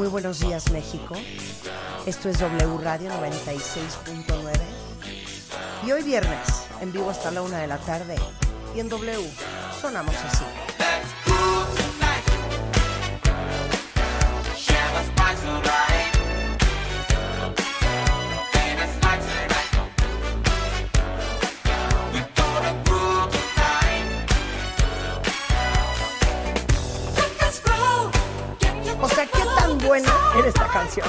Muy buenos días, México. Esto es W Radio 96.9. Y hoy viernes, en vivo hasta la una de la tarde. Y en W, sonamos así. Buena era esta canción?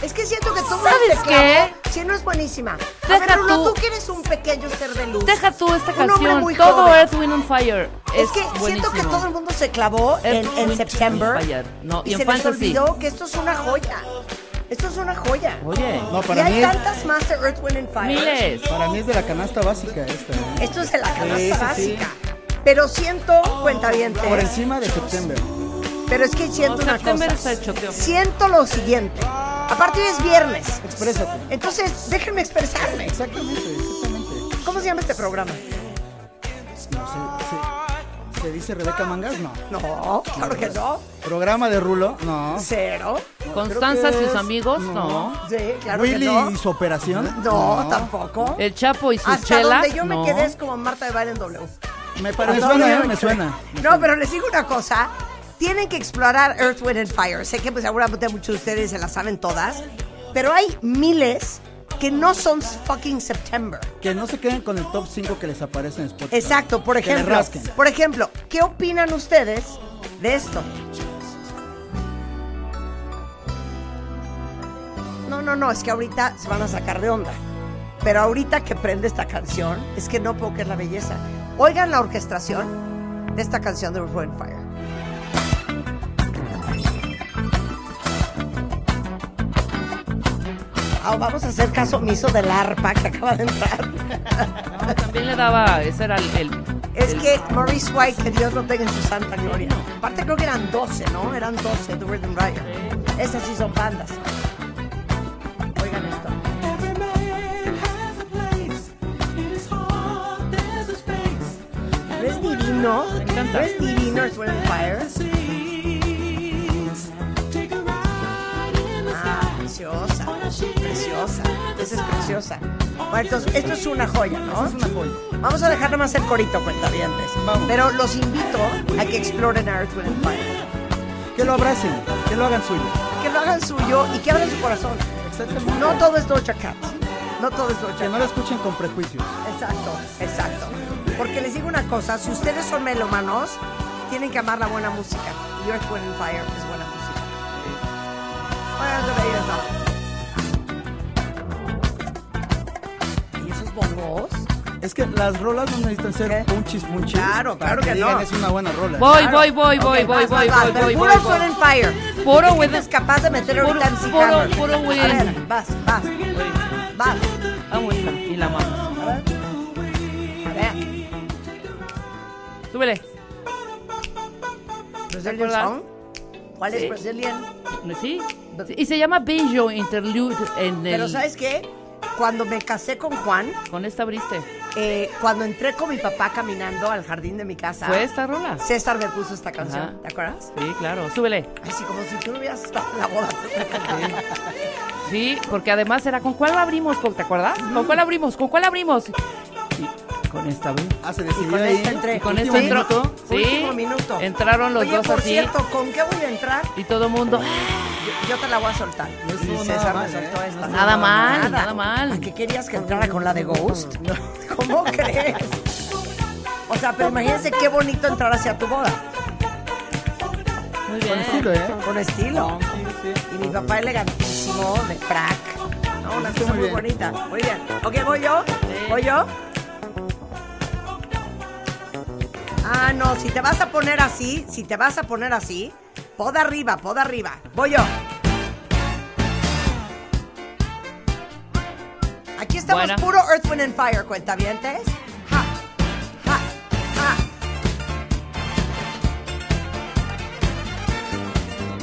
Es que siento que todo ¿Sabes este clavo, qué? Sí, no es buenísima. A Deja ver, Rulo, tú. tú que eres un pequeño ser de luz. Deja tú esta Un hombre canción. muy Todo joven. Earth, Wind and Fire. Es Es, que siento buenísimo. que todo el mundo se clavó en, Earth, en Wind September. No, y, y en se les Fantasy. olvidó que esto es una joya. Esto es una joya. Oye, No, y para hay mí, es, tantas más de Earth, Wind and Fire. miles. para mí es de la canasta básica esta. ¿eh? Esto es de la canasta Sí, sí, sí. básica. Pero siento, cuenta bien, Por encima de septiembre. Pero es que siento No, una cosa. Siento lo siguiente. Aparte hoy es viernes. Exprésate. Entonces, déjenme expresarme. Exactamente, exactamente. ¿Cómo se llama este programa? No, se, se- ¿se dice Rebeca Mangas? No. No, claro que no. Programa de Rulo? No. Cero. Constanza y sus amigos, no. no. Sí, claro Willy que no. y su operación? No, tampoco. El Chapo y sus Hasta chelas, donde yo me no. quedé es como Marta de Baile en W. Me, pare- me suena, ¿eh? Me suena. No, pero les digo una cosa. Tienen que explorar Earth, Wind and Fire. Sé que pues seguramente muchos de ustedes se las saben todas. Pero hay miles que no son fucking September. Que no se queden con el top 5 que les aparece en Spotify. Exacto, por ejemplo. Por ejemplo, ¿qué opinan ustedes de esto? No, no, no, es que ahorita se van a sacar de onda. Pero ahorita que prende esta canción, es que no puedo creer la belleza. Oigan la orquestación de esta canción de Earth, Fire. Vamos a hacer caso omiso del arpa que acaba de entrar. No, también le daba, ese era el... el- Es el- que Maurice White, que Dios lo tenga en su santa gloria. Aparte creo que eran 12, ¿no? Eran 12, The Rhythm Rider. Esas sí son bandas. Oigan esto. ¿No es divino? Me encanta. ¿No es divino Wind and Fire? Ah, preciosa, Esa es preciosa. Bueno, entonces, esto es una joya, ¿no? Es una joya. Vamos a dejar nomás el corito, cuentavientes. Vamos. Pero los invito a que exploren Earth, Wind and Fire. Que lo abracen, que lo hagan suyo. Que lo hagan suyo y que abran su corazón. Exactamente. No todo es Doja Cat. No todo es Doja Que no lo escuchen con prejuicios. Exacto, exacto. Porque les digo una cosa, si ustedes son melomanos, tienen que amar la buena música. Y Earth, Wind and Fire es buena música. Oigan, bongos? Es que las rolas no necesitan ser punchis punchis. Claro, claro que digan, no. Es una buena rola. Voy, Claro. voy, voy, Ok, voy, voy, vas, voy, vas, vas. voy, Pero voy, Puro voy, Wind voy. and Fire. Puro ¿Qué Wind es and- capaz de meter Puro- ahorita MC puro- puro A Wind. ver, vas, vas. Vas. Amo esta y la amamos. A ver. A ver. Súbele. Brazilian song. ¿Cuál es Sí. Brazilian? ¿Sí? Sí, Y se llama Beijo Interlude en el... Pero ¿sabes qué? Cuando me casé con Juan, Con esta abriste. eh, cuando entré con mi papá caminando al jardín de mi casa, ¿Fue esta rola? César me puso esta canción. Ajá. ¿Te acuerdas? Sí, claro. Súbele. Así como si tú no hubieras estado en la boda. Sí, porque además era ¿con cuál abrimos? ¿Con- ¿Te acuerdas? ¿Con cuál abrimos? ¿Con cuál abrimos? Y con esta abrí. Ah, se Y con ahí. esta entré. Y con esto entró. minuto. Sí. Último minuto. Entraron los Oye, dos por así. cierto, ¿con qué voy a entrar? Y todo el mundo. Yo, yo te la voy a soltar. No Y César mal, me soltó ¿eh? esta. No Nada mal, nada mal. ¿A qué querías que entrara con la de Ghost? ¿Cómo crees? O sea, pero imagínense qué bonito entrar hacia tu boda. Muy Con bien. estilo, ¿eh? Con estilo. Sí, sí. Y mi papá elegantísimo, de frac. No, una cosa muy bonita. Muy bien. Ok, ¿voy yo? ¿Voy yo? Ah, no, si te vas a poner así, si te vas a poner así, poda arriba, poda arriba. Voy yo. Aquí estamos Buena. puro Earth, Wind and Fire, cuentavientes. Ja, ja, ja.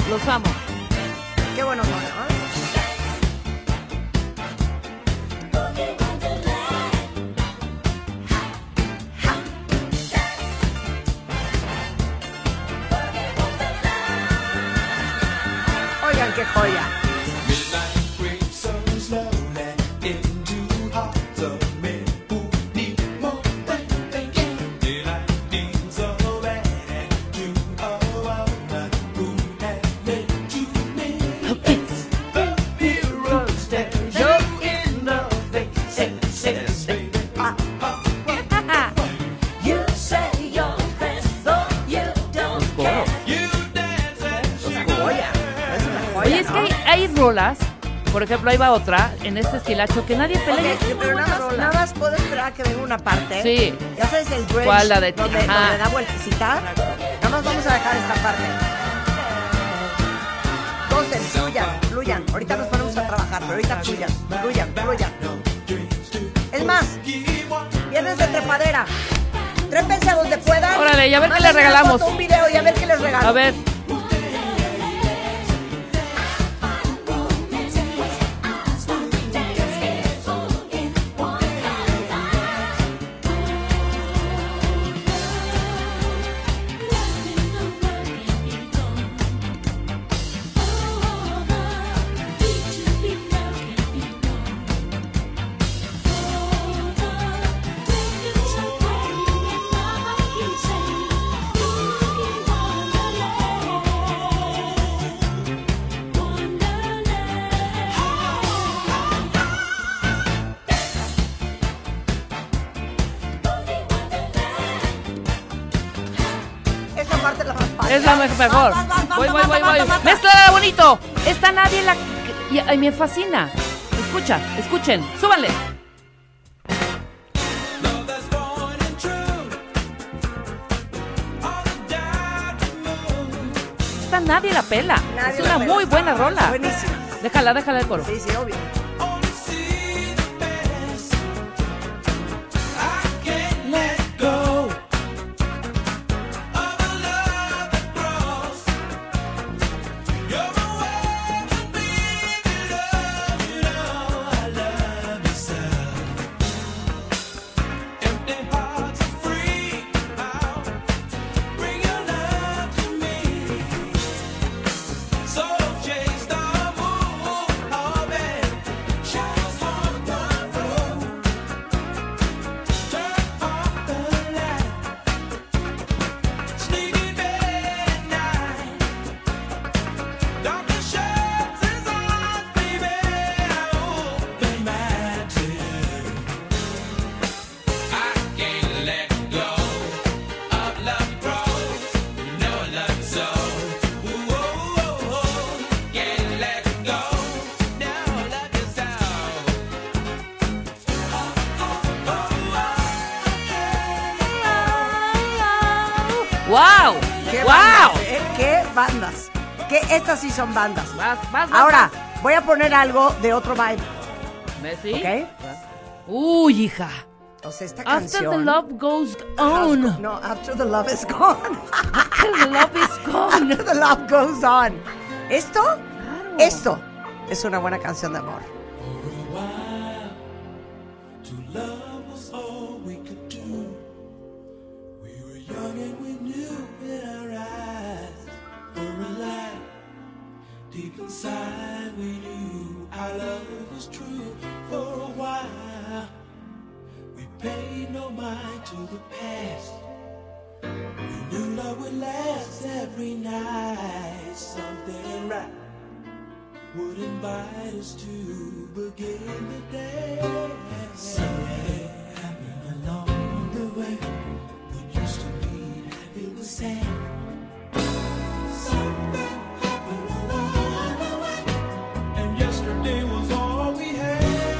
Los amo. Qué bueno son, ¿no? Joya. Por ejemplo, ahí va otra, en este estilacho, que nadie pelea. Ok, y es muy pero nada más, nada más puedo esperar a que venga una parte. Sí. Ya sabes el bridge. ¿Cuál? La de ti? donde, donde da vueltecita. Nada más vamos a dejar esta parte. Entonces, fluyan, fluyan. Ahorita nos ponemos a trabajar, pero ahorita fluyan, fluyan, fluyan. Es más, viernes de trepadera. Trépense a donde puedan. Órale, y a ver qué les regalamos. Un video y a ver qué les regalo. A ver, mejor. Voy, voy, bonito. Esta nadie la... Y, ay, me fascina. Escucha, escuchen, súbanle. Esta nadie la pela. Nadie es una pela. muy buena rola. Buenísima. Déjala, déjala el coro. Sí, sí, obvio. Son bandas. Vas, vas, vas, Ahora, voy a poner algo de otro vibe, ¿Messi? ¿ok? Uy, hija. O sea, esta After canción... the love goes on. No, After the Love is Gone. After the love is gone. After the Love goes on. Esto, esto es una buena canción de amor. Mind to the past. We knew love would last every night. Something right would invite us to begin the day. Something happened along the way. What used to be happy was sad.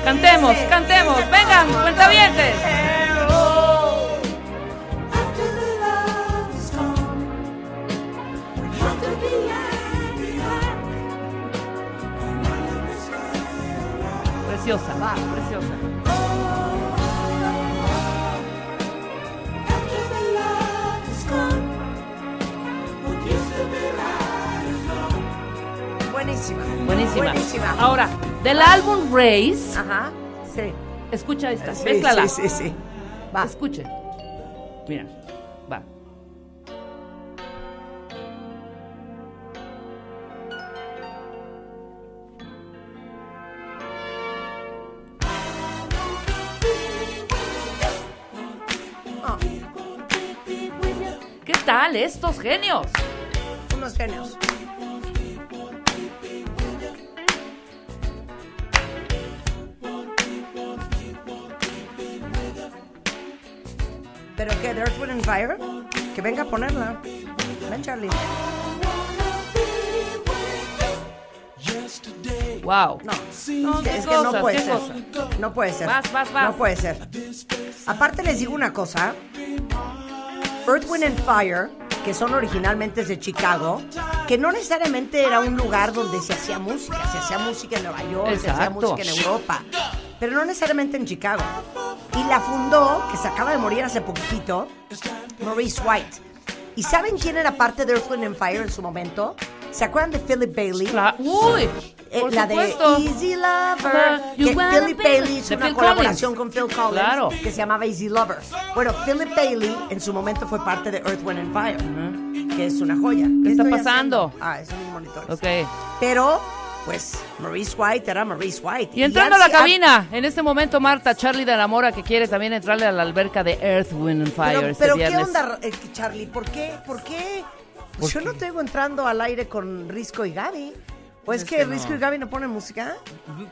Cantemos, cantemos. Vengan, cuentavientes. Preciosa, va, preciosa. Buenísima. Buenísima. Buenísima. Ahora, del álbum Race, Ajá. Sí. escucha esta, Sí, mézclala. sí, sí, sí. Va. Escuchen. Mira, ¿Qué tal estos genios? unos genios. ¿Pero qué? ¿The Earth, Wind and Fire? Que venga a ponerla. Ven, Charlie. Wow. No, es que no puede ser. No puede ser. Vas, vas, vas. No puede ser. Aparte les digo una cosa. Earth, Wind and Fire, que son originalmente de Chicago, que no necesariamente era un lugar donde se hacía música. Se hacía música en Nueva York, se hacía música en Europa, pero no necesariamente en Chicago. Y la fundó, que se acaba de morir hace poquitito, Maurice White. ¿Y saben quién era parte de Earth, Wind and Fire en su momento? ¿Se acuerdan de Philip Bailey? Cla- Uy, Eh, la supuesto. de Easy Lover. Que be- Bailey hizo una Phil colaboración Collins. con Phil Collins Claro. que se llamaba Easy Lover. Bueno, Philip Bailey en su momento fue parte de Earth, Wind and Fire, que es una joya. ¿Qué está estoy pasando? haciendo? Ah, son mis monitores. Ok. Pero, pues, Maurice White era Maurice White. Y entrando a ya la cabina, en este momento Marta Charlie de la Mora que quiere también entrarle a la alberca de Earth, Wind and Fire Pero, este pero ¿qué viernes. onda, eh, Charlie? ¿Por qué? ¿Por qué? Yo no te oigo entrando al aire con Risco y Gaby. ¿O es, Es que, que no. Risco y Gaby no ponen música?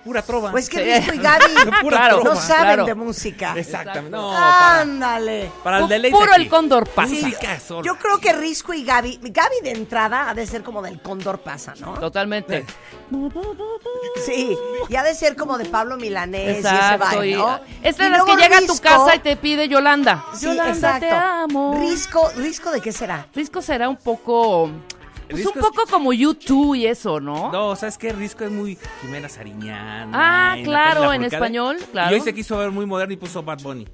Pura trova. ¿O es que Sí. Risco y Gaby Pura no saben claro. de música? Exactamente. No, para, Ándale. para el deleite Puro aquí. el cóndor pasa. Música sola. Yo creo que Risco y Gaby, Gaby de entrada ha de ser como del Cóndor pasa, ¿no? Totalmente. Sí, y ha de ser como de Pablo Milanés y ese y- ¿no? Es de Y las que llega a tu casa y te pide Yolanda. Sí, Yolanda, exacto. te amo. Risco, ¿Risco de qué será? Risco será un poco... Pues Risco un poco como YouTube y eso, ¿no? No, ¿sabes qué? Risco es muy Jimena Sariñana. Ah, claro, en español, claro. Y hoy se quiso ver muy moderno y puso Bad Bunny.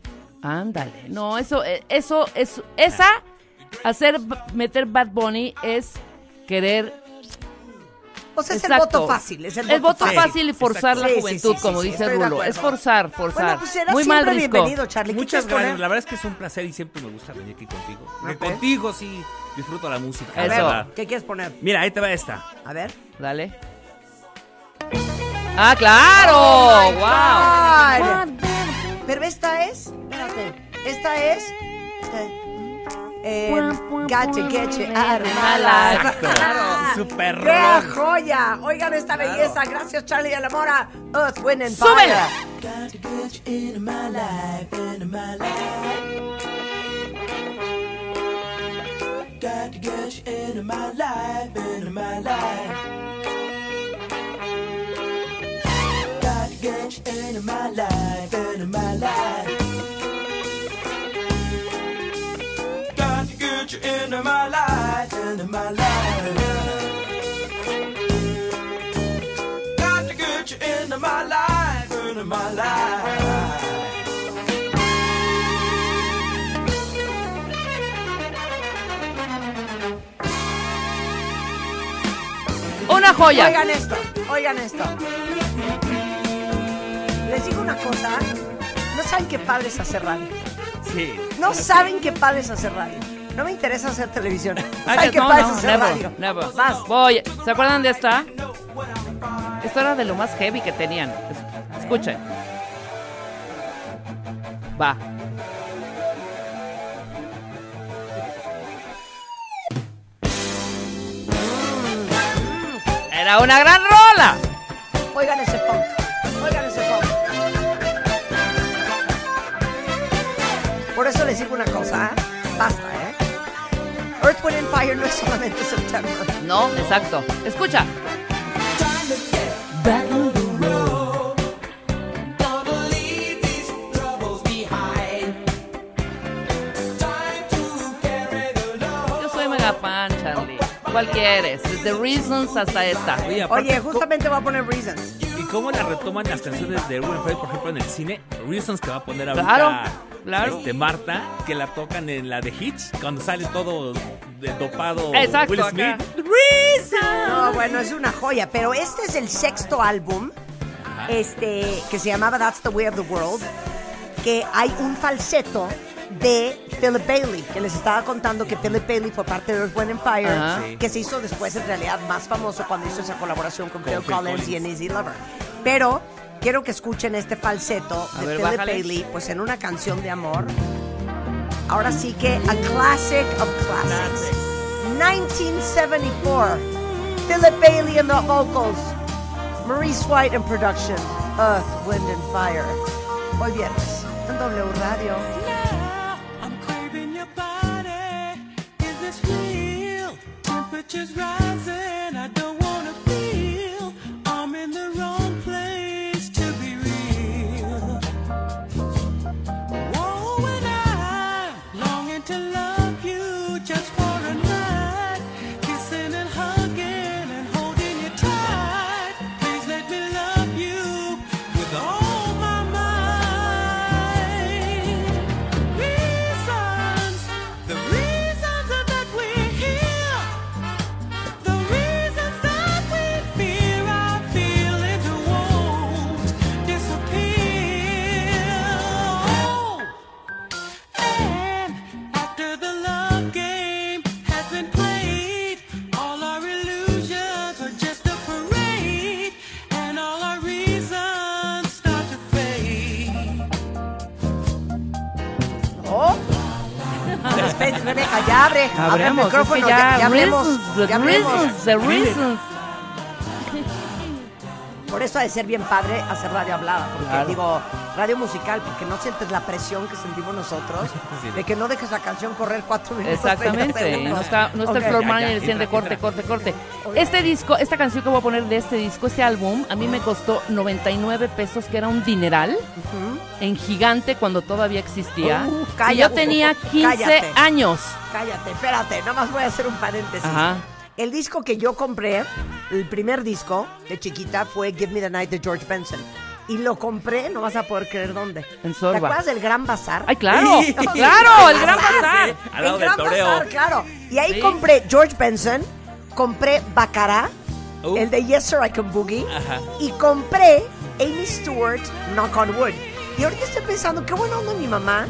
Ándale. No, eso, eh, eso, es, esa, hacer, meter Bad Bunny es querer... O sea, es Exacto. el voto fácil, es el, El voto fácil. fácil y forzar la sí, sí, juventud, sí, como sí, dice Rulo. Es forzar, forzar. Bueno, pues será Muy mal, Risco. bienvenido, Charlie. ¿Qué Muchas gracias. La verdad es que es un placer y siempre me gusta venir aquí contigo. Ok. Contigo sí disfruto la música. A la ver, verdad. ¿qué quieres poner? Mira, ahí te va esta. A ver. Dale. ¡Ah, claro! Oh ¡Wow! God. Pero esta es, espérate, esta es eh, eh, of My Life. Exacto. Ah, Super ¡Qué joya! Oigan esta belleza. Gracias, Charlie de la Mora. Earth, Wind and Fire. ¡Súbela! Got to get you into my life, into my life. Got to get you into my life, into my life. Got to get you into my life, into my life. Got to get you into my life, into my life. Una joya. Oigan esto, oigan esto. Les digo una cosa. No saben qué padre es hacer radio. Sí. No saben qué padre es hacer radio. No me interesa hacer televisión. Ay, ¿Saben qué no, padre es hacer never, radio? never. Vas. Voy. ¿Se acuerdan de esta? Esto era de lo más heavy que tenían. Es- Escuchen. Va. Era una gran rola. Oigan ese funk. Oigan ese funk. Por eso les digo una cosa, ¿eh? Basta, ¿eh? Earth, Wind and Fire no es solamente September. No, exacto. Escucha. ¿Cuál quieres? Desde Reasons hasta esta. Oye, aparte, Oye, ¿cómo- justamente voy a poner Reasons. ¿y cómo la retoman las canciones de Ruben Fred, por ejemplo, en el cine? Reasons que va a poner ahorita Claro, claro. Este, Marta, que la tocan en la de Hitch, cuando sale todo de dopado Exacto, Will acá. Smith. No, bueno, es una joya, pero este es el sexto álbum, este, que se llamaba That's the Way of the World, que hay un falseto de Philip Bailey, que les estaba contando que Philip Bailey fue parte de Earth, Wind and Fire, Ajá. Que se hizo después en realidad más famoso cuando hizo esa colaboración con, Con Phil Phil Collins, y en Easy Lover. Pero quiero que escuchen este falseto A de ver, Philip bájale. Bailey, pues en una canción de amor. Ahora sí que a classic of classics. 1974. Philip Bailey in the vocals. Maurice White in production. Earth, Wind and Fire. Hoy viernes en W Radio. Temperatures rising. Hablemos, es micrófono. que ya, ya, ya hablemos. reasons, the ya hablemos. reasons, the reasons. Por eso ha de ser bien padre hacer radio hablada, porque Claro. digo radio musical, porque no sientes la presión que sentimos nosotros Sí. de que no dejes la canción correr cuatro minutos. 30 Exactamente, y no está, no está Ok. el floor ya, diciendo corte, corte, corte. Este disco, esta canción que voy a poner de este disco, este álbum, a mí me costó 99 pesos, que era un dineral, en gigante cuando todavía existía. Uh, y cállate, yo tenía 15 cállate. años. Cállate, espérate, nada más voy a hacer un paréntesis. Ajá. El disco que yo compré, el primer disco de chiquita, fue Give Me the Night de George Benson. Y lo compré, no vas a poder creer dónde. En ¿Te Sorba. acuerdas del Gran Bazar? ¡Ay, claro! Sí. ¡Claro! ¡El Gran Bazar! Al lado el Gran toreo. Bazar, claro. Y ahí Sí. compré George Benson, compré Bacará, Uh. el de Yes Sir I Can Boogie, Ajá. y compré Amy Stewart, Knock on Wood. Y ahorita estoy pensando, qué buena onda mi mamá,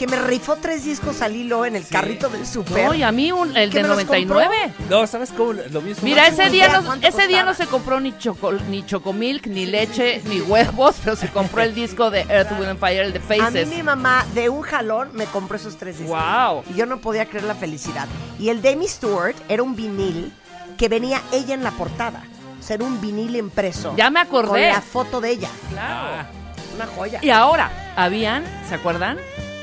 que me rifó tres discos al hilo en el carrito del súper. No, y a mí un- el ¿Que de me los 99. No, ¿sabes cómo lo mismo? Mira, ese día, no, ese día no se compró ni, choco, ni chocomilk, ni leche, ni huevos, pero se compró el disco de Earth, Wind and Fire, el de A mí Faces. mi mamá de un jalón me compró esos tres discos. ¡Wow! Y yo no podía creer la felicidad. Y el de Amy Stewart era un vinil que venía ella en la portada. O sea, era un vinil impreso. Ya me acordé. Con la foto de ella. Claro. Una joya. Y ahora, habían, ¿se acuerdan?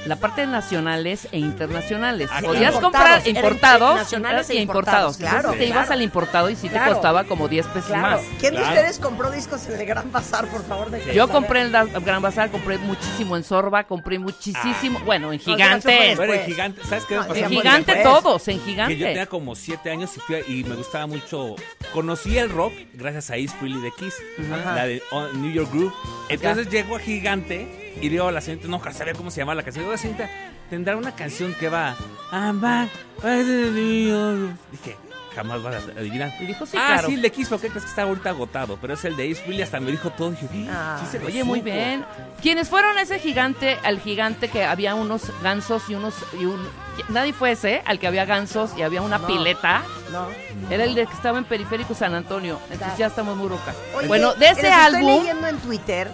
La parte de nacionales e internacionales. Ah, Podías comprar importados nacionales e y importados, claro, Entonces te ibas claro. al importado y sí Claro. te costaba como 10 pesos Claro. más. ¿Quién de ustedes compró discos en el Gran Bazar, por favor? déjenme Yo compré en el Gran Bazar, compré muchísimo en Sorba, compré muchísimo, bueno, en Gigante. fue Bueno, en gigante, ¿sabes qué me No, pasó? en? Gigante después. todos, en Que yo tenía Gigante. como siete años y, fui a- y me gustaba mucho. Conocí el rock gracias a Ace Frehley de Kiss, Ajá. la de oh, New York Groove. Entonces llego a Gigante y digo a la señorita, no sabía cómo se llama la canción. Digo, la señorita, tendrá una canción que va. I'm back. Dije, jamás vas a adivinar. Y dijo, sí, ah, claro. sí, el de Kiss, ¿por qué crees que está ahorita agotado? Pero es el de Ace Frehley, hasta me dijo todo. Dije, Ah, sí se lo Oye, muy supo. bien. Quienes fueron a ese gigante, al gigante que había unos gansos y unos... Y un, nadie fue ese, al que había gansos y había una No. pileta. No. Era el de que estaba en Periférico San Antonio. Entonces ya estamos muy roca. Oye, bueno, de ese estoy álbum... leyendo en Twitter.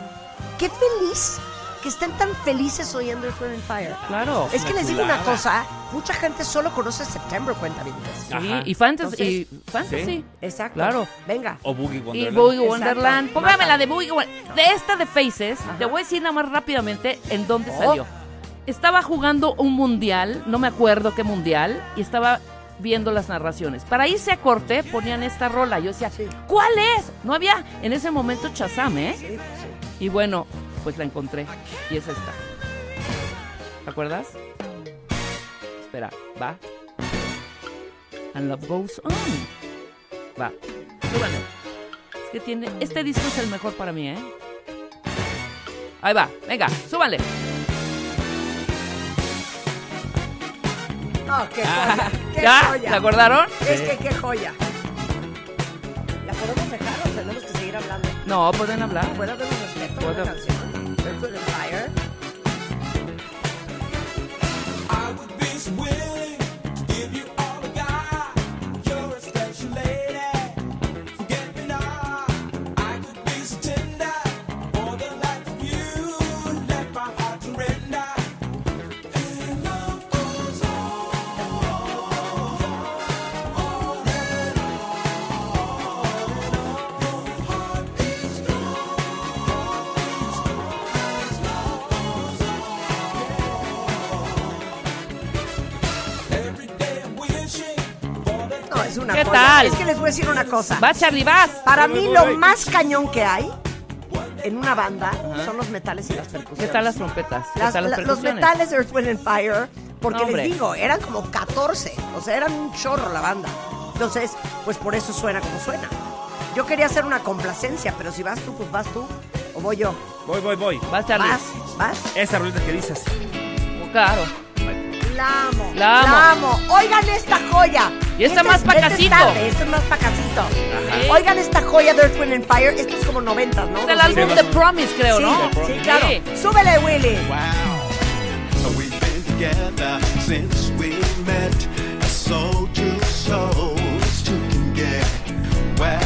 Qué feliz que estén tan felices oyendo el Fire and Fire. Claro. Es que les digo una cosa, mucha gente solo conoce September, cuenta bien. Sí, Ajá. y Fantasy. y fantasy. Sí. Exacto. Claro. Venga. O Boogie Y Wonderland. Boogie Exacto. Wonderland. Póngame la de Boogie Wonderland. De esta de Faces, te voy a decir nada más rápidamente en dónde Oh. salió. Estaba jugando un mundial, no me acuerdo qué mundial, y estaba viendo las narraciones. Para irse a corte ponían esta rola. Yo decía, Sí. ¿cuál es? No había en ese momento Chazam, ¿eh? Sí, sí. Y bueno, pues la encontré. Y es esta. ¿Te acuerdas? Espera, va. And Love Goes On. Va, súbanle. Es que tiene. Este disco es el mejor para mí, ¿eh? Ahí va, venga, súbanle. No, qué Ah, joya. Qué ¿Ya? joya. ¿Se acordaron? Es que qué joya. ¿La podemos dejar o tenemos que seguir hablando? No, pueden hablar. ¿Puede haber un respeto a Puedo. una canción? Earth, Wind and Fire. Decir una cosa. Va, Charlie, vas. Para mí lo más cañón que hay en una banda son los metales y las ¿Qué percusiones. tal las trompetas? ¿Qué Las- tal las la- los metales de Earth, Wind and Fire, porque hombre. les digo, eran como 14, o sea, eran un chorro la banda. Entonces, pues por eso suena como suena. Yo quería hacer una complacencia, pero si vas tú, pues vas tú, o voy yo. Voy, voy, voy. Vas, Charlie. Vas, vas. Esa rolita que dices. Claro. La amo. La amo. Oigan esta joya. Y esta Este más es- este es tarde, este es más pacasito. Ajá. Oigan esta joya de Earth, Wind and Fire. Esto es como 90, ¿no? Es el álbum. The Promise, creo, sí, ¿no? Sí, claro. Sí. Súbele, Willy. Wow. We've been together since we met. Soul to soul, to get. Well,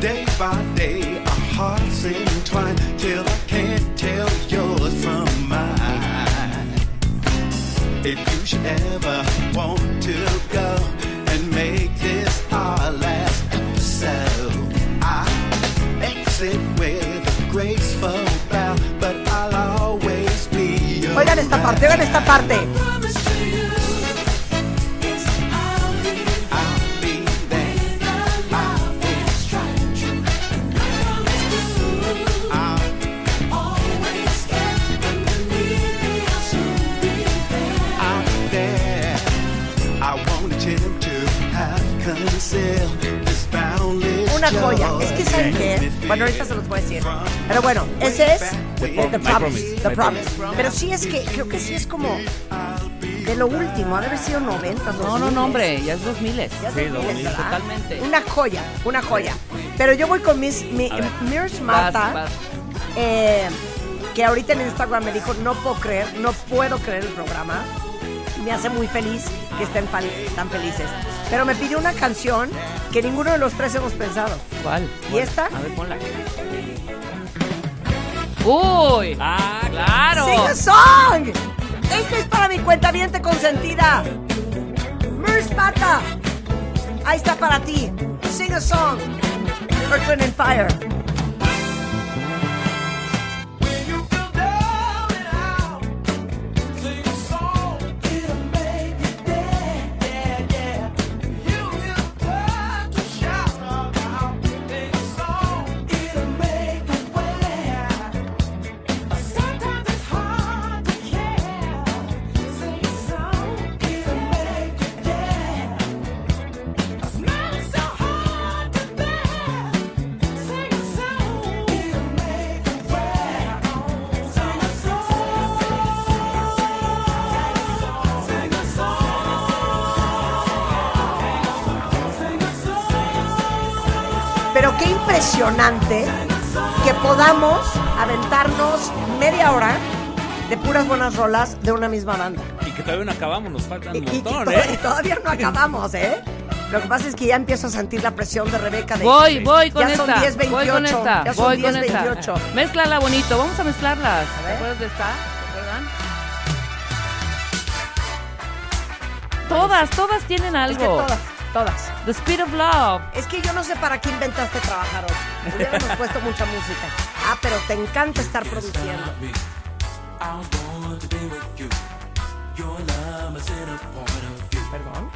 day by day, our hearts entwine till I can't tell yours from mine. If you should ever want to go him to have concealed this boundless Una joya. joy. Es que saben qué. Bueno, ahorita se los voy a decir. Pero bueno, ese es The Promise, The Promise. Promise. Pero sí es que, creo que sí es como de lo último. Ha de haber sido 90. No, no, no, hombre, ya es 2000. Ya Sí, lo miles, bonito. ¿verdad? Totalmente. Una joya, una joya. Pero yo voy con mis, mi, A ver. Mirrors Vas, Marta, vas. eh, que ahorita en Instagram me dijo, no puedo creer, no puedo creer el programa. Me hace muy feliz que estén tan felices. Pero me pidió una canción que ninguno de los tres hemos pensado. ¿Cuál? ¿Y ¿Cuál? esta? A ver, ponla. Uy, Ah, claro. ¡Sing a song! Este es para mi cuenta consentida. Mirrors Marta, ahí está para ti. Sing a song. Earth, Wind and Fire. Impresionante que podamos aventarnos media hora de puras buenas rolas de una misma banda. Y que todavía no acabamos, nos faltan Y, un y- y montón, y ¿eh? todavía no acabamos, ¿eh? Lo que pasa es que ya empiezo a sentir la presión de Rebeca de Voy, voy con Ya son esta. 10, voy con 28, esta. ya son voy 10, con esta. 28. Mézclala bonito. Vamos a mezclarlas. ver. ¿Te acuerdas de esta? ¿Se acuerdan? Todas, todas tienen Es que algo. todas, todas. The Speed of Love. Es que yo no sé para qué inventaste trabajar hoy. Hubiéramos puesto mucha música. Ah, pero te encanta estar produciendo. Perdón.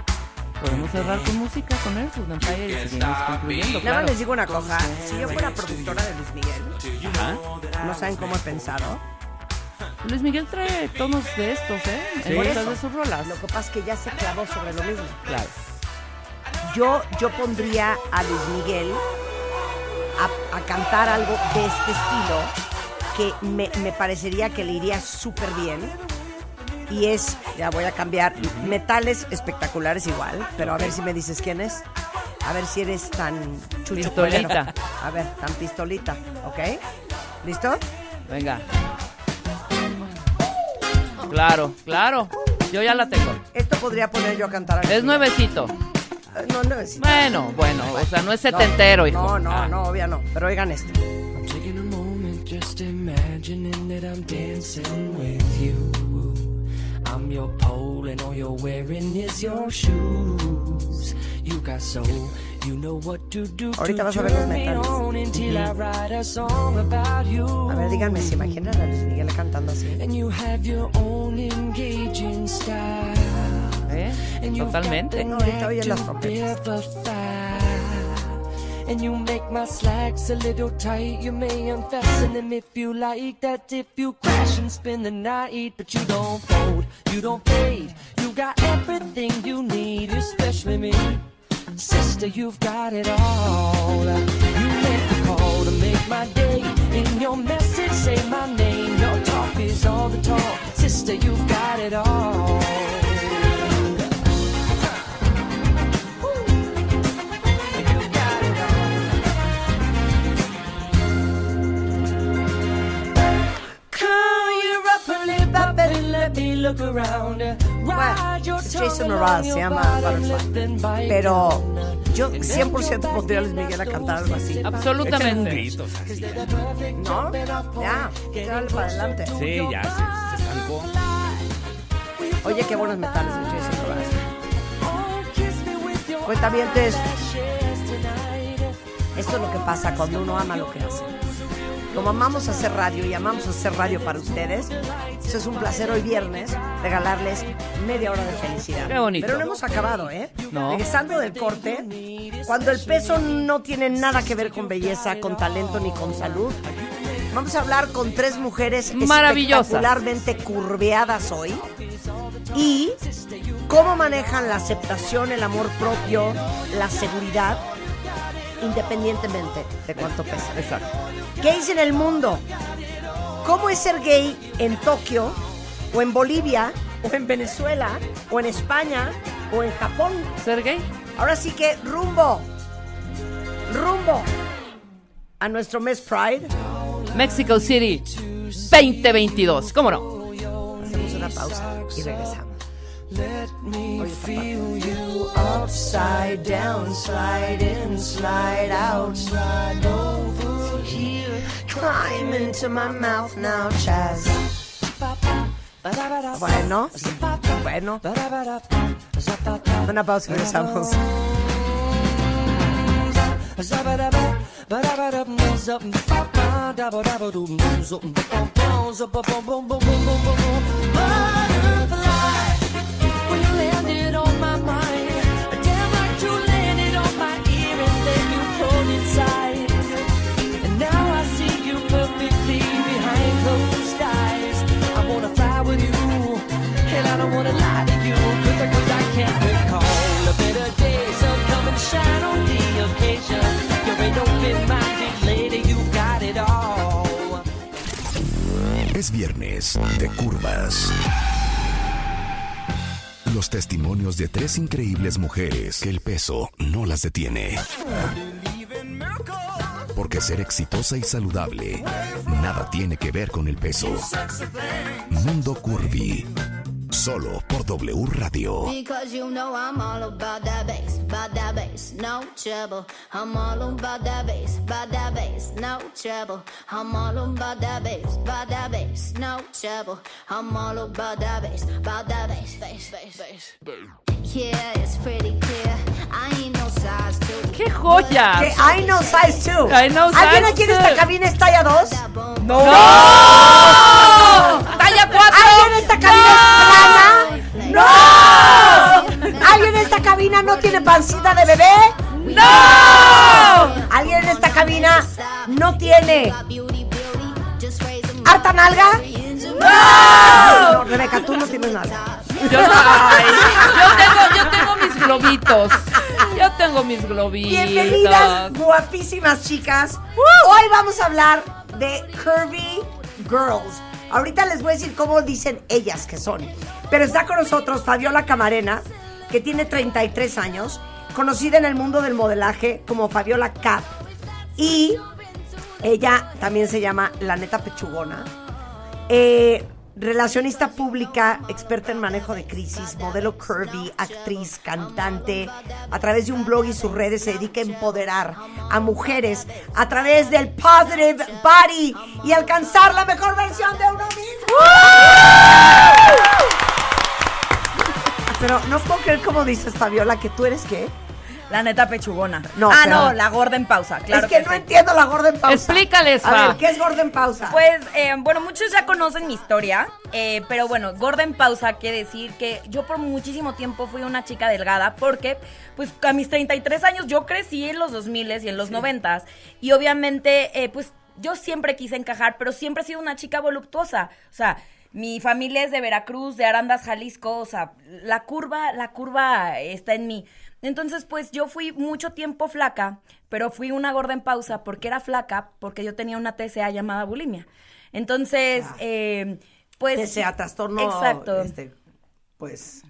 Podemos cerrar con música con Wind and Fire y seguimos concluyendo, Nada más claro. les digo una cosa. Si yo fuera productora de Luis Miguel, Ajá. no saben cómo he pensado. Luis Miguel trae tonos de estos, ¿eh? Sí. En muchas de sus rolas. Lo que pasa es que ya se clavó sobre lo mismo. Claro. Yo, yo pondría a Luis Miguel a, a cantar algo de este estilo que me, me parecería que le iría súper bien. Y es, ya voy a cambiar, metales espectaculares igual, pero a ver si me dices quién es. A ver si eres tan chucho Pistolita. A ver, tan pistolita, ¿ok? ¿Listo? Venga. Claro, claro. Yo ya la tengo. Esto podría poner yo a cantar. Es nuevecito. No, no es. Bueno, bueno, o sea, no es setentero, hijo. No, no, Ah. no, obvio no. Pero oigan esto. I'm taking a moment just imagining that I'm dancing with you. I'm your pole and all you're wearing is your shoes. You got soul, you know what to do Ahorita to vas a ver los metales. a ver, díganme, ¿se imaginan a Luis Miguel cantando así? And you have your own engaging style. ¿Eh? And you've Totalmente. No, ahorita knack las to And you make my slacks a little tight. You may unfasten them if you like that. If you crash and spend the night, but you don't fold, you don't fade. You got everything you need, especially me. Sister, you've got it all. You make the call to make my day. In your message, say my name. Your talk is all the talk. Sister, you've got it all. Es Jason Mraz, se llama Butterfly. Pero yo 100% pondría a Luis Miguel a cantar algo así. Un Absolutamente. grito, o sea, sí, ya. ¿No? Ya, dale para adelante. Sí, ya, se, se estancó. Oye, qué buenos metales de Jason Mraz. Oh, Cuentavientes, esto es lo que pasa cuando uno ama lo que hace. Como amamos hacer radio y amamos hacer radio para ustedes, eso es un placer hoy viernes regalarles media hora de felicidad. Qué bonito. Pero no hemos acabado, ¿eh? No. Regresando del corte, cuando el peso no tiene nada que ver con belleza, con talento ni con salud, vamos a hablar con tres mujeres Maravillosas. espectacularmente curveadas hoy y cómo manejan la aceptación, el amor propio, la seguridad, independientemente de cuánto pesa. Exacto. Gays en el mundo. ¿Cómo es ser gay en Tokio, o en Bolivia, o en Venezuela, o en España, o en Japón? ¿Ser gay? Ahora sí que rumbo, rumbo a nuestro mes Pride. Mexico City 2022. ¿Cómo no? Hacemos una pausa y regresamos. Let me feel you upside down, slide in, slide out, slide over here. Climb into my mouth now, Chaz. Bueno, bueno. Una pausa y regresamos. Es viernes de curvas. Los testimonios de tres increíbles mujeres que el peso no las detiene. Porque ser exitosa y saludable nada tiene que ver con el peso. Mundo Curvy. Solo por W Radio. Because you know I'm all about that bass, about that bass, no trouble. I'm all about that bass, about that bass, no trouble. I'm all about that bass, about that bass, no trouble. I'm all about that bass, about that bass, bass, bass, bass. Yeah, it's pretty clear. I ain't no size two. ¡Qué joya! Que I know size 2. I know ¿Alguien aquí en esta cabina es talla 2? ¡No! ¡Talla 4! ¿Alguien en esta cabina es cabina no tiene pancita de bebé? ¡No! ¿Alguien en esta cabina no tiene harta nalga? ¡No! Rebeca, tú no tienes nalga. Yo, ay, yo tengo, yo tengo mis globitos. Yo tengo mis globitos. Bienvenidas, guapísimas chicas. Hoy vamos a hablar de Curvy Girls. Ahorita les voy a decir cómo dicen ellas que son. Pero está con nosotros Fabiola Camarena, que tiene 33 años, conocida en el mundo del modelaje como Fabiola Cat. Y ella también se llama La Neta Pechugona. Eh, relacionista pública, experta en manejo de crisis, modelo curvy, actriz, cantante. A través de un blog y sus redes se dedica a empoderar a mujeres a través del positive body y alcanzar la mejor versión de uno mismo. Pero no puedo creer cómo dices, Fabiola, que tú eres qué. La neta pechugona. No, ah, pero- no, la gorda en pausa, claro. es que, no sí. entiendo la gorda en pausa. Explícales, A ver, ¿qué es gorda en pausa? Pues, eh, bueno, muchos ya conocen mi historia, eh, pero bueno, gorda en pausa quiere decir que yo por muchísimo tiempo fui una chica delgada porque, pues, a mis 33 años yo crecí en los 2000 y en los 90 y obviamente, eh, pues, yo siempre quise encajar, pero siempre he sido una chica voluptuosa. O sea, mi familia es de Veracruz, de Arandas, Jalisco, o sea, la curva, la curva está en mí. Entonces, pues yo fui mucho tiempo flaca, pero fui una gorda en pausa porque era flaca, porque yo tenía una TCA llamada bulimia. Entonces, eh, pues... TCA, trastorno. Exacto. este, pues.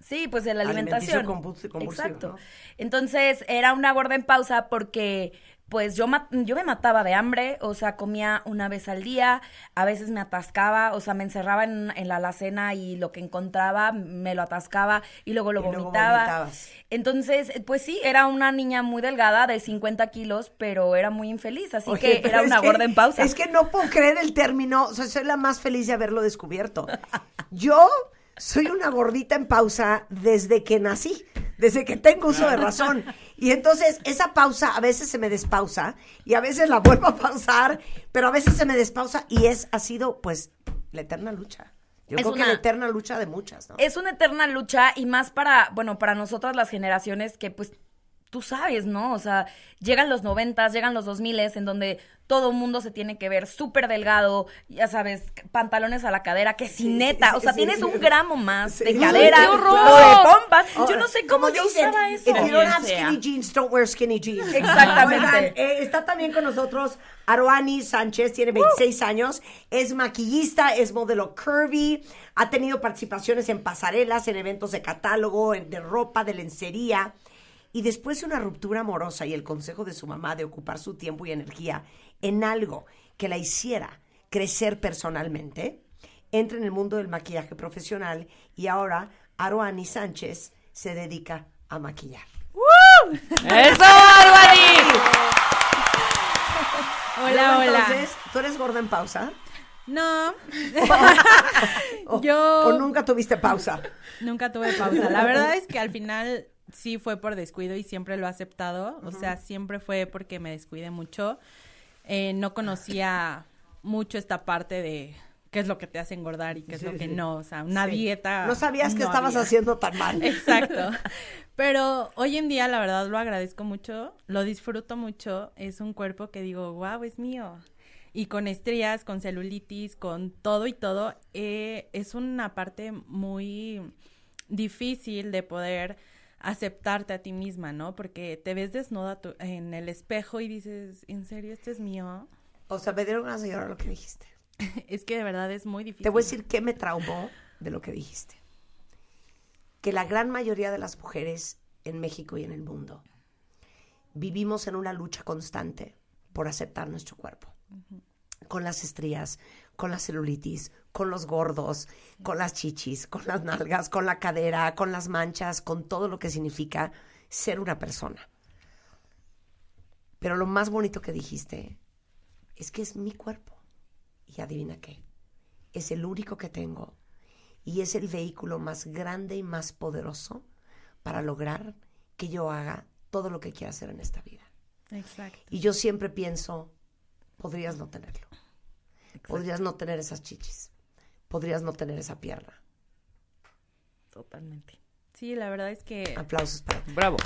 Sí, pues de la alimentación. compulsi- compulsivo, Exacto. ¿no? Entonces era una gorda en pausa porque pues yo, yo me mataba de hambre, o sea, comía una vez al día, a veces me atascaba, o sea, me encerraba en, en la alacena y lo que encontraba me lo atascaba y luego lo Y vomitaba. Entonces, pues sí, era una niña muy delgada, de 50 kilos, pero era muy infeliz, así Oye, que era una que- gorda en pausa. Es que no puedo creer el término, o sea, soy la más feliz de haberlo descubierto. Yo soy una gordita en pausa desde que nací, desde que tengo uso de razón. Y entonces esa pausa a veces se me despausa y a veces la vuelvo a pausar, pero a veces se me despausa y es ha sido pues la eterna lucha. Yo Es creo que una- la eterna lucha de muchas, ¿no? Es una eterna lucha y más para, bueno, para nosotras las generaciones que pues tú sabes, ¿no? O sea, llegan los noventas, llegan los dos miles en donde todo mundo se tiene que ver súper delgado, ya sabes, pantalones a la cadera, que sin neta, sí, o sea, sí. tienes un gramo más de ¡Ay, cadera, qué horror! o de pompas. Yo no sé cómo yo dicen, usaba eso. If you don't have skinny jeans, don't wear skinny jeans. Exactamente. Oigan, eh, está también con nosotros Aroani Sánchez, tiene 26 años, es maquillista, es modelo curvy, ha tenido participaciones en pasarelas, en eventos de catálogo, en- de ropa, de lencería. Y después de una ruptura amorosa y el consejo de su mamá de ocupar su tiempo y energía en algo que la hiciera crecer personalmente, entra en el mundo del maquillaje profesional y ahora Aroani Sánchez se dedica a maquillar. ¡Eso, Albany! Hola, Luego, hola. Entonces, ¿tú eres gorda en pausa? No, O, Yo- o nunca tuviste pausa? nunca tuve pausa. La verdad es que al final sí fue por descuido y siempre lo he aceptado. O sea, siempre fue porque me descuidé mucho. Eh, no conocía mucho esta parte de qué es lo que te hace engordar y qué es lo que no. O sea, una Sí. dieta. No sabías que estabas había. haciendo tan mal. Exacto. Pero hoy en día, la verdad, lo agradezco mucho, lo disfruto mucho. Es un cuerpo que digo, wow, es mío. Y con estrías, con celulitis, con todo y todo, eh, es una parte muy difícil de poder aceptarte a ti misma, ¿no? Porque te ves desnuda tu- en el espejo y dices, ¿en serio este es mío? O sea, me dieron ganas de llorar lo que dijiste. Es que de verdad es muy difícil. Te voy a decir qué me traumó de lo que dijiste. Que la gran mayoría de las mujeres en México y en el mundo vivimos en una lucha constante por aceptar nuestro cuerpo. Con las estrías, con la celulitis, con los gordos, con las chichis, con las nalgas, con la cadera, con las manchas, con todo lo que significa ser una persona. Pero lo más bonito que dijiste es que es mi cuerpo. Y adivina qué, es el único que tengo y es el vehículo más grande y más poderoso para lograr que yo haga todo lo que quiera hacer en esta vida. Exacto. Y yo siempre pienso, podrías no tenerlo. Podrías no tener esas chichis. Podrías no tener esa pierna. Totalmente. Sí, la verdad es que Aplausos para. Bravo.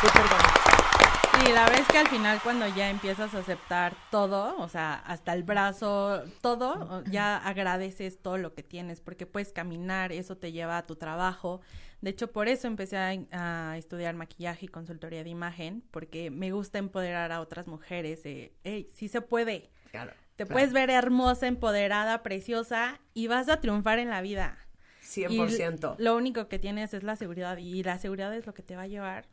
Súper bonito. Sí, Sí, la verdad es que al final cuando ya empiezas a aceptar todo, o sea, hasta el brazo, todo, ya agradeces todo lo que tienes, porque puedes caminar, eso te lleva a tu trabajo. De hecho, por eso empecé a, a estudiar maquillaje y consultoría de imagen, porque me gusta empoderar a otras mujeres. De, hey, sí se puede. Claro. Te claro. puedes ver hermosa, empoderada, preciosa y vas a triunfar en la vida. 100%. Y lo único que tienes es la seguridad y la seguridad es lo que te va a llevar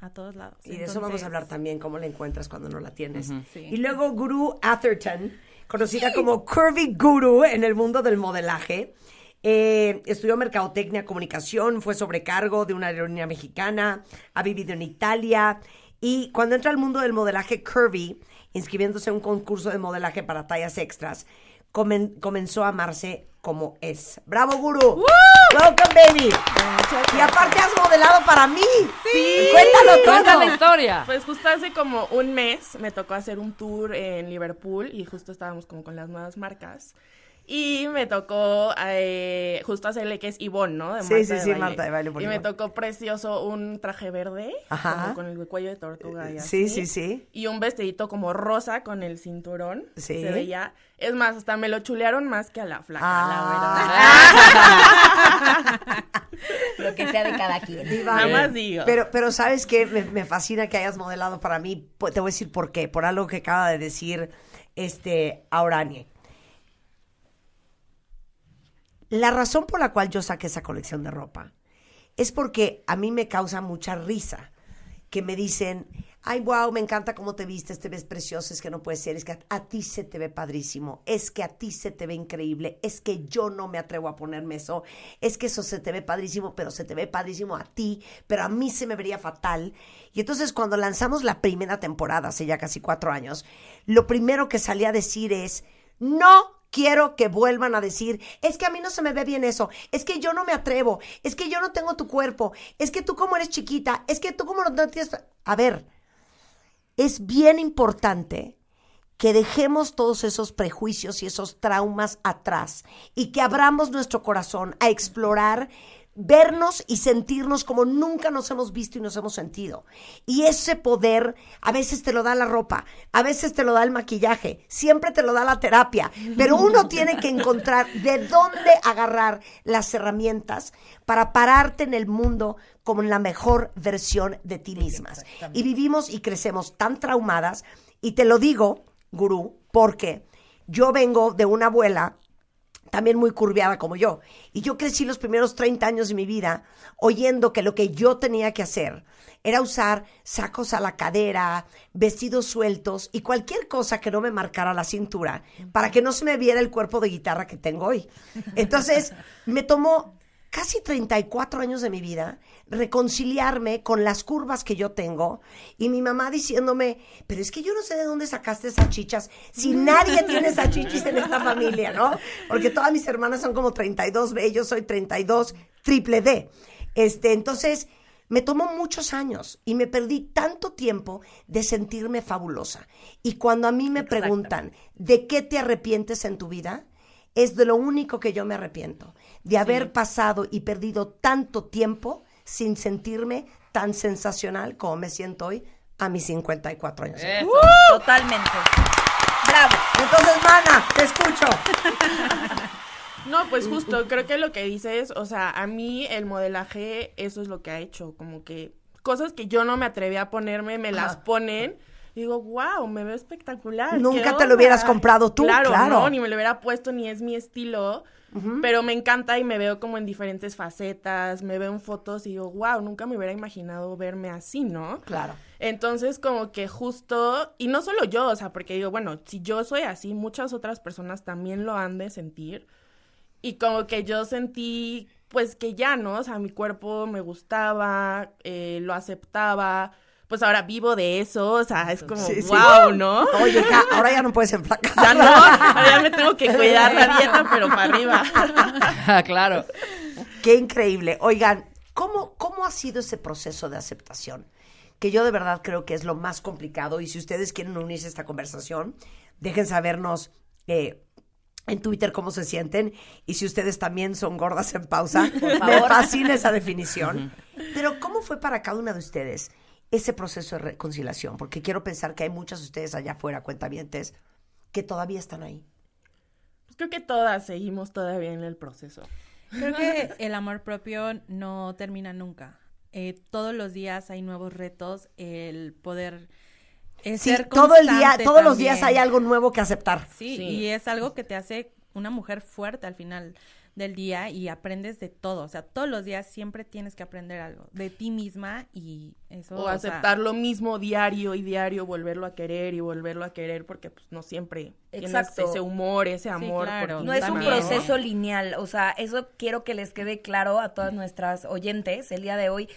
a todos lados. Y de eso vamos a hablar también, cómo la encuentras cuando no la tienes. Sí. Y luego Guru Atherton, conocida como Curvy Guru en el mundo del modelaje. Eh, estudió mercadotecnia, comunicación, fue sobrecargo de una aerolínea mexicana, ha vivido en Italia y cuando entra al mundo del modelaje curvy, inscribiéndose en un concurso de modelaje para tallas extras, comen- comenzó a amarse como es. ¡Bravo, Guru! ¡Welcome, baby! Y aparte has modelado para mí. Sí. Cuéntalo todo. Cuenta la historia. Pues justo hace como un mes me tocó hacer un tour en Liverpool y justo estábamos como con las nuevas marcas. Y me tocó eh, justo hacerle que es Ivonne, ¿no? De Sí, Marta sí, de sí, Baile. Marta de por Y me tocó precioso un traje verde, Ajá. como con el cuello de tortuga y Sí, así. sí, sí. Y un vestidito como rosa con el cinturón. Sí. Se veía. Es más, hasta me lo chulearon más que a la flaca, Ah. la verdad. Lo que sea de cada quien. Diva. Nada más digo. Pero, pero ¿sabes qué? Me, me fascina que hayas modelado para mí. Te voy a decir por qué. Por algo que acaba de decir este Auranie. La razón por la cual yo saqué esa colección de ropa es porque a mí me causa mucha risa que me dicen, ay, wow, me encanta cómo te vistes, te ves preciosa, es que no puede ser, es que a, ti se te ve padrísimo, es que a ti se te ve increíble, es que yo no me atrevo a ponerme eso, es que eso se te ve padrísimo, pero se te ve padrísimo a ti, pero a mí se me vería fatal. Y entonces cuando lanzamos la primera temporada, hace ya casi cuatro años, lo primero que salí a decir es, no quiero que vuelvan a decir, es que a mí no se me ve bien eso, es que yo no me atrevo, es que yo no tengo tu cuerpo, es que tú como eres chiquita, es que tú como no tienes... A ver, es bien importante que dejemos todos esos prejuicios y esos traumas atrás y que abramos nuestro corazón a explorar, vernos y sentirnos como nunca nos hemos visto y nos hemos sentido. Y ese poder a veces te lo da la ropa, a veces te lo da el maquillaje, siempre te lo da la terapia, pero uno tiene que encontrar de dónde agarrar las herramientas para pararte en el mundo como en la mejor versión de ti mismas. Y vivimos y crecemos tan traumadas, y te lo digo, gurú, porque yo vengo de una abuela también muy curviada como yo. Y yo crecí los primeros 30 años de mi vida oyendo que lo que yo tenía que hacer era usar sacos a la cadera, vestidos sueltos y cualquier cosa que no me marcara la cintura para que no se me viera el cuerpo de guitarra que tengo hoy. Entonces, me tomó casi 34 años de mi vida reconciliarme con las curvas que yo tengo y mi mamá diciéndome, pero es que yo no sé de dónde sacaste esas chichas, si nadie tiene esas chichis en esta familia, ¿no? Porque todas mis hermanas son como 32B, yo soy 32 triple D. Este, entonces, me tomó muchos años y me perdí tanto tiempo de sentirme fabulosa. Y cuando a mí me preguntan, ¿de qué te arrepientes en tu vida? Es de lo único que yo me arrepiento, de haber pasado y perdido tanto tiempo sin sentirme tan sensacional como me siento hoy a mis 54 años. Eso, totalmente. Bravo. Entonces, mana, te escucho. No, pues justo, creo que lo que dices, o sea, a mí el modelaje, eso es lo que ha hecho, como que cosas que yo no me atreví a ponerme, me las ponen. y Digo, wow, me veo espectacular. Nunca ¿qué te lo onda?". hubieras comprado tú, claro. claro. no, ni me lo hubiera puesto, ni es mi estilo. Pero me encanta y me veo como en diferentes facetas, me veo en fotos y digo, wow, nunca me hubiera imaginado verme así, ¿no? Claro. Entonces, como que justo, y no solo yo, o sea, porque digo, bueno, si yo soy así, muchas otras personas también lo han de sentir. Y como que yo sentí, pues que ya, ¿no? O sea, mi cuerpo me gustaba, eh, lo aceptaba. Pues ahora vivo de eso, o sea, es como, Sí, sí. wow, ¿no? Oye, ahora ya no puedes enflacar. Ya no, ahora ya me tengo que cuidar la dieta, pero para arriba. claro. Qué increíble. Oigan, ¿cómo, ¿cómo ha sido ese proceso de aceptación? Que yo de verdad creo que es lo más complicado. Y si ustedes quieren unirse a esta conversación, dejen sabernos eh, en Twitter cómo se sienten. Y si ustedes también son gordas en pausa, me favor. fascina esa definición. Pero ¿cómo fue para cada una de ustedes ese proceso de reconciliación? Porque quiero pensar que hay muchas de ustedes allá afuera, cuentavientes, que todavía están ahí. Pues creo que todas seguimos todavía en el proceso. Creo que el amor propio no termina nunca. Eh, todos los días hay nuevos retos, el poder eh, Sí, ser todo el día, todos los días hay algo nuevo que aceptar. Sí, Sí. y es algo que te hace una mujer fuerte al final del día y aprendes de todo. O sea, todos los días siempre tienes que aprender algo de ti misma y eso. O sea, aceptar lo mismo diario y diario, volverlo a querer y volverlo a querer, porque pues no siempre Exacto. tienes ese humor, ese amor. claro. por ti No es un proceso lineal, o sea, eso quiero que les quede claro a todas nuestras oyentes el día de hoy.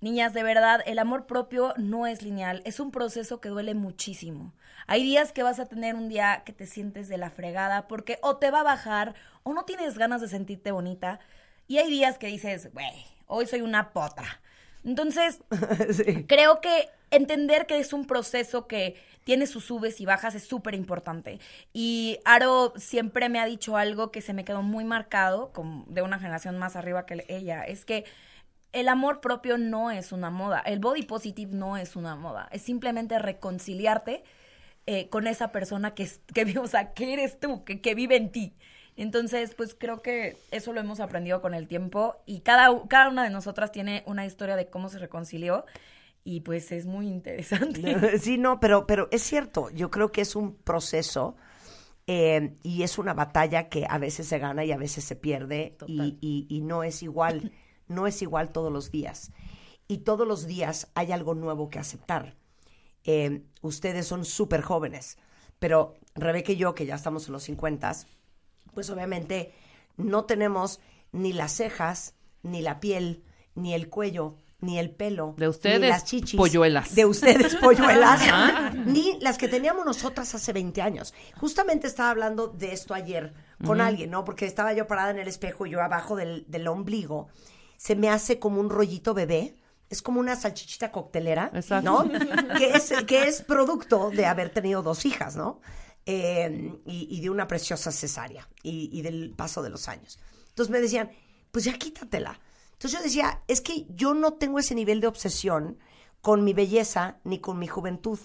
Niñas, de verdad, el amor propio no es lineal, es un proceso que duele muchísimo. Hay días que vas a tener un día que te sientes de la fregada porque o te va a bajar o no tienes ganas de sentirte bonita. Y hay días que dices, güey, hoy soy una potra. Entonces, Sí. creo que entender que es un proceso que tiene sus subes y bajas es súper importante. Y Aro siempre me ha dicho algo que se me quedó muy marcado, de una generación más arriba que ella, es que el amor propio no es una moda, el body positive no es una moda, es simplemente reconciliarte eh, con esa persona que, que, o sea, que eres tú, que, que vive en ti. Entonces, pues creo que eso lo hemos aprendido con el tiempo y cada, cada una de nosotras tiene una historia de cómo se reconcilió y pues es muy interesante. Sí, no, pero, pero es cierto, yo creo que es un proceso eh, y es una batalla que a veces se gana y a veces se pierde y, y- y no es igual, no es igual todos los días. Y todos los días hay algo nuevo que aceptar. Eh, ustedes son súper jóvenes, pero Rebeca y yo, que ya estamos en los 50, pues obviamente no tenemos ni las cejas, ni la piel, ni el cuello, ni el pelo, De ustedes, ni las chichis, polluelas. de ustedes polluelas, Ajá. ni las que teníamos nosotras hace 20 años. Justamente estaba hablando de esto ayer con alguien, ¿no? Porque estaba yo parada en el espejo y yo abajo del, del ombligo se me hace como un rollito bebé. Es como una salchichita coctelera, Exacto. ¿no? que, es, que es producto de haber tenido dos hijas, ¿no? Eh, y, y de una preciosa cesárea y, y del paso de los años. Entonces me decían, pues ya quítatela. Entonces yo decía, es que yo no tengo ese nivel de obsesión con mi belleza ni con mi juventud.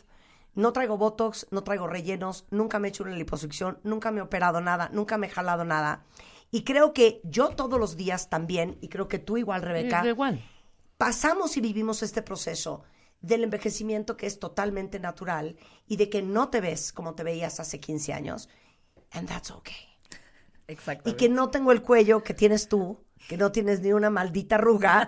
No traigo botox, no traigo rellenos, nunca me he hecho una liposucción, nunca me he operado nada, nunca me he jalado nada. Y creo que yo todos los días también, y creo que tú igual, Rebeca, igual. pasamos y vivimos este proceso del envejecimiento que es totalmente natural y de que no te ves como te veías hace 15 años. And that's okay. Exacto. Y que no tengo el cuello que tienes tú, que no tienes ni una maldita arruga.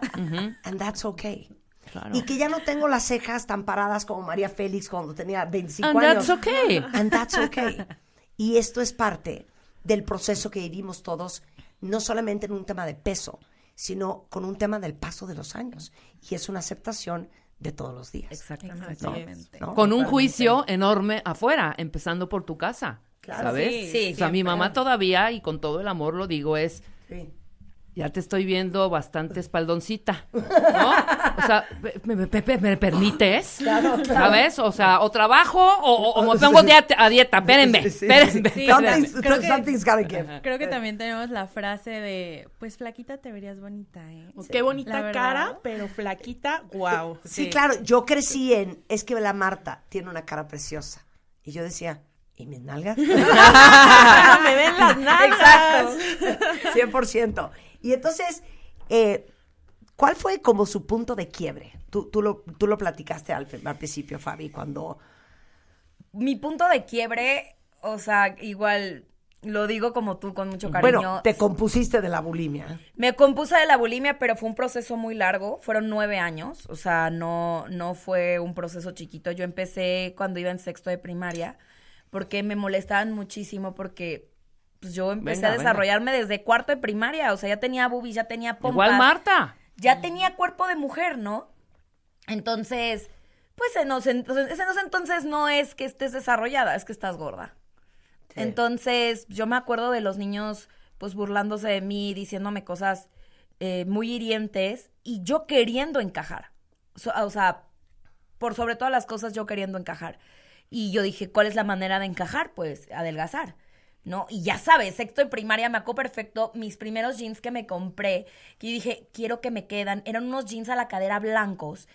And that's okay. Claro. Y que ya no tengo las cejas tan paradas como María Félix cuando tenía 25 And años. that's okay. And that's okay. Y esto es parte del proceso que vivimos todos, no solamente en un tema de peso, sino con un tema del paso de los años. Y es una aceptación de todos los días. Exactamente. ¿No? Con un juicio enorme afuera, empezando por tu casa. Claro. ¿Sabes? Sí, sí, o sea, mi mamá todavía, y con todo el amor lo digo, es, Sí. Ya te estoy viendo bastante espaldoncita, ¿no? O sea, ¿me, me- me- me permites? Claro, claro. ¿Sabes? O sea, o trabajo o, o- o me pongo dieta- a dieta, espérenme, Sí, sí, sí. espérenme, Sí, espérenme. Something's, Creo que- something's gotta give. Creo que también tenemos la frase de, pues flaquita te verías bonita, ¿eh? Qué bonita cara, pero flaquita, wow. Sí, claro, yo crecí en, es que la Marta tiene una cara preciosa. Y yo decía, ¿y mis nalgas? me ven las nalgas. Exacto, 100%. Y entonces, eh, ¿cuál fue como su punto de quiebre? Tú, tú, lo, tú lo platicaste al, al principio, Fabi, cuando... Mi punto de quiebre, o sea, igual lo digo como tú con mucho cariño. Bueno, te compusiste de la bulimia. Me compuse de la bulimia, pero fue un proceso muy largo. Fueron nueve años. O sea, no, no fue un proceso chiquito. Yo empecé cuando iba en sexto de primaria, porque me molestaban muchísimo, porque pues, yo empecé Venga, a venga. desarrollarme desde cuarto de primaria. O sea, ya tenía boobies, ya tenía pompas. Igual Marta. Ya tenía cuerpo de mujer, ¿no? Entonces, pues en entonces, los entonces no es que estés desarrollada, es que estás gorda. Entonces, yo me acuerdo de los niños, pues, burlándose de mí, diciéndome cosas eh, muy hirientes y yo queriendo encajar. So- o sea, por sobre todas las cosas, yo queriendo encajar. Y yo dije, ¿cuál es la manera de encajar? Pues, adelgazar. ¿No? Y ya sabes, sexto de primaria me acuerdo perfecto mis primeros jeans que me compré, que yo dije, quiero que me quedan. Eran unos jeans a la cadera blancos.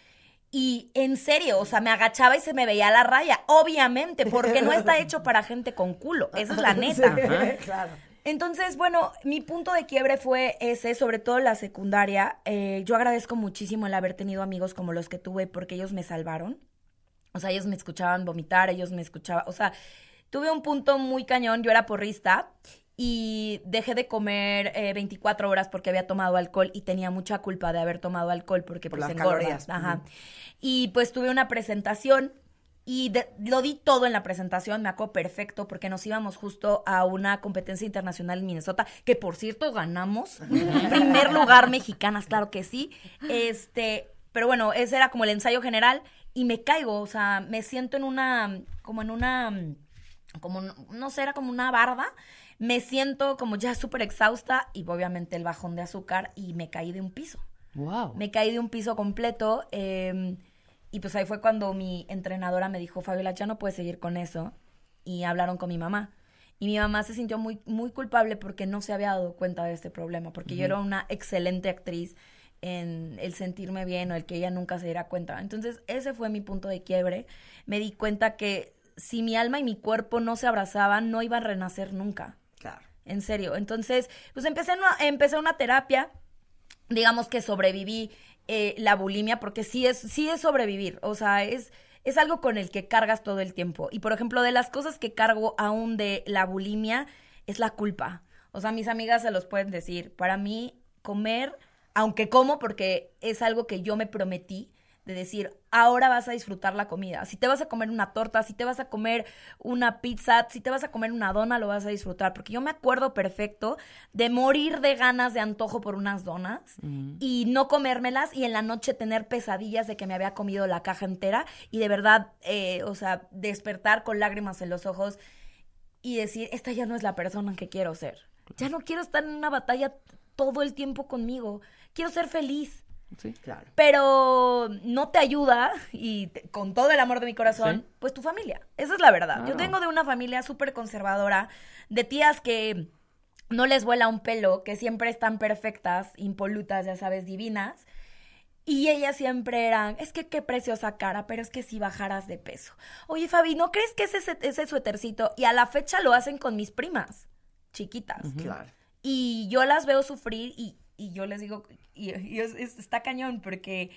Y en serio, o sea, me agachaba y se me veía la raya, obviamente, porque no está hecho para gente con culo, esa es la neta. Sí, claro. Entonces, bueno, mi punto de quiebre fue ese, sobre todo la secundaria. Eh, yo agradezco muchísimo el haber tenido amigos como los que tuve porque ellos me salvaron. O sea, ellos me escuchaban vomitar, ellos me escuchaban, o sea, tuve un punto muy cañón, yo era porrista y dejé de comer eh, 24 horas porque había tomado alcohol y tenía mucha culpa de haber tomado alcohol porque Por pues las calorías. Ajá. Y pues tuve una presentación y de- lo di todo en la presentación, me acuerdo perfecto, porque nos íbamos justo a una competencia internacional en Minnesota, que por cierto ganamos. Primer lugar mexicanas, claro que sí. Este, pero bueno, ese era como el ensayo general y me caigo, o sea, me siento en una, como en una, como, no- sé, era como una barda. Me siento como ya súper exhausta y obviamente el bajón de azúcar y me caí de un piso. Wow. Me caí de un piso completo eh, y pues ahí fue cuando mi entrenadora me dijo, Fabiola, ya no puedes seguir con eso. Y hablaron con mi mamá. Y mi mamá se sintió muy, muy culpable porque no se había dado cuenta de este problema, porque yo era una excelente actriz en el sentirme bien o el que ella nunca se diera cuenta. Entonces ese fue mi punto de quiebre. Me di cuenta que si mi alma y mi cuerpo no se abrazaban, no iban a renacer nunca. Claro. En serio. Entonces, pues empecé una, empecé una terapia digamos que sobreviví eh, la bulimia, porque sí es, sí es sobrevivir, o sea, es, es algo con el que cargas todo el tiempo. Y por ejemplo, de las cosas que cargo aún de la bulimia es la culpa. O sea, mis amigas se los pueden decir. Para mí, comer, aunque como, porque es algo que yo me prometí, de decir, ahora vas a disfrutar la comida. Si te vas a comer una torta, si te vas a comer una pizza, si te vas a comer una dona, lo vas a disfrutar. Porque yo me acuerdo perfecto de morir de ganas de antojo por unas donas y no comérmelas y en la noche tener pesadillas de que me había comido la caja entera y de verdad, eh, o sea, despertar con lágrimas en los ojos y decir, esta ya no es la persona que quiero ser. Ya no quiero estar en una batalla todo el tiempo conmigo. Quiero ser feliz. Sí, claro. Pero no te ayuda, y te- con todo el amor de mi corazón, Sí. pues tu familia. Esa es la verdad. Yo tengo de una familia súper conservadora, de tías que no les vuela un pelo, que siempre están perfectas, impolutas, ya sabes, divinas. Y ellas siempre eran, es que qué preciosa cara, pero es que si bajaras de peso. Oye, Fabi, ¿no crees que ese, ese suétercito? Y a la fecha lo hacen con mis primas, chiquitas. Claro. Y yo las veo sufrir y, y yo les digo, y, y es- es- está cañón, porque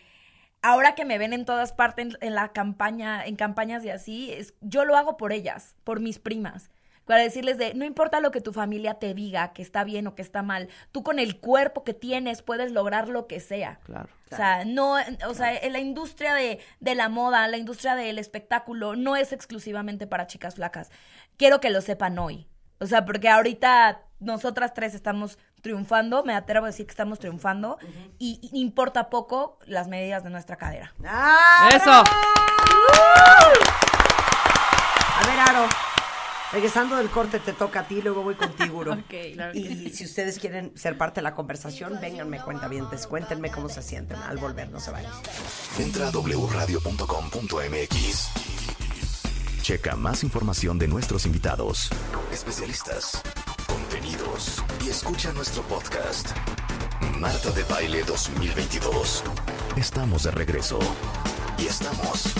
ahora que me ven en todas partes en, en la campaña, en campañas y así, es, yo lo hago por ellas, por mis primas. Para decirles de, no importa lo que tu familia te diga, que está bien o que está mal, tú con el cuerpo que tienes puedes lograr lo que sea. Claro. O sea, no, o sea, en la industria de, de la moda, la industria del espectáculo, no es exclusivamente para chicas flacas. Quiero que lo sepan hoy. O sea, porque ahorita nosotras tres estamos triunfando, me atrevo a decir que estamos triunfando, y, y importa poco las medidas de nuestra cadera. ¡Ah, ¡Eso! A ver, Aro, regresando del corte te toca a ti, luego voy contigo, Uro. y si ustedes quieren ser parte de la conversación, vénganme, cuenta bien, cuéntenme cómo se sienten al volver, no se vayan. Entra a wradio.com.mx. Checa más información de nuestros invitados, especialistas, contenidos y escucha nuestro podcast. Marta de Baile 2022. Estamos de regreso y estamos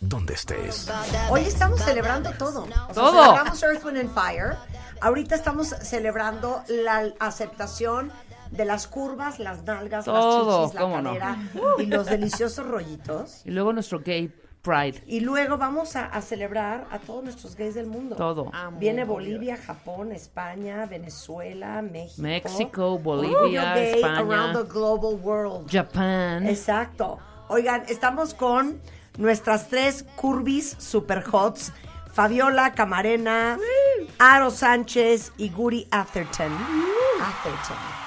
donde estés. Hoy estamos celebrando todo. O sea, Todo. Celebramos Earth, Wind and Fire. Ahorita estamos celebrando la aceptación de las curvas, las nalgas, Todo, las chichis, la no. cadera y los deliciosos rollitos. Y luego nuestro gay pride. Y luego vamos a, a celebrar a todos nuestros gays del mundo. Todo. Viene Bolivia, Japón, España, Venezuela, México. México, Bolivia, gay España. Around the global world. Japan. Exacto. Oigan, estamos con nuestras tres curvis super hots. Fabiola Camarena, Aro Sánchez y Guri Atherton. Atherton.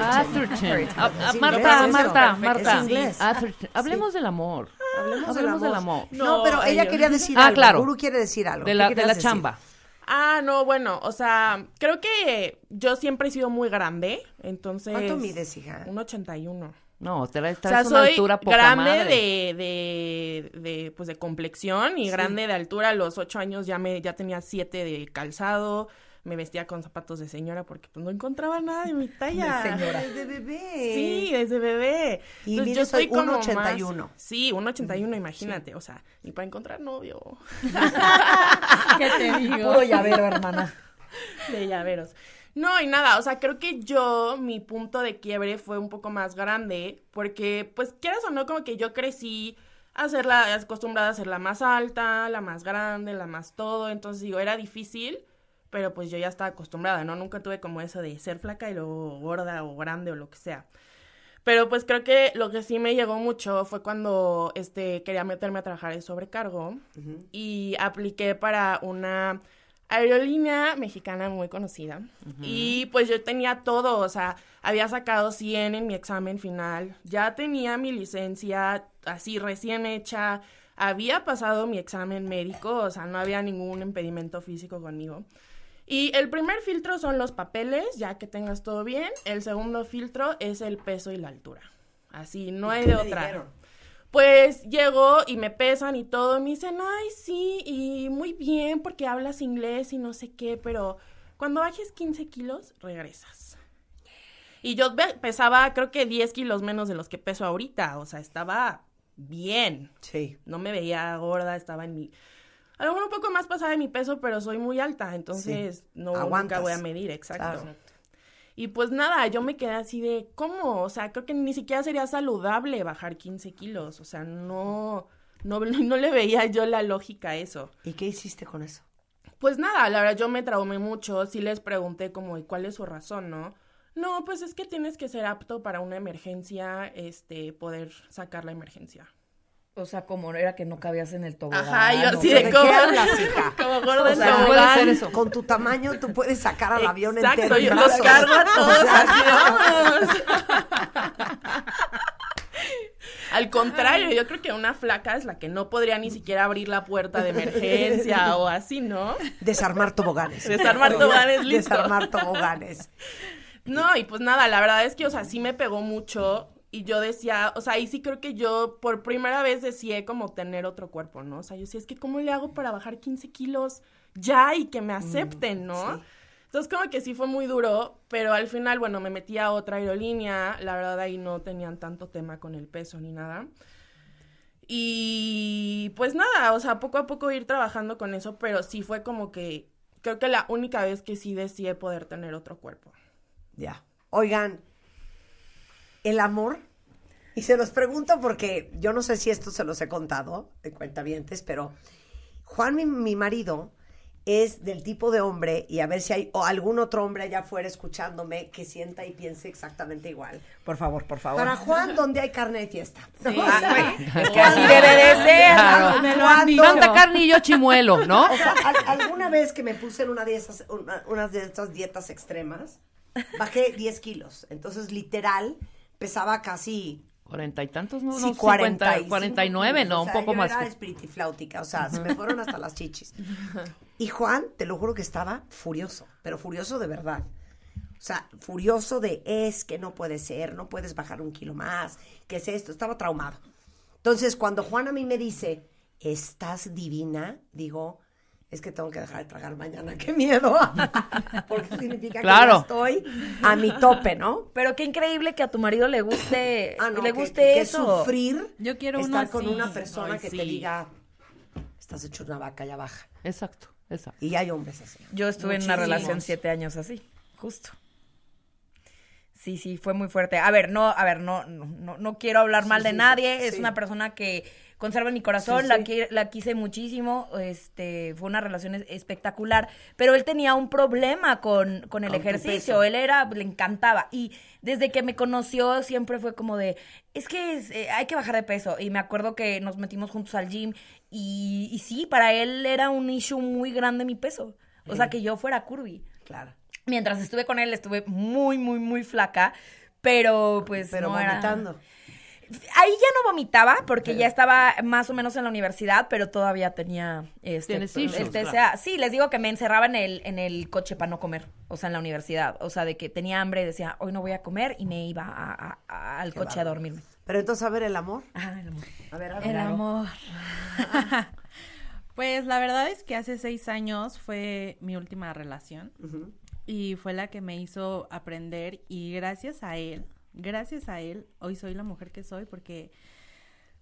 Atherton. Ah, ah, Es Marta, Marta. Marta. Es inglés. Atherton. Hablemos del amor. Hablemos, Hablemos del amor. No, pero ella quería decir Ah, algo. claro. Guru quiere decir algo. De ¿Qué la, de la decir? chamba. Ah, no, bueno, o sea, creo que yo siempre he sido muy grande, entonces... ¿Cuánto mides, hija? Un 81. No, te la O estás sea, a una soy altura poca grande madre. de, de, de, pues, de complexión y Sí. grande de altura. A los ocho años ya me ya tenía siete de calzado. Me vestía con zapatos de señora porque pues, no encontraba nada de mi talla. De señora. Desde bebé. Sí, desde bebé. Y Entonces, hoy como 1.81. más- Sí, 1.81, imagínate. O sea, ni para encontrar novio. ¿Qué te digo? Puro llavero, hermana. de llaveros. No, y nada, o sea, creo que yo, mi punto de quiebre fue un poco más grande, porque, pues, quieras o no, como que yo crecí a ser la, acostumbrada a ser la más alta, la más grande, la más todo, entonces digo, era difícil, pero pues yo ya estaba acostumbrada, ¿no? Nunca tuve como eso de ser flaca y luego gorda o grande o lo que sea. Pero pues creo que lo que sí me llegó mucho fue cuando este quería meterme a trabajar en sobrecargo y apliqué para una aerolínea mexicana muy conocida. Y pues yo tenía todo, o sea, había sacado 100 en mi examen final, ya tenía mi licencia así recién hecha, había pasado mi examen médico, o sea, no había ningún impedimento físico conmigo. Y el primer filtro son los papeles, ya que tengas todo bien. El segundo filtro es el peso y la altura. Así, no hay de otra. dijeron? Pues llego y me pesan y todo. Me dicen, ay, sí, y muy bien porque hablas inglés y no sé qué, pero cuando bajes 15 kilos, regresas. Y yo pesaba, creo que 10 kilos menos de los que peso ahorita. O sea, estaba bien. Sí. No me veía gorda, estaba en mi... A lo mejor un poco más pasada de mi peso, pero soy muy alta, entonces no Aguantas. nunca voy a medir, exacto. Claro. Y pues nada, yo me quedé así de, ¿cómo? O sea, creo que ni siquiera sería saludable bajar 15 kilos. O sea, no, no, no le veía yo la lógica a eso. ¿Y qué hiciste con eso? Pues nada, la verdad yo me traumé mucho, sí les pregunté como, ¿y cuál es su razón, no? No, pues es que tienes que ser apto para una emergencia, este, poder sacar la emergencia. O sea, como era que no cabías en el tobogán. Ajá, yo así ¿De cómo, como gorda O en tobogán. puede ser eso. Con tu tamaño tú puedes sacar al avión Exacto, entero. en yo los cargo a todos así. Al contrario, yo creo que una flaca es la que no podría ni siquiera abrir la puerta de emergencia o así, ¿no? Desarmar toboganes. Desarmar toboganes, listo. Desarmar toboganes. No, y pues nada, la verdad es que, o sea, sí me pegó mucho y yo decía, o sea, y sí creo que yo por primera vez deseé como tener otro cuerpo, ¿no? O sea, yo decía, es que ¿cómo le hago para bajar 15 kilos ya y que me acepten, ¿no? Entonces como que sí fue muy duro, pero al final, bueno, me metí a otra aerolínea, la verdad ahí no tenían tanto tema con el peso ni nada. Y pues nada, o sea, poco a poco ir trabajando con eso, pero sí fue como que creo que la única vez que sí deseé poder tener otro cuerpo. Ya. Oigan, el amor, y se los pregunto porque yo no sé si esto se los he contado de cuentavientes, pero Juan, mi, mi marido, es del tipo de hombre, y a ver si hay o algún otro hombre allá afuera escuchándome que sienta y piense exactamente igual. Por favor, por favor. Para Juan, donde hay carne de fiesta. Sí. Ah, es que así debe de ser. Claro. Me lo han dicho. Tanta carne y yo chimuelo, ¿no? O sea, al- alguna vez que me puse en una de esas, una, unas de estas dietas extremas, bajé 10 kilos. Entonces, literal, pesaba casi Cuarenta y tantos, ¿no? Sí, 40, 50, 49, no, un poco más. Era que- espiritifláutica, o sea, se me fueron hasta las chichis. Y Juan, te lo juro que estaba furioso, pero furioso de verdad. O sea, furioso de es que no puede ser, no puedes bajar un kilo más, ¿qué es esto? Estaba traumado. Entonces, cuando Juan a mí me dice, estás divina, digo, es que tengo que dejar de tragar mañana, qué miedo. Porque significa Claro. que estoy a mi tope, ¿no? Pero qué increíble que a tu marido le guste, Ah, no, le guste que eso. sufrir Yo quiero uno estar con así. una persona Ay, que sí. te diga, estás hecho una vaca, ya baja. Exacto, exacto. Y hay hombres así. Yo estuve en una relación siete años así, justo. Sí, sí, fue muy fuerte. A ver, no, a ver, no, no, no, no quiero hablar mal de sí, nadie. Es una persona que conserva en mi corazón, Sí, la, sí. la quise muchísimo. Este, fue una relación es- espectacular. Pero él tenía un problema con, con el Con ejercicio. Él era, le encantaba. Y desde que me conoció siempre fue como de, es que es, eh, hay que bajar de peso. Y me acuerdo que nos metimos juntos al gym. Y, y sí, para él era un issue muy grande mi peso. O sea, que yo fuera curvy. Claro. Mientras estuve con él, estuve muy, muy, muy flaca. Pero pues Pero no era- vomitando. Ahí ya no vomitaba porque ya estaba más o menos en la universidad, pero todavía tenía este Tienes el issues, TCA. claro. Sí, les digo que me encerraba en el en el coche para no comer, o sea, en la universidad, o sea, de que tenía hambre y decía, "Hoy no voy a comer" y me iba a- a- a- al Qué coche a dormirme. pero entonces, a ver, el amor. Ajá, el amor. A ver, a ver. El amor. Pues la verdad es que hace seis años fue mi última relación y fue la que me hizo aprender y gracias a él, gracias a él, hoy soy la mujer que soy porque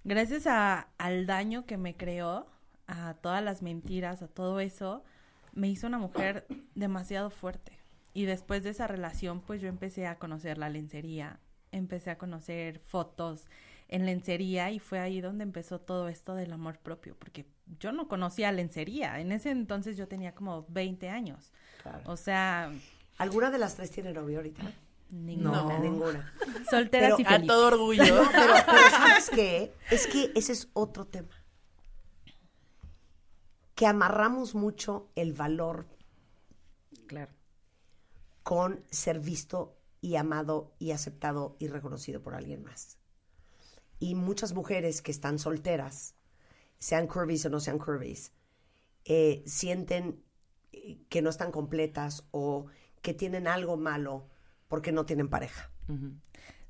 gracias a, al daño que me creó, a todas las mentiras, a todo eso, me hizo una mujer demasiado fuerte. Y después de esa relación, pues yo empecé a conocer la lencería, empecé a conocer fotos en lencería y fue ahí donde empezó todo esto del amor propio, porque yo no conocía lencería. En ese entonces yo tenía como 20 años. O sea... ¿Alguna de las tres tiene novio ahorita? Ninguna. No, ninguna. Solteras Pero- y felices. No, pero, pero ¿sabes qué? Es que ese es otro tema. Que amarramos mucho el valor Claro. con ser visto y amado y aceptado y reconocido por alguien más. Y muchas mujeres que están solteras, sean curvies o no sean curvies, eh, sienten eh, que no están completas o que tienen algo malo porque no tienen pareja.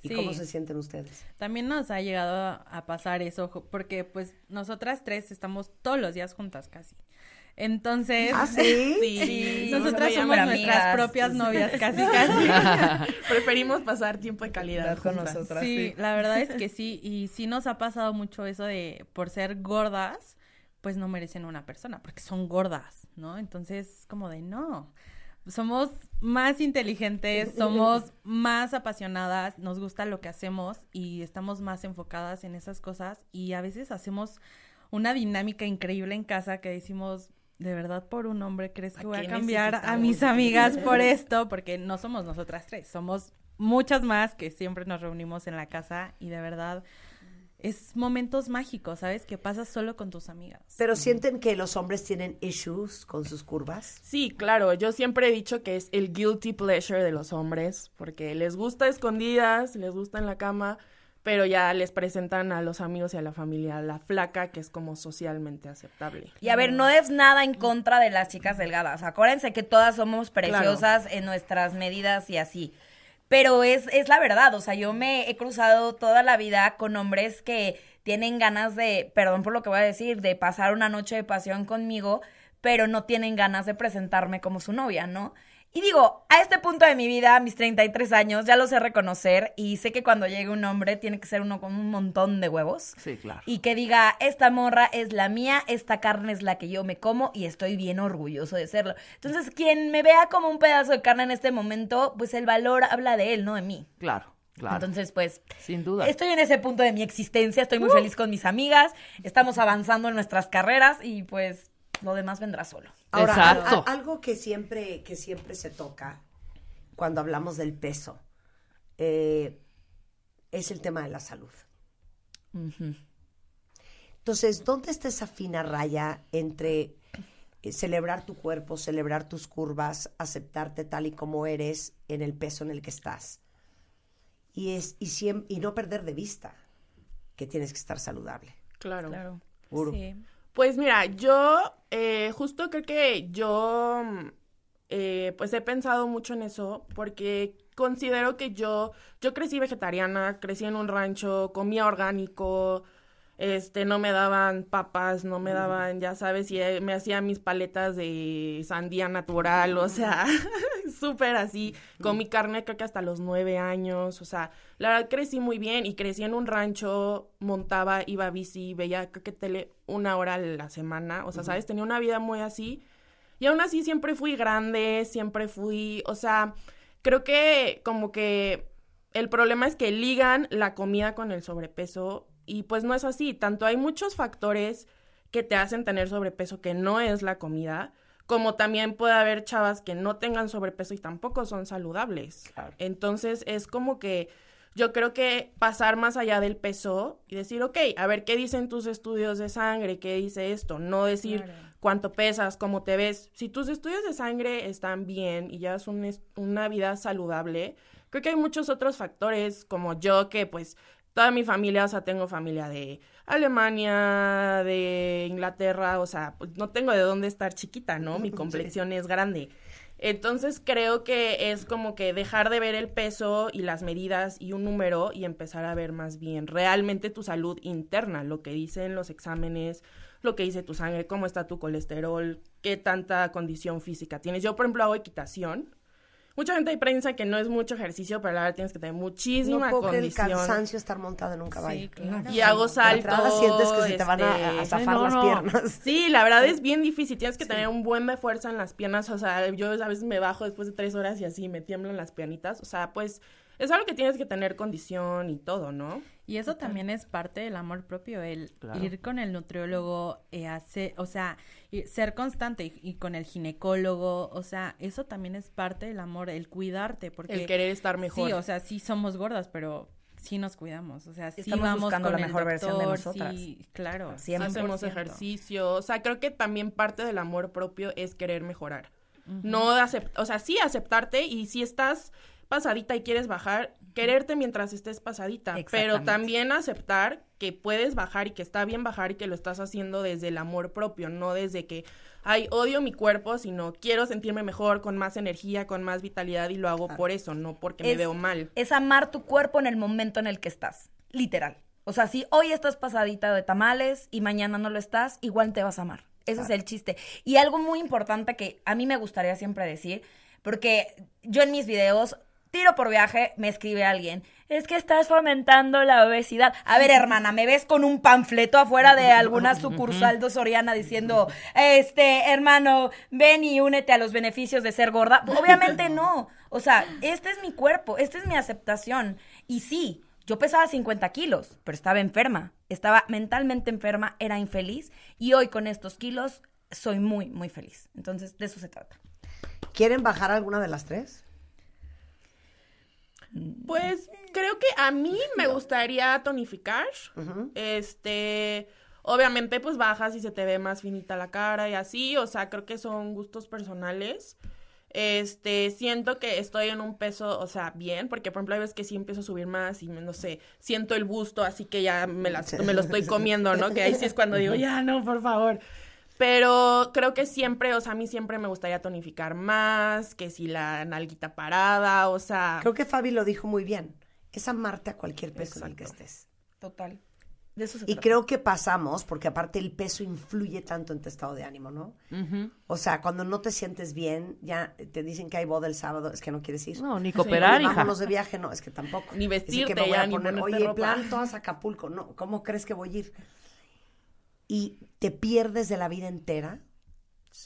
¿Y Sí. cómo se sienten ustedes? También nos ha llegado a- pasar eso, porque pues nosotras tres estamos todos los días juntas casi. Entonces, ¿Ah, sí? sí, somos nosotras somos amigas. nuestras propias novias casi casi. Preferimos pasar tiempo de calidad con nosotras. Sí, la verdad es que sí, y sí nos ha pasado mucho eso de por ser gordas, pues no merecen una persona, porque son gordas, ¿no? Entonces, como de no. Somos más inteligentes, somos más apasionadas, nos gusta lo que hacemos y estamos más enfocadas en esas cosas y a veces hacemos una dinámica increíble en casa que decimos, de verdad por un hombre crees que ¿A voy a cambiar a mis amigas por esto, porque no somos nosotras tres, somos muchas más que siempre nos reunimos en la casa y de verdad es momentos mágicos, ¿sabes? Que pasas solo con tus amigas. ¿Pero sienten que los hombres tienen issues con sus curvas? Sí, claro, yo siempre he dicho que es el guilty pleasure de los hombres, porque les gusta escondidas, les gusta en la cama, pero ya les presentan a los amigos y a la familia la flaca, que es como socialmente aceptable. Y a ver, no es nada en contra de las chicas delgadas. Acuérdense que todas somos preciosas en nuestras medidas y así. Pero es, es la verdad, o sea, yo me he cruzado toda la vida con hombres que tienen ganas de, perdón por lo que voy a decir, de pasar una noche de pasión conmigo, pero no tienen ganas de presentarme como su novia, ¿no? Y digo, a este punto de mi vida, mis 33 años, ya lo sé reconocer y sé que cuando llegue un hombre tiene que ser uno con un montón de huevos Sí, claro. y que diga, esta morra es la mía, esta carne es la que yo me como y estoy bien orgulloso de serlo. Entonces, quien me vea como un pedazo de carne en este momento, pues el valor habla de él, no de mí. Claro, claro. Entonces, pues, Sin duda. estoy en ese punto de mi existencia, estoy muy feliz con mis amigas, estamos avanzando en nuestras carreras y pues lo demás vendrá solo. Ahora, Exacto. a- a- algo que siempre, que siempre se toca cuando hablamos del peso eh, es el tema de la salud. Entonces, ¿dónde está esa fina raya entre eh, celebrar tu cuerpo, celebrar tus curvas, aceptarte tal y como eres en el peso en el que estás? Y, es, y, siem- y no perder de vista que tienes que estar saludable. Claro. Claro. Sí. Pues mira, yo eh, justo creo que yo mm, eh, pues he pensado mucho en eso porque considero que yo, yo crecí vegetariana, crecí en un rancho, comía orgánico, este, no me daban papas, no me daban, ya sabes, y eh, me hacía mis paletas de sandía natural, o sea, súper así, comí carne creo que hasta los nueve años, o sea, la verdad crecí muy bien y crecí en un rancho, montaba, iba a bici, veía creo que tele una hora a la semana, o sea, sabes, tenía una vida muy así, y aún así siempre fui grande, siempre fui, o sea, creo que como que el problema es que ligan la comida con el sobrepeso y pues no es así. Tanto hay muchos factores que te hacen tener sobrepeso que no es la comida, como también puede haber chavas que no tengan sobrepeso y tampoco son saludables. Entonces es como que yo creo que pasar más allá del peso y decir, ok, a ver qué dicen tus estudios de sangre, qué dice esto, no decir cuánto pesas, cómo te ves. Si tus estudios de sangre están bien y llevas un es- una vida saludable, creo que hay muchos otros factores, como yo, que pues toda mi familia, o sea, tengo familia de Alemania, de Inglaterra, o sea, pues no tengo de dónde estar chiquita, ¿no? Mi complexión es grande. Entonces creo que es como que dejar de ver el peso y las medidas y un número y empezar a ver más bien realmente tu salud interna, lo que dicen los exámenes, lo que dice tu sangre, cómo está tu colesterol, qué tanta condición física tienes. Yo, por ejemplo, hago equitación. Mucha gente piensa que no es mucho ejercicio, pero la verdad tienes que tener muchísima No creer el condición. cansancio estar montada en un caballo. Y hago saltos. Entrada sientes que se te van a, a este, zafar no, las no. piernas. Sí, la verdad es bien difícil. Tienes que tener un buen de fuerza en las piernas. O sea, yo a veces me bajo después de tres horas y así me tiemblan las piernitas. O sea, pues es algo que tienes que tener condición y todo, ¿no? Y eso también es parte del amor propio, el Claro. ir con el nutriólogo, eh, hacer, o sea, ser constante y, y con el ginecólogo, o sea, eso también es parte del amor, el cuidarte, porque El querer estar mejor. Sí, o sea, sí somos gordas, pero sí nos cuidamos, o sea, sí Estamos vamos buscando con la el mejor versión de nosotras. Sí, claro. Hacemos 100%. ejercicio. O sea, creo que también parte del amor propio es querer mejorar. No aceptar, o sea, sí aceptarte y si estás pasadita y quieres bajar, quererte mientras estés pasadita, pero también aceptar que puedes bajar y que está bien bajar y que lo estás haciendo desde el amor propio, no desde que, ay, odio mi cuerpo, sino quiero sentirme mejor, con más energía, con más vitalidad y lo hago por eso, no porque me veo mal. Es amar tu cuerpo en el momento en el que estás, literal. O sea, si hoy estás pasadita de tamales y mañana no lo estás, igual te vas a amar. Ese es el chiste. Y algo muy importante que a mí me gustaría siempre decir, porque yo en mis videos, tiro por viaje, me escribe alguien, es que estás fomentando la obesidad. A ver, hermana, ¿me ves con un panfleto afuera de alguna sucursal de Soriana diciendo, este, hermano, ven y únete a los beneficios de ser gorda? Obviamente no. O sea, este es mi cuerpo, esta es mi aceptación. Y sí, yo pesaba 50 kilos, pero estaba enferma. Estaba mentalmente enferma, era infeliz. Y hoy con estos kilos soy muy, muy feliz. Entonces, de eso se trata. ¿Quieren bajar alguna de las tres? Pues creo que a mí me gustaría tonificar. Este, obviamente pues bajas y se te ve más finita la cara y así, o sea, creo que son gustos personales. Este, siento que estoy en un peso, o sea, bien, porque por ejemplo hay veces que sí empiezo a subir más y no sé, siento el busto, así que ya me, las- me lo estoy comiendo, ¿no? Que ahí sí es cuando digo, ya no, por favor. Pero creo que siempre, o sea, a mí siempre me gustaría tonificar más, que si la nalguita parada, o sea... Creo que Fabi lo dijo muy bien. Es amarte a cualquier peso en el que estés. Total. De eso se Y trata. creo que pasamos, porque aparte el peso influye tanto en tu estado de ánimo, ¿no? O sea, cuando no te sientes bien, ya te dicen que hay boda el sábado, es que no quieres ir. No, ni cooperar, hija. Vámonos de viaje, no, es que tampoco. Ni Es que vestirte me voy ya, a ni poner, Oye, ropa. plan todas a Acapulco, no, ¿cómo crees que voy a ir? Y te pierdes de la vida entera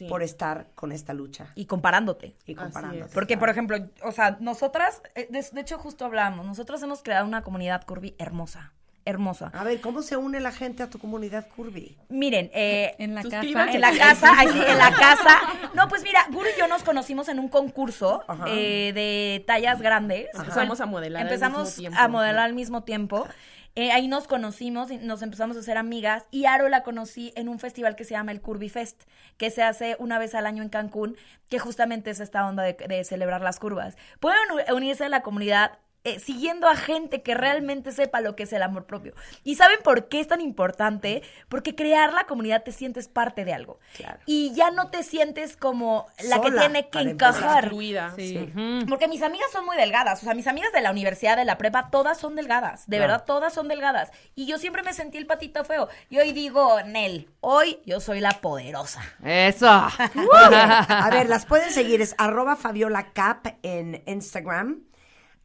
por estar con esta lucha. Y comparándote. Y comparándote. Porque, por ejemplo, o sea, nosotras, eh, de, de hecho, justo hablábamos, nosotros hemos creado una comunidad curvy hermosa. Hermosa. A ver, ¿cómo se une la gente a tu comunidad curvy? Miren, eh, En la casa. en la casa, ay, sí, en la casa. No, pues mira, Guru y yo nos conocimos en un concurso Ajá. eh, de tallas grandes. Empezamos a modelar al Empezamos mismo tiempo. a modelar al mismo tiempo. Eh, ahí nos conocimos y nos empezamos a hacer amigas. Y Aro la conocí en un festival que se llama el Curvy Fest, que se hace una vez al año en Cancún, que justamente es esta onda de, de celebrar las curvas. Pueden unirse a la comunidad eh, siguiendo a gente que realmente sepa lo que es el amor propio. ¿Y saben por qué es tan importante? Porque crear la comunidad te sientes parte de algo. Y ya no te sientes como la que tiene que encajar. Excluida. Sí. Porque mis amigas son muy delgadas. O sea, mis amigas de la universidad, de la prepa, todas son delgadas. De Claro. verdad, todas son delgadas. Y yo siempre me sentí el patito feo. Y hoy digo, Nel, hoy yo soy la poderosa. Eso. A ver, las pueden seguir. Es arroba Fabiola Cap en Instagram.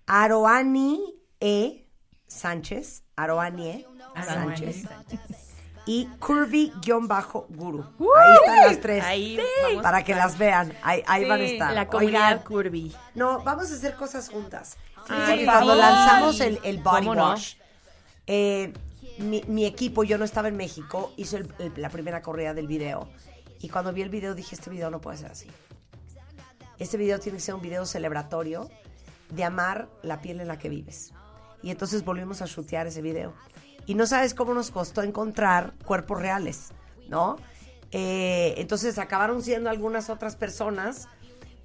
Aroani E. Sánchez. Aroani E. Sánchez. Y curvy-guru. Ahí están las tres. Ahí para que las vean. Ahí, ahí Sí, van a estar. la comunidad Oigan, curvy. No, vamos a hacer cosas juntas. Ay, por cuando lanzamos el, el body wash, eh, mi, mi equipo, yo no estaba en México, hizo el- el- la primera corrida del video. Y cuando vi el video dije, este video no puede ser así. Este video tiene que ser un video celebratorio de amar la piel en la que vives. Y entonces volvimos a shootear ese video. Y no sabes cómo nos costó encontrar cuerpos reales, ¿no? Eh, entonces acabaron siendo algunas otras personas,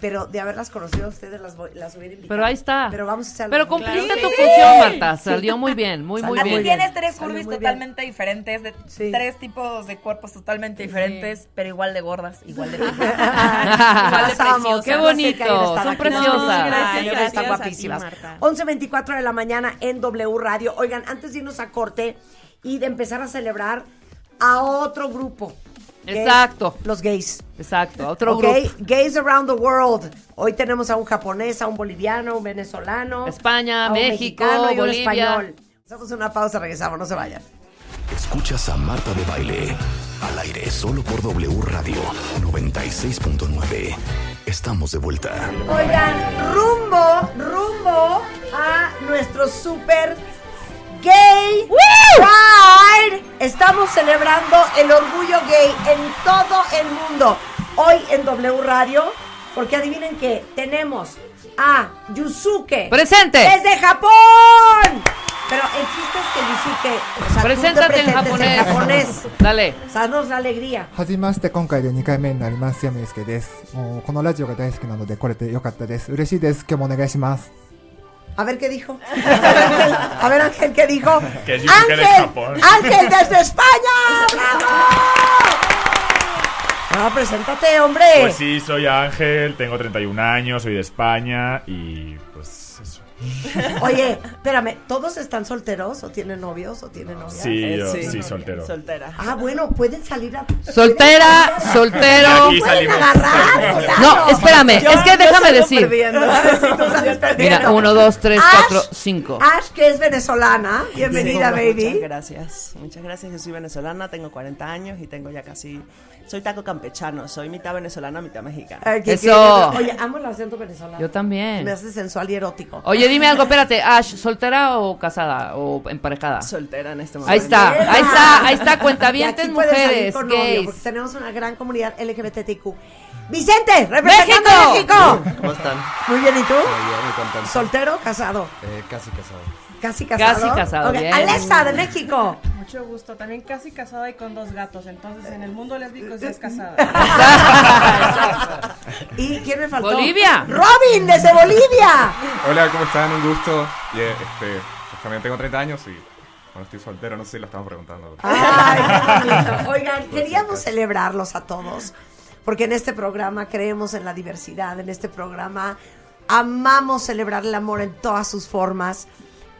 pero de haberlas conocido a ustedes las, voy- las hubiera invitado. Pero ahí está. Pero vamos a hacer Pero cumpliste Claro tu función, sí. Marta. Salió muy bien, muy, muy bien. Aquí tienes tres curvis bien. totalmente diferentes, de tres tipos de cuerpos totalmente diferentes, pero igual de gordas, igual de igual de amo, preciosas. Qué no sé bonito, son aquí. preciosas. No, gracias están guapísimas. Marta. 11.24 de la mañana en W Radio. Oigan, antes de irnos a corte y de empezar a celebrar a otro grupo. Exacto. Los gays. Exacto, otro Ok, grupo. Gays around the world. Hoy tenemos a un japonés, a un boliviano, un venezolano. España, a un México, mexicano y un español. Hacemos una pausa, regresamos, no se vayan. Escuchas a Marta de Baile. Al aire solo por W Radio 96.9. Estamos de vuelta. Oigan, rumbo, rumbo a nuestro super gay pride. Estamos celebrando el orgullo gay en todo el mundo. Hoy en W Radio, porque adivinen que tenemos a Yusuke. ¡Presente! Desde Japón. Pero el chiste es que Yusuke, o sea, tú te Preséntate en presentes japonés. en japonés. Dale. O sea, nos la alegría. はじめまして今回で2回目になります山祐介ですもうこのラジオが大好きなので来れてよかったです嬉しいです今日もお願いします A ver qué dijo. A ver, Ángel, ¿qué dijo? Que Ángel, Japón. Ángel desde España. ¡Bravo! Preséntate, hombre. Pues sí, soy Ángel, tengo 31 años, soy de España y pues. Oye, espérame, ¿todos están solteros o tienen novios o tienen novias? Sí, yo- sí, soltero. Soltera. Ah, bueno, pueden salir a... Soltera, pueden- soltero. Aquí salimos. Pueden agarrar, claro. No, espérame, Yo- es que déjame decir. si. Mira, uno, dos, tres, Ash, cuatro, cinco. Ash, que es venezolana. Bienvenida, Sí, baby. Muchas gracias. Muchas gracias. Yo soy venezolana, tengo 40 años y tengo ya casi. Soy taco campechano. Soy mitad venezolana, mitad mexicana. Ay, qué- Eso. qué- Oye, amo el acento venezolano. Yo también. Me hace sensual y erótico. Oye, dime algo, espérate, Ash, ¿soltera o casada o emparejada? Soltera en este momento. Ahí está, ahí está, ahí está, cuentavientes mujeres, con novio, porque tenemos una gran comunidad LGBTQ. Vicente, representando ¡México! México. ¿Cómo están? Muy bien, ¿y tú? Muy bien, muy contento. ¿Soltero casado? Eh, casi casado. Casi casado. Casi casado, Ok, bien. Alessa, de México. Mucho gusto, también casi casada y con dos gatos, entonces en el mundo lésbico sí es casada. ¿Y quién me faltó? Bolivia. Robin, desde Bolivia. Hola, ¿cómo están? Un gusto. Este, pues también tengo 30 años y bueno, estoy soltero, no sé si lo estamos preguntando. Ay, qué bonito. Oigan, queríamos celebrarlos a todos, porque en este programa creemos en la diversidad, en este programa amamos celebrar el amor en todas sus formas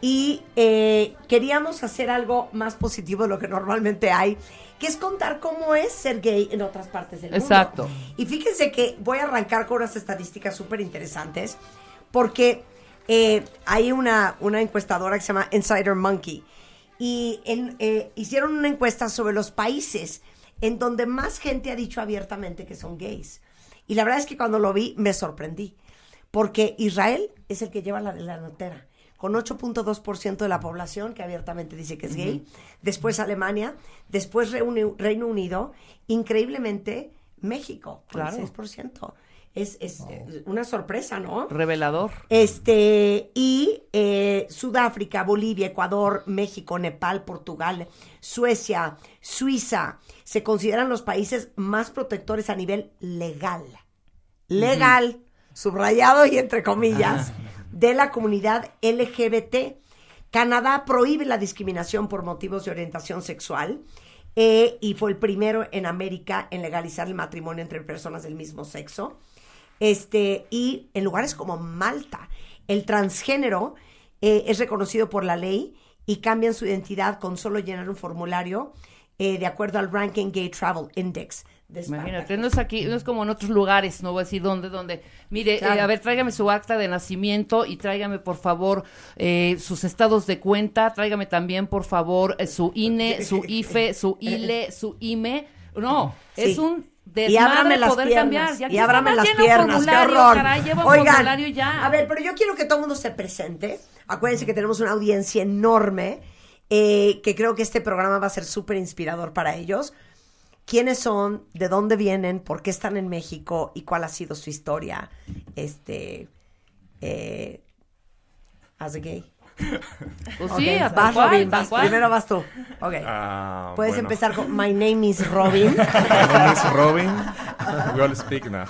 y eh, queríamos hacer algo más positivo de lo que normalmente hay, que es contar cómo es ser gay en otras partes del mundo. Exacto. Y fíjense que voy a arrancar con unas estadísticas súper interesantes, porque eh, hay una, una encuestadora que se llama Insider Monkey, y en- eh, hicieron una encuesta sobre los países en donde más gente ha dicho abiertamente que son gays. Y la verdad es que cuando lo vi me sorprendí, porque Israel es el que lleva la delantera, con 8.2% de la población que abiertamente dice que es gay, después Alemania, después Reuni- Reino Unido, increíblemente México, con Claro. el 6%. Es, es una sorpresa, ¿no? Revelador. Este, y eh, Sudáfrica, Bolivia, Ecuador, México, Nepal, Portugal, Suecia, Suiza, se consideran los países más protectores a nivel legal. Legal, subrayado y entre comillas, de la comunidad LGBT. Canadá prohíbe la discriminación por motivos de orientación sexual eh, y fue el primero en América en legalizar el matrimonio entre personas del mismo sexo. Este, y en lugares como Malta, el transgénero eh, es reconocido por la ley y cambian su identidad con solo llenar un formulario eh, de acuerdo al Ranking Gay Travel Index. De Imagínate, no es aquí, no es como en otros lugares, no voy a decir dónde, dónde. Mire, eh, a ver, tráigame su acta de nacimiento y tráigame, por favor, eh, sus estados de cuenta, tráigame también, por favor, eh, su INE, su IFE, su ILE, su IME. No, Sí. es un y ábrame las poder piernas. cambiar. Ya y ábrame las piernas. ¡Qué horror! caray, lleva Oigan, ya. a ver, pero yo quiero que todo el mundo se presente. Acuérdense que tenemos una audiencia enorme, eh, que creo que este programa va a ser súper inspirador para ellos. ¿Quiénes son? ¿De dónde vienen? ¿Por qué están en México? ¿Y cuál ha sido su historia? Este... Eh, as a gay. Pues sí, vas, cual, Robin, vas. Primero vas tú. Ok. Ah, Puedes bueno. empezar con My name is Robin. My name is Robin. We all speak now.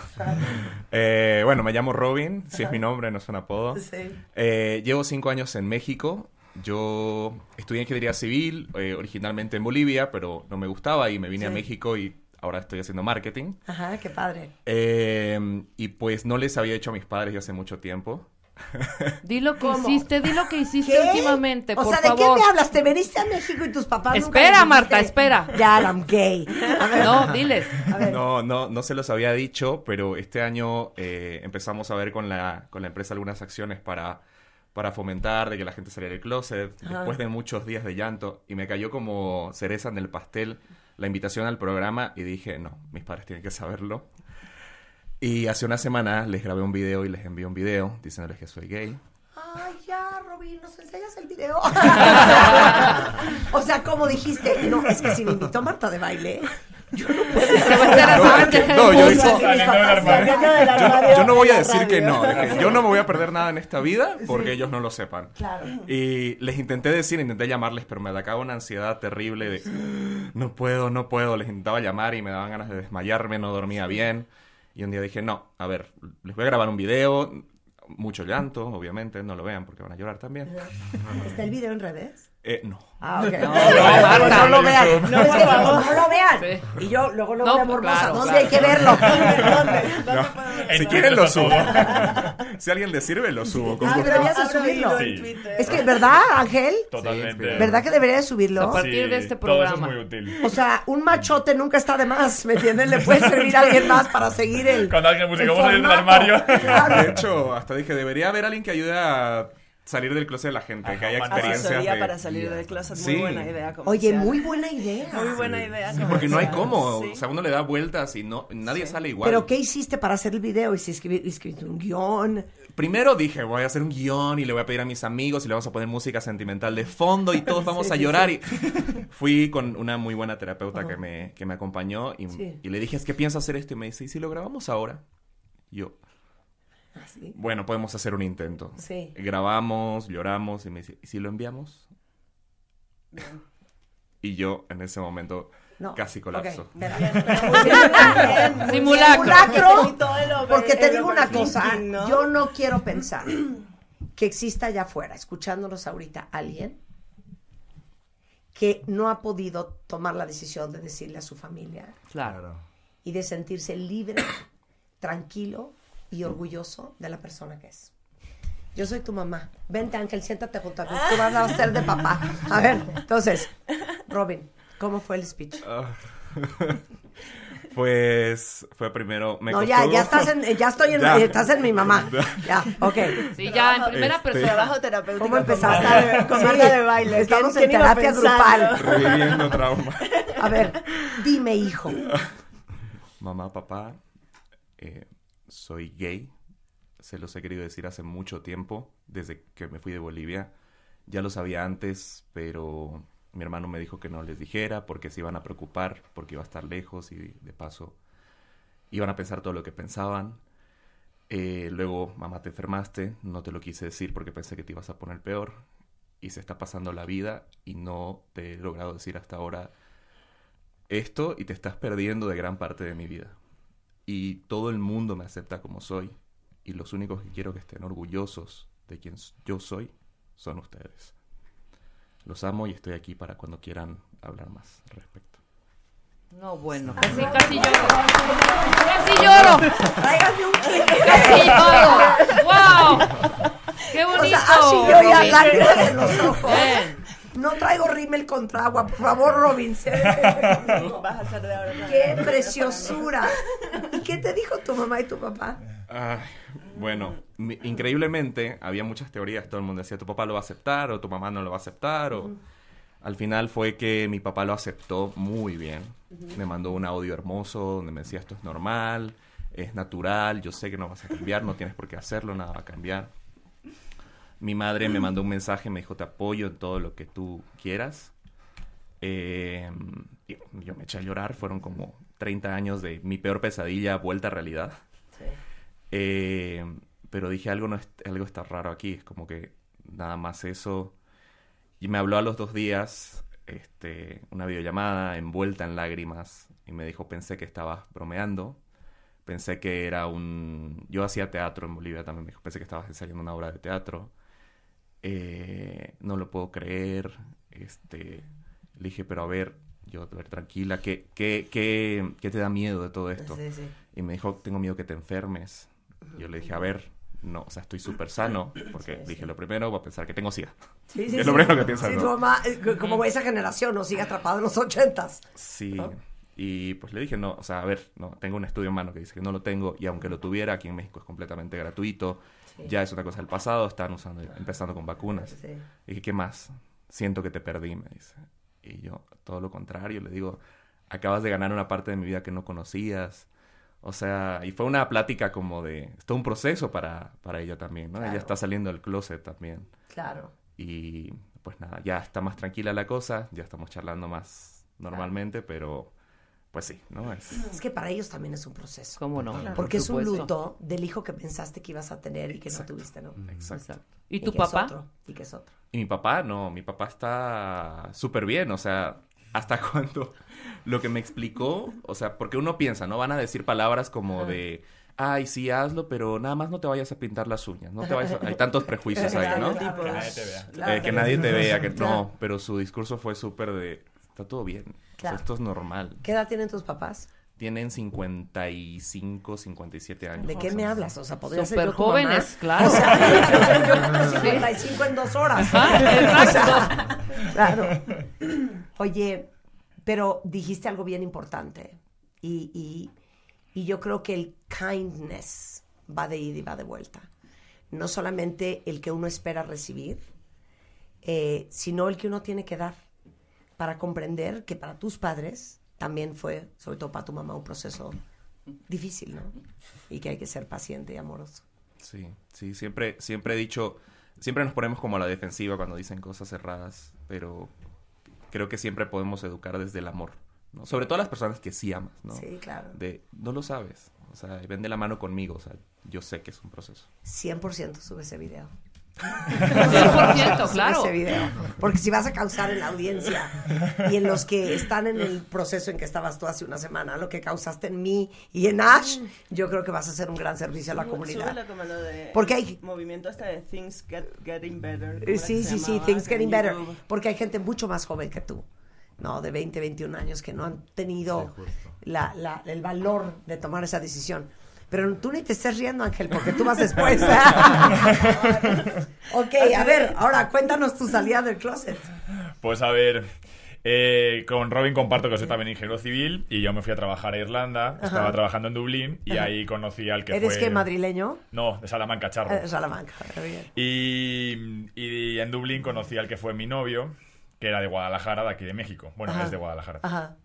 Eh, bueno, me llamo Robin, si es mi nombre, no es un apodo. Sí. Eh, llevo cinco años en México. Yo estudié ingeniería civil, eh, originalmente en Bolivia, pero no me gustaba y me vine a. México y ahora estoy haciendo marketing. Ajá, qué padre. Eh, y pues no les había hecho a mis padres ya hace mucho tiempo. Di lo que ¿Cómo? hiciste, di lo que hiciste ¿Qué? últimamente, O por sea, ¿de favor. qué me hablas? ¿Te veniste a México y tus papás nunca Espera, Marta, espera. Dad, I'm gay. A ver. No, diles. No, no, no se los había dicho, pero este año eh, empezamos a ver con la, con la empresa algunas acciones para, para fomentar de que la gente saliera del closet, Ajá. después de muchos días de llanto, y me cayó como cereza en el pastel la invitación al programa y dije, no, mis padres tienen que saberlo. Y hace una semana les grabé un video y les envié un video diciéndoles que soy gay. Ay, ya, Robin, ¿nos enseñas el video? o sea, como dijiste, no, es que si me invitó Marta de baile, yo no puedo. No, yo no voy a decir que no. dije, Yo no me voy a perder nada en esta vida porque ellos no lo sepan. Claro. Y les intenté decir, intenté llamarles, pero me atacaba una ansiedad terrible de no puedo, no puedo. Les intentaba llamar y me daban ganas de desmayarme, no dormía bien. Y un día dije, no, a ver, les voy a grabar un video, mucho llanto, obviamente, no lo vean porque van a llorar también. ¿Está el video en redes? Eh, no. Ah, ok. No, No, Marta. pues no lo vean. No, No, no lo vean. Sí. Y yo luego lo No, veo morbosa. claro, ¿Dónde claro. hay que verlo? ¿Dónde? No, Si quieren lo subo. si a alguien le sirve, lo subo. con Ah, gusto. deberías de subirlo. Sí. Es que, ¿verdad, Ángel? Totalmente. ¿Verdad que deberías de subirlo? A partir de este Todo eso es programa. muy útil. O sea, un machote nunca está de más, ¿me entienden? Le puede servir a alguien más para seguir el. Cuando alguien busca el cómo salir del armario. De hecho, hasta dije, debería haber alguien que ayude a salir del closet de la gente, que haya experiencias Asesoría de... para salir del closet, muy Sí. buena idea. Oye, muy buena idea. Muy buena idea. Porque no hay cómo, Sí. o sea, uno le da vueltas y no nadie sale igual. ¿Pero qué hiciste para hacer el video? ¿Y si escribí- escribiste un guion? Primero dije, voy a hacer un guion y le voy a pedir a mis amigos y le vamos a poner música sentimental de fondo y todos vamos Sí, a llorar. sí. Y fui con una muy buena terapeuta Ajá. que me, que me acompañó y, Sí. y le dije, es que pienso hacer esto y me dice, ¿y si lo grabamos ahora? Yo, Así. bueno, podemos hacer un intento. Sí. Grabamos, lloramos y me dice, ¿y si lo enviamos? Y yo en ese momento No. casi colapso. Simulacro. Y todo el over- Porque te digo una cosa, ¿no? yo no quiero pensar que exista allá afuera, escuchándonos ahorita, alguien que no ha podido tomar la decisión de decirle a su familia Claro. y de sentirse libre, tranquilo y orgulloso de la persona que es. Yo soy tu mamá. Vente, Ángel, siéntate junto a mí. Tú vas a ser de papá. A ver, entonces, Robin, ¿cómo fue el speech? Pues fue primero. Me no, costó- ya, ya estás en, ya estoy en, Ya. estás en mi mamá. Ya, ok. Sí, ya, en primera Este- persona. Trabajo terapéutico. ¿Cómo con empezaste? Marta- Con Marta de baile. estamos ¿Quién- en terapia grupal. Reviviendo trauma. A ver, dime, hijo. Mamá, papá, eh, soy gay. Se los he querido decir hace mucho tiempo, desde que me fui de Bolivia. Ya lo sabía antes, pero mi hermano me dijo que no les dijera porque se iban a preocupar, porque iba a estar lejos y de paso iban a pensar todo lo que pensaban. Eh, luego, mamá, te enfermaste, no te lo quise decir porque pensé que te ibas a poner peor. Y se está pasando la vida y no te he logrado decir hasta ahora esto y te estás perdiendo de gran parte de mi vida. Y todo el mundo me acepta como soy. Y los únicos que quiero que estén orgullosos de quien yo soy son ustedes. Los amo y estoy aquí para cuando quieran hablar más al respecto. No, bueno, casi, casi lloro. Casi lloro. Tráigame un clip. Casi lloro. ¡Wow! ¡Qué bonito! O sea, así yo ya Robin. lágrimas en los ojos. Bien. No traigo rímel contra agua, por favor, Robin. Vas a de ahora. ¡Qué preciosura! ¿Y qué te dijo tu mamá y tu papá? Bueno, increíblemente había muchas teorías. Todo el mundo decía, tu papá lo va a aceptar o tu mamá no lo va a aceptar. O... Al final fue que mi papá lo aceptó muy bien. Me mandó un audio hermoso donde me decía, esto es normal, es natural, yo sé que no vas a cambiar, no tienes por qué hacerlo, nada va a cambiar. Mi madre me mandó un mensaje, me dijo, te apoyo en todo lo que tú quieras. Eh, y yo me eché a llorar, fueron como 30 años de mi peor pesadilla vuelta a realidad. Eh, pero dije, algo, no es- algo está raro aquí, es como que nada más eso. Y me habló a los dos días, este, una videollamada envuelta en lágrimas, y me dijo, pensé que estabas bromeando, pensé que era un... Yo hacía teatro en Bolivia también, me dijo, pensé que estabas ensayando una obra de teatro. Eh, no lo puedo creer, este... Le dije, pero a ver, yo, a ver, tranquila, ¿qué, qué, qué, qué te da miedo de todo esto? Sí, sí. Y me dijo, tengo miedo que te enfermes. Yo le dije, a ver, no, o sea, estoy súper sano, porque dije, lo primero, voy a pensar que tengo SIDA. Sí, es lo primero que piensa, Sí, ¿no? tu mamá, eh, como esa generación, no sigue atrapado en los ochentas. Sí. ¿No? Y pues le dije, no, o sea, a ver, no, tengo un estudio en mano que dice que no lo tengo y aunque lo tuviera, aquí en México es completamente gratuito. Sí. Ya es una cosa del pasado, están usando, empezando con vacunas. Sí. Y dije, ¿qué más? Siento que te perdí, me dice. Y yo, todo lo contrario, le digo, acabas de ganar una parte de mi vida que no conocías. O sea, y fue una plática como de, es todo un proceso para, para ella también, ¿no? Claro. Ella está saliendo del closet también. Claro. Y pues nada, ya está más tranquila la cosa, ya estamos charlando más normalmente, pero pues sí, ¿no? Es, Es que para ellos también es un proceso. ¿Cómo no? Claro. Porque Por es un luto del hijo que pensaste que ibas a tener y que no tuviste, ¿no? Exacto. ¿Y tu papá? otro, y que es otro. Y mi papá, no, mi papá está súper bien, o sea, hasta cuando lo que me explicó, o sea, porque uno piensa, ¿no? Van a decir palabras como de, ay, sí, hazlo, pero nada más no te vayas a pintar las uñas, no te vayas a-". Hay tantos prejuicios ahí, ¿no? Estereotipos. Que nadie te vea. Eh, que nadie te vea, que no, pero su discurso fue súper de, está todo bien, o sea, Claro. esto es normal. ¿Qué edad tienen tus papás? Tienen 55, 57 años. ¿De qué me hablas? O sea, podría ser Súper yo tu mamá. jóvenes, claro. O sea, yo con 55 en dos horas. Ajá, O sea, claro. Oye, pero dijiste algo bien importante. Y, y, y yo creo que el kindness va de ida y va de vuelta. No solamente el que uno espera recibir, eh, sino el que uno tiene que dar para comprender que para tus padres también fue, sobre todo para tu mamá, un proceso difícil, ¿no? Y que hay que ser paciente y amoroso. Sí, sí, siempre, siempre he dicho, siempre nos ponemos como a la defensiva cuando dicen cosas cerradas, pero creo que siempre podemos educar desde el amor, ¿no? Sobre todo a las personas que sí amas, ¿no? Sí, claro. De, no lo sabes, o sea, ven de la mano conmigo, o sea, yo sé que es un proceso. 100% sube ese video. 100%, Sube claro. ese video. Porque si vas a causar en la audiencia y en los que están en el proceso en que estabas tú hace una semana, lo que causaste en mí y en Ash, yo creo que vas a hacer un gran servicio a la comunidad. súbelo como lo de Porque hay- movimiento este de Things Get- Getting Better. ¿cómo Eh, era Sí, sí, sí? Things Getting Better. Porque hay gente mucho más joven que tú, ¿no? De 20, 21 años que no han tenido la, la- el valor de tomar esa decisión. Pero tú ni te estés riendo, Ángel, porque tú vas después. ok, a ver, ahora cuéntanos tu salida del closet. Pues a ver, eh, con Robin comparto que soy también ingeniero civil y yo me fui a trabajar a Irlanda. Ajá. Estaba trabajando en Dublín y Ajá. ahí conocí al que ¿Eres fue... qué, madrileño? No, de Salamanca, Charro. Eh, Salamanca, muy bien. Y, y en Dublín conocí al que fue mi novio, que era de Guadalajara, de aquí de México. Bueno, Ajá. es de Guadalajara. Ajá.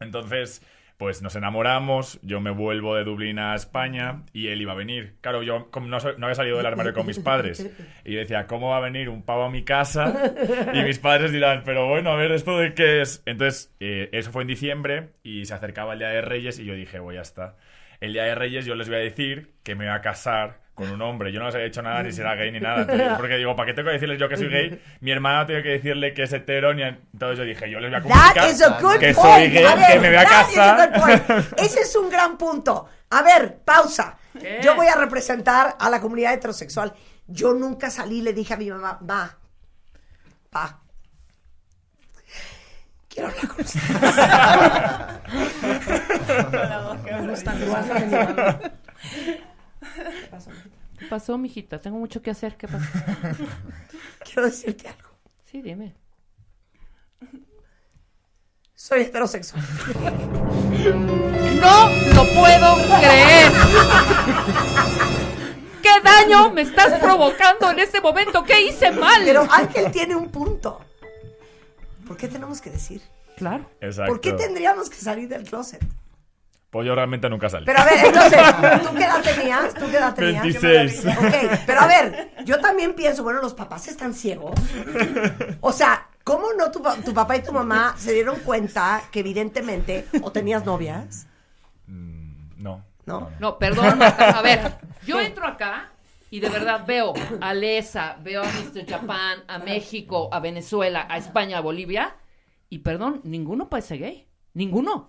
Entonces, pues nos enamoramos, yo me vuelvo de Dublín a España y él iba a venir. Claro, yo como no, había salido del armario con mis padres. Y decía, ¿cómo va a venir un pavo a mi casa? Y mis padres dirán, pero bueno, a ver, ¿esto de qué es? Entonces, eh, eso fue en diciembre y se acercaba el Día de Reyes y yo dije, voy, ya está. El Día de Reyes yo les voy a decir que me voy a casar con un hombre. Yo no les he dicho nada ni si era gay ni nada. Entonces, porque digo, ¿para qué tengo que decirles yo que soy gay? Mi hermana tiene que decirle que es hetero. Ni... Entonces yo dije, yo les voy a comunicar That is a good que point. soy gay, A ver, que me voy a casar. good point. Ese es un gran punto. A ver, pausa. Yo voy a representar a la comunidad heterosexual. Yo nunca salí y le dije a mi mamá, va, va. Quiero hablar con usted. Me gustan Igual igual. que mi mamá. ¿Qué pasó, mijita? Tengo mucho que hacer. ¿Qué pasó? Quiero decirte algo. Sí, dime. Soy heterosexual. ¡No lo puedo creer! ¿Qué daño me estás provocando en este momento? ¿Qué hice mal? Pero Ángel tiene un punto. ¿Por qué tenemos que decir? Claro. Exacto. ¿Por qué tendríamos que salir del closet? Pues yo realmente nunca salí. Pero a ver, entonces, ¿tú qué edad tenías? ¿Tú qué edad tenías? 26. Ok, pero a ver, yo también pienso, bueno, los papás están ciegos. O sea, ¿cómo no tu, pa- tu papá y tu mamá se dieron cuenta que evidentemente o tenías novias? No. ¿No? No, perdón, Marta. A ver, yo entro acá y de verdad veo a Lesa, veo a Mr. Japan, a México, a Venezuela, a España, a Bolivia. Y perdón, ninguno parece gay. Ninguno.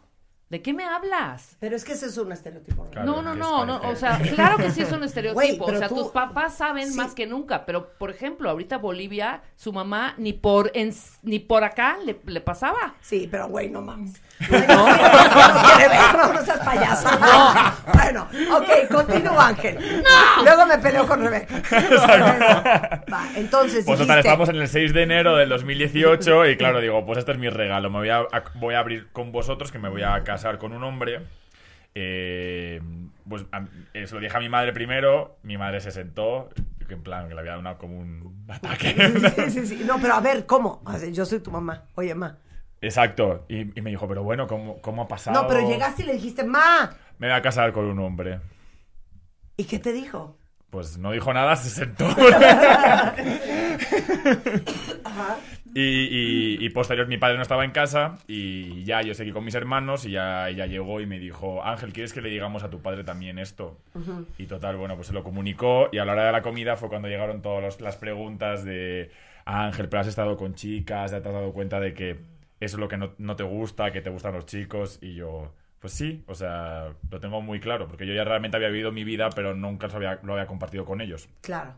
¿De qué me hablas? Pero es que ese es un estereotipo. No, no, no, no, o sea, claro que sí es un estereotipo, o sea, tú- tus papás saben Sí. más que nunca, pero por ejemplo, ahorita Bolivia, su mamá ni por en- ni por acá le, le pasaba. Sí, pero güey, no mames. No, no quiere seas payasa. Bueno, ok, continúa Ángel. ¡No! Luego me peleo con Rebeca. Va, entonces Pues total, dijiste, estábamos en el 6 de enero del 2018 y claro, digo, pues este es mi regalo. Me voy a, a- voy a abrir con vosotros que me voy a casar con un hombre. Eh, pues a- eh, se lo dije a mi madre primero, mi madre se sentó, que en plan, que le había dado una- como un ataque. Sí, sí, sí. No, pero a ver, ¿cómo? Así, Yo soy tu mamá. Oye, ma. Exacto. Y, y me dijo, pero bueno, ¿cómo, cómo ha pasado? No, pero llegaste y le dijiste, ma. Me voy a casar con un hombre. ¿Y qué te dijo? Pues no dijo nada, se sentó. Y, y, y posterior, mi padre no estaba en casa y ya yo seguí con mis hermanos y ya ella llegó y me dijo, Ángel, ¿quieres que le digamos a tu padre también esto? Y total, bueno, pues se lo comunicó y a la hora de la comida fue cuando llegaron todas las preguntas de Ángel, pero has estado con chicas, ya te has dado cuenta de que eso es lo que no, no te gusta, que te gustan los chicos y yo... Pues sí, o sea, lo tengo muy claro, porque yo ya realmente había vivido mi vida, pero nunca lo había, lo había compartido con ellos. Claro.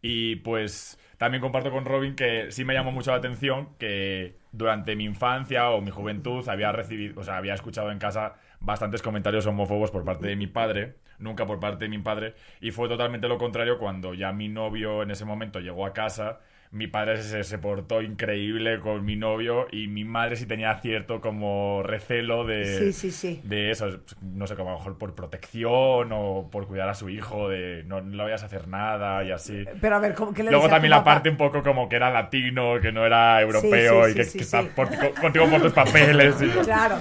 Y pues también comparto con Robin que sí me llamó mucho la atención que durante mi infancia o mi juventud había recibido, o sea, había escuchado en casa bastantes comentarios homófobos por parte de mi padre, nunca por parte de mi padre, y fue totalmente lo contrario cuando ya mi novio en ese momento llegó a casa. Mi padre se, se portó increíble con mi novio y mi madre sí tenía cierto como recelo de, Sí, sí, sí. de eso, no sé, como a lo mejor por protección o por cuidar a su hijo, de no, no le vayas a hacer nada y así. Pero a ver, ¿cómo que le Luego también la papá? parte un poco como que era latino, que no era europeo y que, que está por- co- contigo por tus papeles. y- Claro.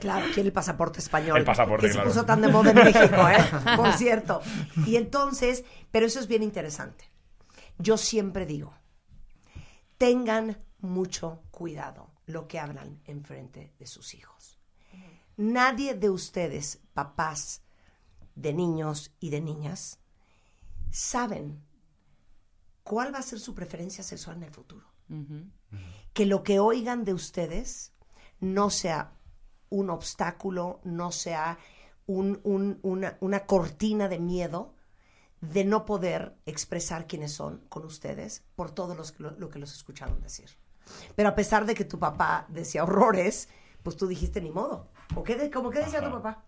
Claro, quiere el pasaporte español. El pasaporte, Que se claro. puso tan de moda en México, ¿eh? Por cierto. Y entonces, pero eso es bien interesante. Yo siempre digo, tengan mucho cuidado lo que hablan enfrente de sus hijos. Nadie de ustedes, papás de niños y de niñas, saben cuál va a ser su preferencia sexual en el futuro. Que lo que oigan de ustedes no sea un obstáculo, no sea un- un- una, una cortina de miedo de no poder expresar quiénes son con ustedes por todo los, lo, lo que los escucharon decir. Pero a pesar de que tu papá decía horrores, pues tú dijiste ni modo. ¿O qué, de- ¿Cómo qué decía tu papá?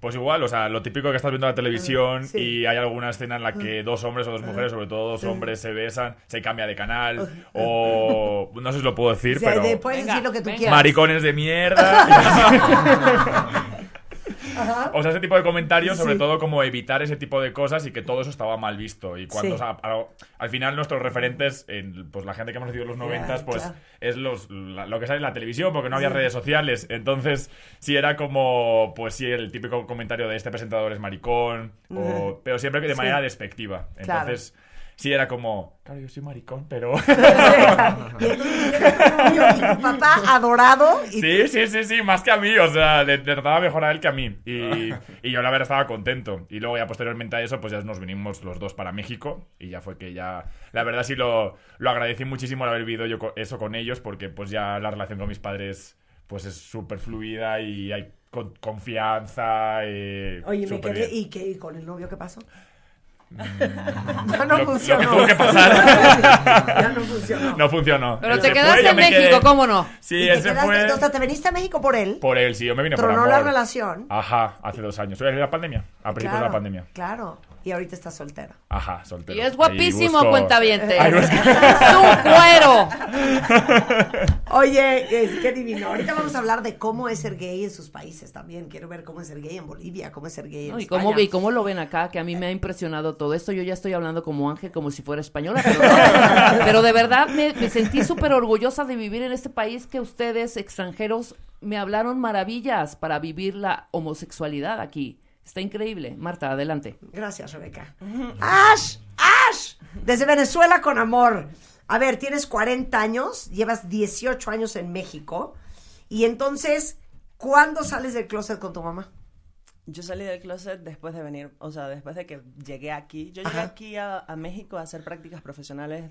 Pues igual, o sea, lo típico que estás viendo en la televisión Sí. y hay alguna escena en la que dos hombres o dos mujeres, sobre todo dos hombres, se besan, se cambia de canal o... No sé si lo puedo decir, O sea, pero... de- puedes decir lo que tú quieras. Maricones de mierda. Ajá. O sea, ese tipo de comentarios, sobre Sí. todo como evitar ese tipo de cosas y que todo eso estaba mal visto. Y cuando, Sí. o sea, a- al final nuestros referentes, en, pues la gente que hemos recibido en los Claro, noventas, pues claro. es los, la- lo que sale en la televisión, porque no había Sí. redes sociales. Entonces, sí era como, pues sí, el típico comentario de este presentador es maricón, o- pero siempre que de manera despectiva. Claro. Sí era como, claro, yo soy maricón, pero... Y y papá adorado. Y Sí, sí, sí, sí, más que a mí, o sea, le, le trataba mejor a él que a mí. Y, y yo la verdad estaba contento. Y luego ya posteriormente a eso, pues ya nos vinimos los dos para México y ya fue que ya, la verdad sí lo, lo agradecí muchísimo el haber vivido yo eso con ellos porque pues ya la relación con mis padres pues es súper fluida y hay con- confianza. eh, Oye, quedé. bien. ¿Y qué? ¿Y con el novio qué pasó? Ya Lo- no lo funcionó. que tuvo que pasar. ya no funcionó. No funcionó. Pero Él te quedaste fue, en México, quedé. ¿cómo no? Sí, Y él te fue. O sea, te veniste a México por él. Por él, sí, yo me vine por Tronó amor. la relación. Ajá, hace dos años. Fue la pandemia, a principios de la pandemia. Claro. Y ahorita estás soltera. Ajá, soltero. Y es guapísimo, busco-. Ahí busco- Es un cuero. Oye, es- qué divino. Ahorita vamos a hablar de cómo es ser gay en sus países también. Quiero ver cómo es ser gay en Bolivia, cómo es ser gay en No, y, España. cómo, y cómo lo ven acá, que a mí me ha impresionado todo esto. Yo ya estoy hablando como Ángel, como si fuera española. Pero, no. Pero de verdad me, me sentí súper orgullosa de vivir en este país que ustedes, extranjeros, me hablaron maravillas para vivir la homosexualidad aquí. Está increíble. Marta, adelante. Gracias, Rebeca. Ash, Ash, desde Venezuela con amor. A ver, tienes 40 años, llevas 18 años en México. Y entonces, ¿cuándo sales del closet con tu mamá? Yo salí del closet después de venir, o sea, después de que llegué aquí. Yo llegué Ajá. aquí a, a México a hacer prácticas profesionales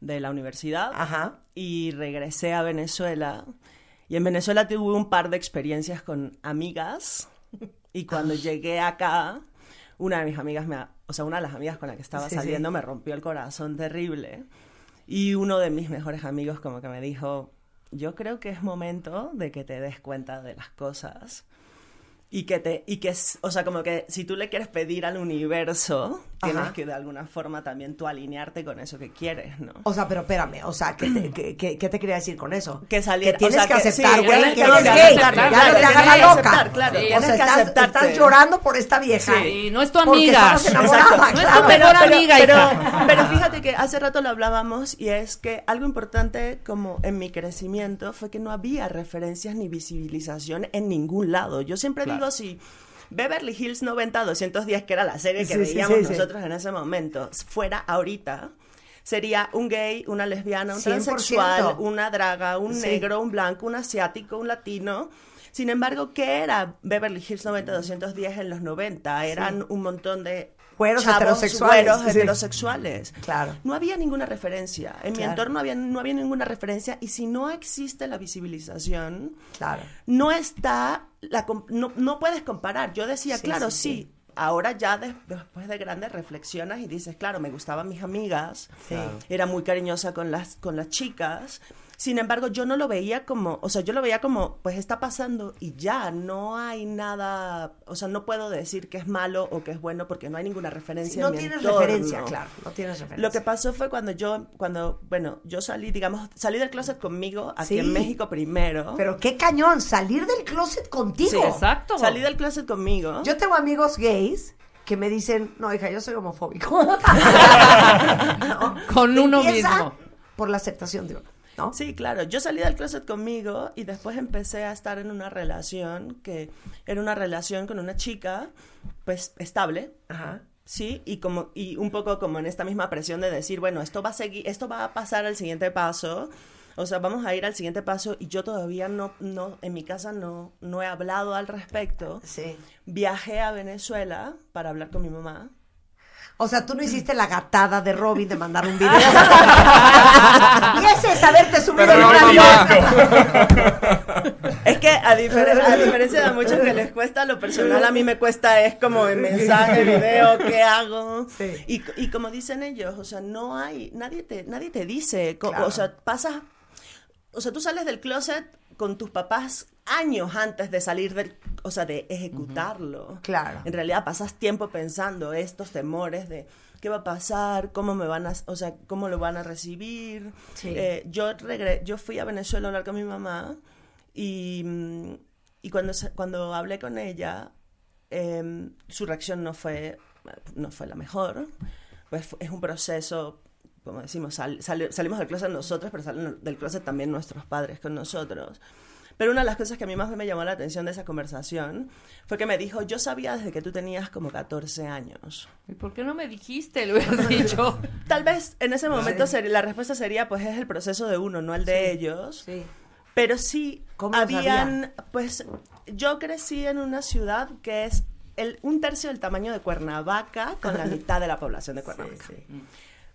de la universidad. Ajá. Y regresé a Venezuela. Y en Venezuela tuve un par de experiencias con amigas. Y cuando llegué acá, una de mis amigas me, o sea, una de las amigas con la que estaba Sí, sí. saliendo me rompió el corazón terrible. Y uno de mis mejores amigos como que me dijo, yo creo que es momento de que te des cuenta de las cosas. Y que te y que es- o sea como que si tú le quieres pedir al universo tienes Ajá. que de alguna forma también tú alinearte con eso que quieres no O sea, pero espérame, o sea, ¿qué te, qué, qué- qué te quería decir con eso? que salir Que tienes o sea, que aceptar, sí, güey, tienes que que eres gay. aceptar, Ya claro, no te tienes hagas la que loca. aceptar, claro, o tienes sea, que estás, estás llorando por esta vieja. Sí, no es tu amiga. Exacto. No es tu mejor amiga, pero, pero fíjate que hace rato lo hablábamos y es que algo importante como en mi crecimiento fue que no había referencias ni visibilización en ningún lado. Yo siempre Claro. Digo si Beverly Hills 90-210, que era la serie que Sí, veíamos sí, sí. nosotros en ese momento, fuera ahorita, sería un gay, una lesbiana, un 100%. transexual, una draga, un negro, un blanco, un asiático, un latino. Sin embargo, ¿qué era Beverly Hills 90-210 en los 90? Eran un montón de Chavos, heterosexuales, güeros sí. heterosexuales. Claro. No había ninguna referencia. En mi entorno había, no había ninguna referencia. Y si no existe la visibilización, Claro. no está, la, no, no puedes comparar. Yo decía, Sí, claro, sí. Ahora ya de- después de grandes reflexionas y dices, claro, me gustaban mis amigas. Claro. era muy cariñosa con las, con las chicas. Sin embargo, yo no lo veía como, o sea, yo lo veía como, pues está pasando y ya, no hay nada, o sea, no puedo decir que es malo o que es bueno porque no hay ninguna referencia. Sí, no en mi tienes entorno. referencia, claro, no tienes referencia. Lo que pasó fue cuando yo, cuando, bueno, yo salí, digamos, salí del closet conmigo aquí Sí. en México primero. Pero qué cañón, salir del closet contigo. Sí, exacto. Salí del closet conmigo. Yo tengo amigos gays que me dicen, no, hija, yo soy homofóbico. No, Con uno mismo. Por la aceptación de uno. ¿No? Sí, claro. Yo salí del closet conmigo y después empecé a estar en una relación que era una relación con una chica, pues estable. Ajá. Sí, y como y un poco como en esta misma presión de decir, bueno, esto va a seguir, esto va a pasar al siguiente paso. O sea, vamos a ir al siguiente paso y yo todavía no no en mi casa no no he hablado al respecto. Sí. Viajé a Venezuela para hablar con mi mamá. O sea, tú no hiciste la gatada de Robin de mandar un video. y ese es haberte subido Pero en no un me avión. Es que a, difer- a diferencia de muchos que les cuesta, lo personal a mí me cuesta es como en mensaje, video, ¿qué hago? Y, y como dicen ellos, o sea, no hay, nadie te, nadie te dice, Claro. o sea, pasas, o sea, tú sales del closet con tus papás años antes de salir del, o sea, de ejecutarlo. Claro. En realidad pasas tiempo pensando estos temores de qué va a pasar, cómo me van a, o sea, cómo lo van a recibir. Sí. Eh, yo regre yo fui a Venezuela a hablar con mi mamá y, mm, y cuando, cuando hablé con ella, em, su reacción no fue, no fue la mejor. Pues es un proceso, como decimos, sal- sali- salimos del closet nosotros, pero salen del closet también nuestros padres con nosotros. Pero una de las cosas que a mí más me llamó la atención de esa conversación fue que me dijo, yo sabía desde que tú tenías como 14 años. ¿Y por qué no me dijiste? Lo hubieras dicho. Tal vez en ese momento Sí. la respuesta sería, pues es el proceso de uno, no el de ellos. Sí. Pero sí, ¿Cómo lo habían, pues yo crecí en una ciudad que es el, un tercio del tamaño de Cuernavaca con la mitad de la población de Cuernavaca.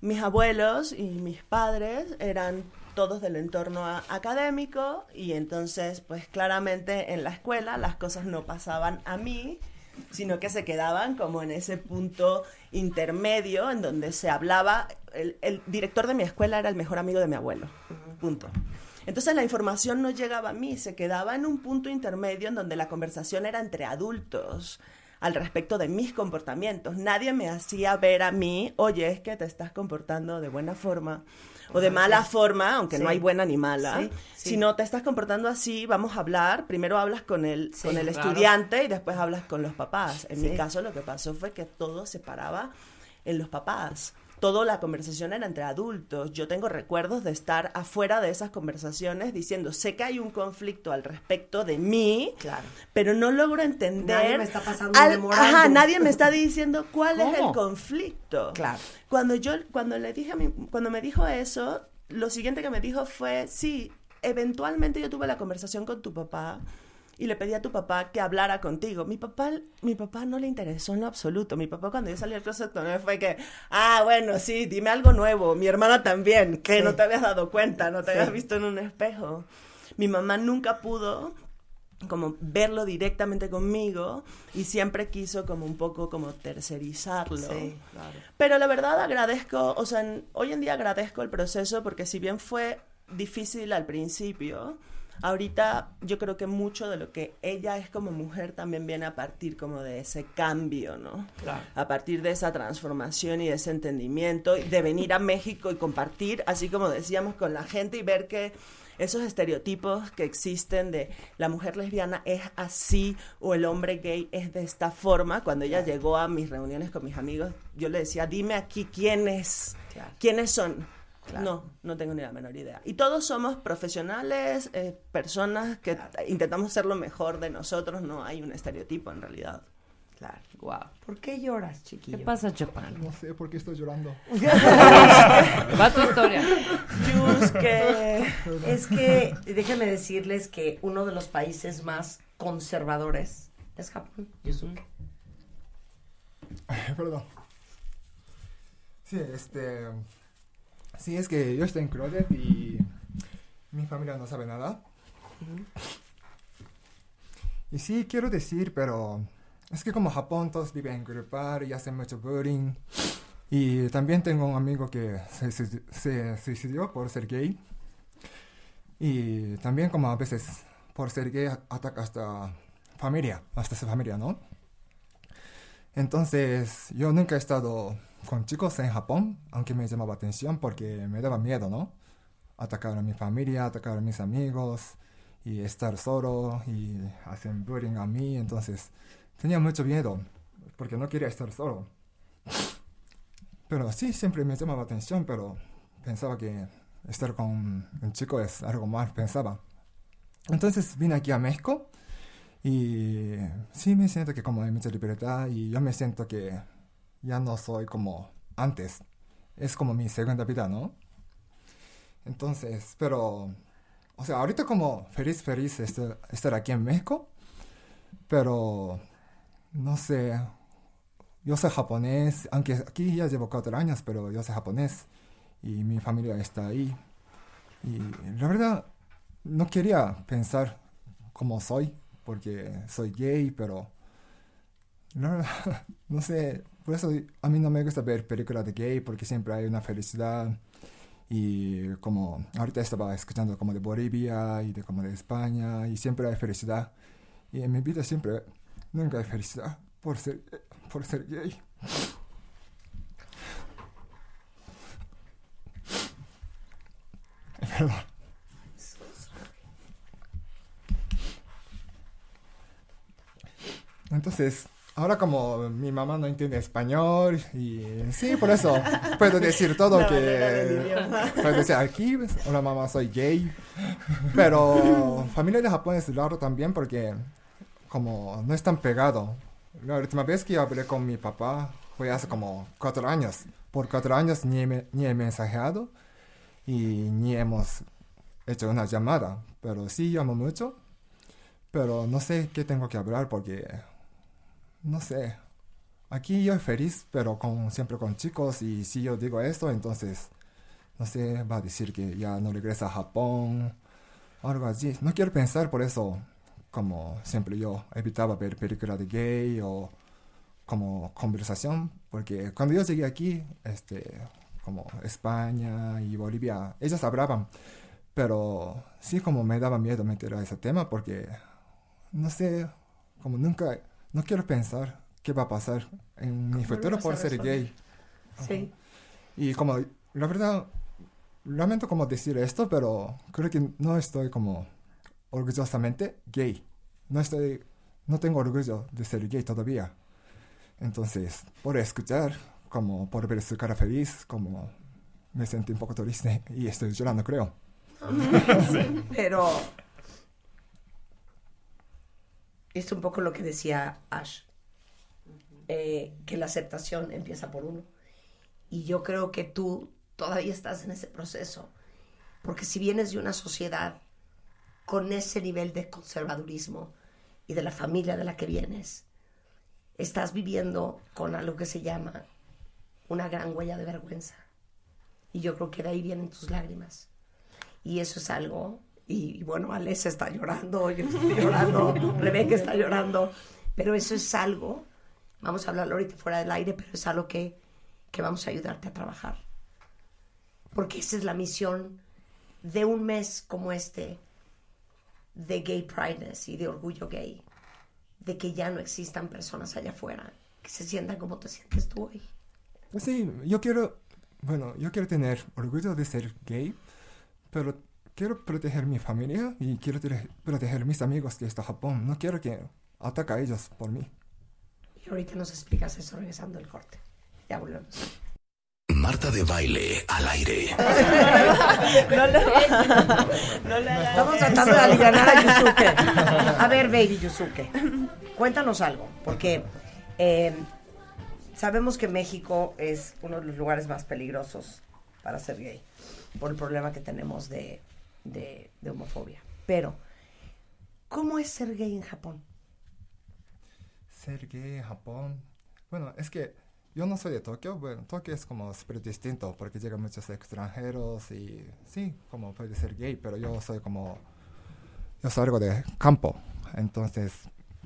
Mis abuelos y mis padres eran todos del entorno académico y entonces pues claramente en la escuela las cosas no pasaban a mí, sino que se quedaban como en ese punto intermedio en donde se hablaba, el, el director de mi escuela era el mejor amigo de mi abuelo, punto. Entonces la información no llegaba a mí, se quedaba en un punto intermedio en donde la conversación era entre adultos al respecto de mis comportamientos. Nadie me hacía ver a mí, oye, es que te estás comportando de buena forma o de mala sí. forma, aunque no hay buena ni mala. Sí, sí. Si no te estás comportando así, vamos a hablar. Primero hablas con el, con el claro. estudiante y después hablas con los papás. En mi caso lo que pasó fue que todo se paraba en los papás. Toda la conversación era entre adultos. Yo tengo recuerdos de estar afuera de esas conversaciones diciendo, sé que hay un conflicto al respecto de mí, pero no logro entender. Nadie me está pasando al-. Ajá, nadie me está diciendo cuál es el conflicto. Claro. Cuando yo, cuando le dije a mi, cuando me dijo eso, lo siguiente que me dijo fue, sí, eventualmente yo tuve la conversación con tu papá y le pedí a tu papá que hablara contigo. Mi papá, mi papá no le interesó en lo absoluto. Mi papá cuando yo salí del closet con él fue que, ah, bueno, sí, dime algo nuevo. Mi hermana también, que Sí. no te habías dado cuenta, no te Sí. habías visto en un espejo. Mi mamá nunca pudo como verlo directamente conmigo y siempre quiso como un poco como tercerizarlo. Sí, claro. Pero la verdad agradezco, o sea, en- hoy en día agradezco el proceso porque si bien fue difícil al principio, ahorita yo creo que mucho de lo que ella es como mujer también viene a partir como de ese cambio, ¿no? Claro. A partir de esa transformación y de ese entendimiento, y de venir a México y compartir, así como decíamos, con la gente y ver que esos estereotipos que existen de la mujer lesbiana es así o el hombre gay es de esta forma. Cuando ella llegó a mis reuniones con mis amigos, yo le decía, dime aquí quiénes, quiénes son. No, no tengo ni la menor idea. Y todos somos profesionales, eh, personas que intentamos ser lo mejor de nosotros, no hay un estereotipo en realidad. Claro. Wow. ¿Por qué lloras, chiquillo? ¿Qué pasa, Chapán? No sé por qué estoy llorando. Va tu historia. Yuske. Es que déjenme decirles que uno de los países más conservadores es Japón. Yusuke. Perdón. Sí, este. Sí, es que yo estoy en Closet y mi familia no sabe nada. Y sí, quiero decir, pero es que como Japón todos viven en grupal y hacen mucho bullying. Y también tengo un amigo que se, se suicidó por ser gay. Y también como a veces por ser gay ataca hasta familia, hasta su familia, ¿no? Entonces, yo nunca he estado con chicos en Japón, aunque me llamaba atención porque me daba miedo, ¿no? Atacar a mi familia, atacar a mis amigos y estar solo y hacen bullying a mí, entonces tenía mucho miedo porque no quería estar solo. Pero sí, siempre me llamaba atención, pero pensaba que estar con un chico es algo más, pensaba. Entonces vine aquí a México y sí me siento que como hay mucha libertad y yo me siento que ya no soy como antes. Es como mi segunda vida, ¿no? Entonces, pero, o sea, ahorita como feliz, feliz estar, estar aquí en México, pero, no sé, yo soy japonés, aunque aquí ya llevo cuatro años, pero yo soy japonés y mi familia está ahí. Y la verdad, no quería pensar como soy, porque soy gay, pero la verdad, no sé, por eso a mí no me gusta ver películas de gay, porque siempre hay una felicidad. Y como ahorita estaba escuchando como de Bolivia y de como de España, y siempre hay felicidad. Y en mi vida siempre, nunca hay felicidad por ser, por ser gay. Perdón. Entonces, ahora como mi mamá no entiende español y sí, por eso puedo decir todo del que puedo decir aquí, hola mamá, soy gay. Pero familia de Japón es raro también porque como no es tan pegado. La última vez que hablé con mi papá fue hace como cuatro años. Por cuatro años ni he, ni he mensajeado y ni hemos hecho una llamada. Pero sí llamo mucho. Pero no sé qué tengo que hablar porque no sé. Aquí yo feliz, pero con, siempre con chicos y si yo digo esto, entonces, no sé, va a decir que ya no regresa a Japón, algo así. No quiero pensar por eso, como siempre yo evitaba ver películas de gay o como conversación, porque cuando yo llegué aquí, este, como España y Bolivia, ellos hablaban, pero sí como me daba miedo meter a ese tema porque, no sé, como nunca, no quiero pensar qué va a pasar en mi ¿Cómo lo futuro por ser gay. Sí. Y como, la verdad, lamento como decir esto, pero creo que no estoy como orgullosamente gay. No estoy, no tengo orgullo de ser gay todavía. Entonces, por escuchar, como por ver su cara feliz, como me sentí un poco triste y estoy llorando, creo. Sí, pero es un poco lo que decía Ash, eh, que la aceptación empieza por uno. Y yo creo que tú todavía estás en ese proceso, porque si vienes de una sociedad con ese nivel de conservadurismo y de la familia de la que vienes, estás viviendo con algo que se llama una gran huella de vergüenza. Y yo creo que de ahí vienen tus lágrimas. Y eso es algo, y, y bueno, Alex está llorando, yo estoy llorando, Rebeca está llorando, pero eso es algo, vamos a hablarlo ahorita fuera del aire, pero es algo que, que vamos a ayudarte a trabajar. Porque esa es la misión de un mes como este, de gay prideness y de orgullo gay, de que ya no existan personas allá afuera que se sientan como te sientes tú hoy. Sí, yo quiero, bueno, yo quiero tener orgullo de ser gay, pero quiero proteger mi familia y quiero te- proteger mis amigos que están en Japón. No quiero que ataque a ellos por mí. Y ahorita nos explicas eso regresando el corte. Ya volvemos. Marta de baile al aire. No le, no le Estamos tratando de aliviar a Yusuke. A ver, baby Yusuke, cuéntanos algo, porque eh, sabemos que México es uno de los lugares más peligrosos para ser gay, por el problema que tenemos de, de, de homofobia. Pero, ¿cómo es ser gay en Japón? Ser gay en Japón. Bueno, es que yo no soy de Tokio. Bueno, Tokio es como súper distinto porque llegan muchos extranjeros y sí, como puede ser gay, pero yo soy como. Yo soy algo de campo. Entonces,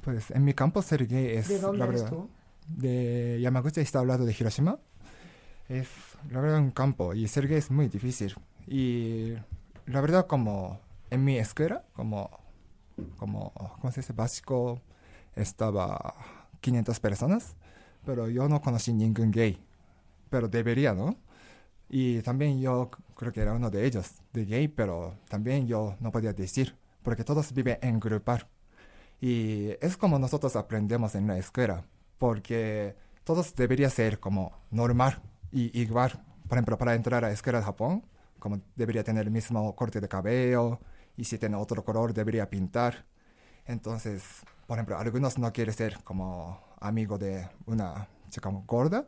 pues en mi campo ser gay es. ¿De dónde la eres verdad, tú? De Yamaguchi, está hablando de Hiroshima. Es la verdad un campo y ser gay es muy difícil. Y la verdad, como en mi escuela, como. como ¿Cómo se dice? Básico estaba 500 personas, pero yo no conocí ningún gay, pero debería, ¿no? Y también yo creo que era uno de ellos, de gay, pero también yo no podía decir, porque todos viven en grupal. Y es como nosotros aprendemos en la escuela, porque todos debería ser como normal y igual. Por ejemplo, para entrar a la escuela de Japón, como debería tener el mismo corte de cabello, y si tiene otro color debería pintar. Entonces, por ejemplo, algunos no quieren ser como amigo de una chica gorda,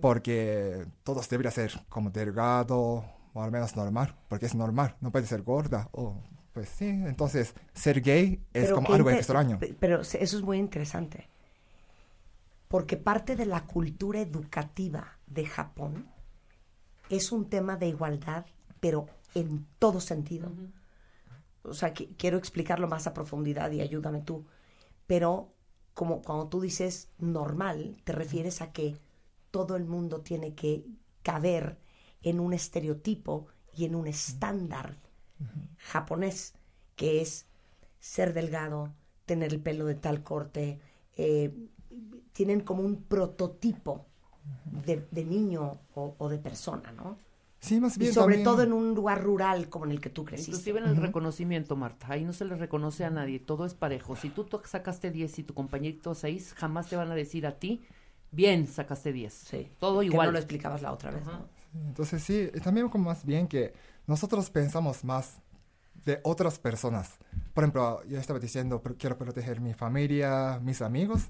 porque todos deberían ser como delgado o al menos normal, porque es normal, no puede ser gorda. O, pues sí, entonces ser gay es Pero como algo extraño. pe- Pero eso es muy interesante. Porque parte de la cultura educativa de Japón es un tema de igualdad, pero en todo sentido. O sea, que- quiero explicarlo más a profundidad y ayúdame tú. Pero como cuando tú dices normal, te refieres a que todo el mundo tiene que caber en un estereotipo y en un estándar japonés, que es ser delgado, tener el pelo de tal corte, eh, tienen como un prototipo de, de niño o, o de persona, ¿no? Sí, más Y sobre también- todo en un lugar rural como en el que tú creciste. Inclusive en el reconocimiento, Marta, ahí no se le reconoce a nadie, todo es parejo. Si tú sacaste 10 y tu compañerito 6, jamás te van a decir a ti, bien, sacaste 10. Sí. Todo Que igual. no lo explicabas la otra vez, ¿no? Entonces sí, también como más bien que nosotros pensamos más de otras personas. Por ejemplo, yo estaba diciendo, "Pero quiero proteger mi familia, mis amigos,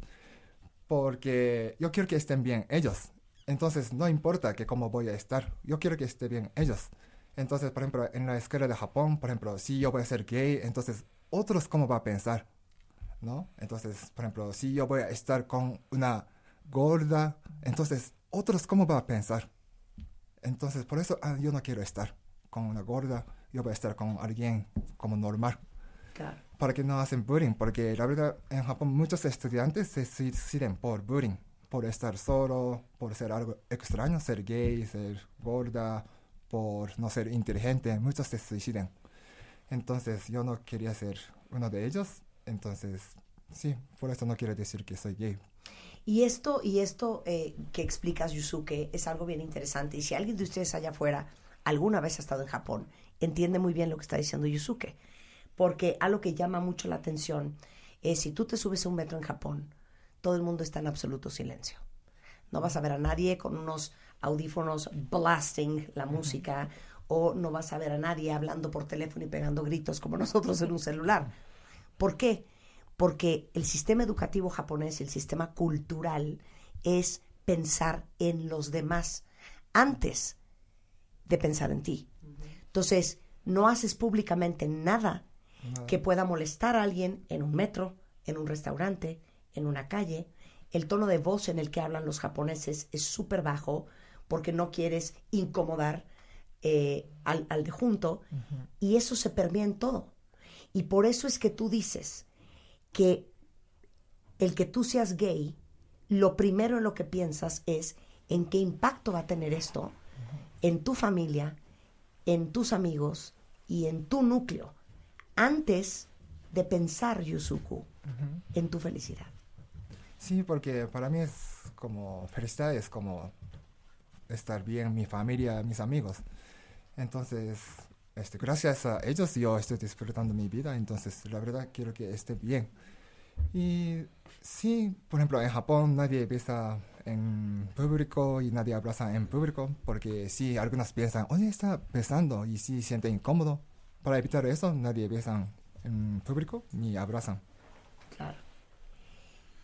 porque yo quiero que estén bien ellos. Entonces no importa que cómo voy a estar, yo quiero que estén bien ellos. Entonces, por ejemplo, en la escuela de Japón, por ejemplo, si yo voy a ser gay, entonces otros cómo va a pensar, ¿no? Entonces, por ejemplo, si yo voy a estar con una gorda, entonces otros cómo va a pensar. Entonces, por eso ah, yo no quiero estar con una gorda, yo voy a estar con alguien como normal. Claro. Para que no hacen bullying, porque la verdad en Japón muchos estudiantes se suicidan por bullying, por estar solo, por ser algo extraño, ser gay, ser gorda, por no ser inteligente, muchos se suicidan. Entonces yo no quería ser uno de ellos, entonces sí, por eso no quiero decir que soy gay. Y esto, y esto eh, que explicas, Yusuke, es algo bien interesante. Y si alguien de ustedes allá afuera alguna vez ha estado en Japón, entiende muy bien lo que está diciendo Yusuke. Porque algo que llama mucho la atención es si tú te subes a un metro en Japón, todo el mundo está en absoluto silencio. No vas a ver a nadie con unos audífonos blasting la música o no vas a ver a nadie hablando por teléfono y pegando gritos como nosotros en un celular. ¿Por qué? Porque el sistema educativo japonés, el sistema cultural, es pensar en los demás antes de pensar en ti. Entonces, no haces públicamente nada que pueda molestar a alguien en un metro, en un restaurante, en una calle. El tono de voz en el que hablan los japoneses es súper bajo porque no quieres incomodar eh, al, al de junto y eso se permea en todo. Y por eso es que tú dices que el que tú seas gay, lo primero en lo que piensas es en qué impacto va a tener esto en tu familia, en tus amigos y en tu núcleo, antes de pensar, Yusuku, en tu felicidad? Sí, porque para mí es como felicidad, es como estar bien, mi familia, mis amigos. Entonces, este, gracias a ellos yo estoy disfrutando mi vida, entonces la verdad quiero que esté bien. Y sí, por ejemplo, en Japón nadie besa en público y nadie abraza en público, porque sí, algunas piensan, oye, está besando y sí siente incómodo. Para evitar eso, nadie besa en público ni abrazan.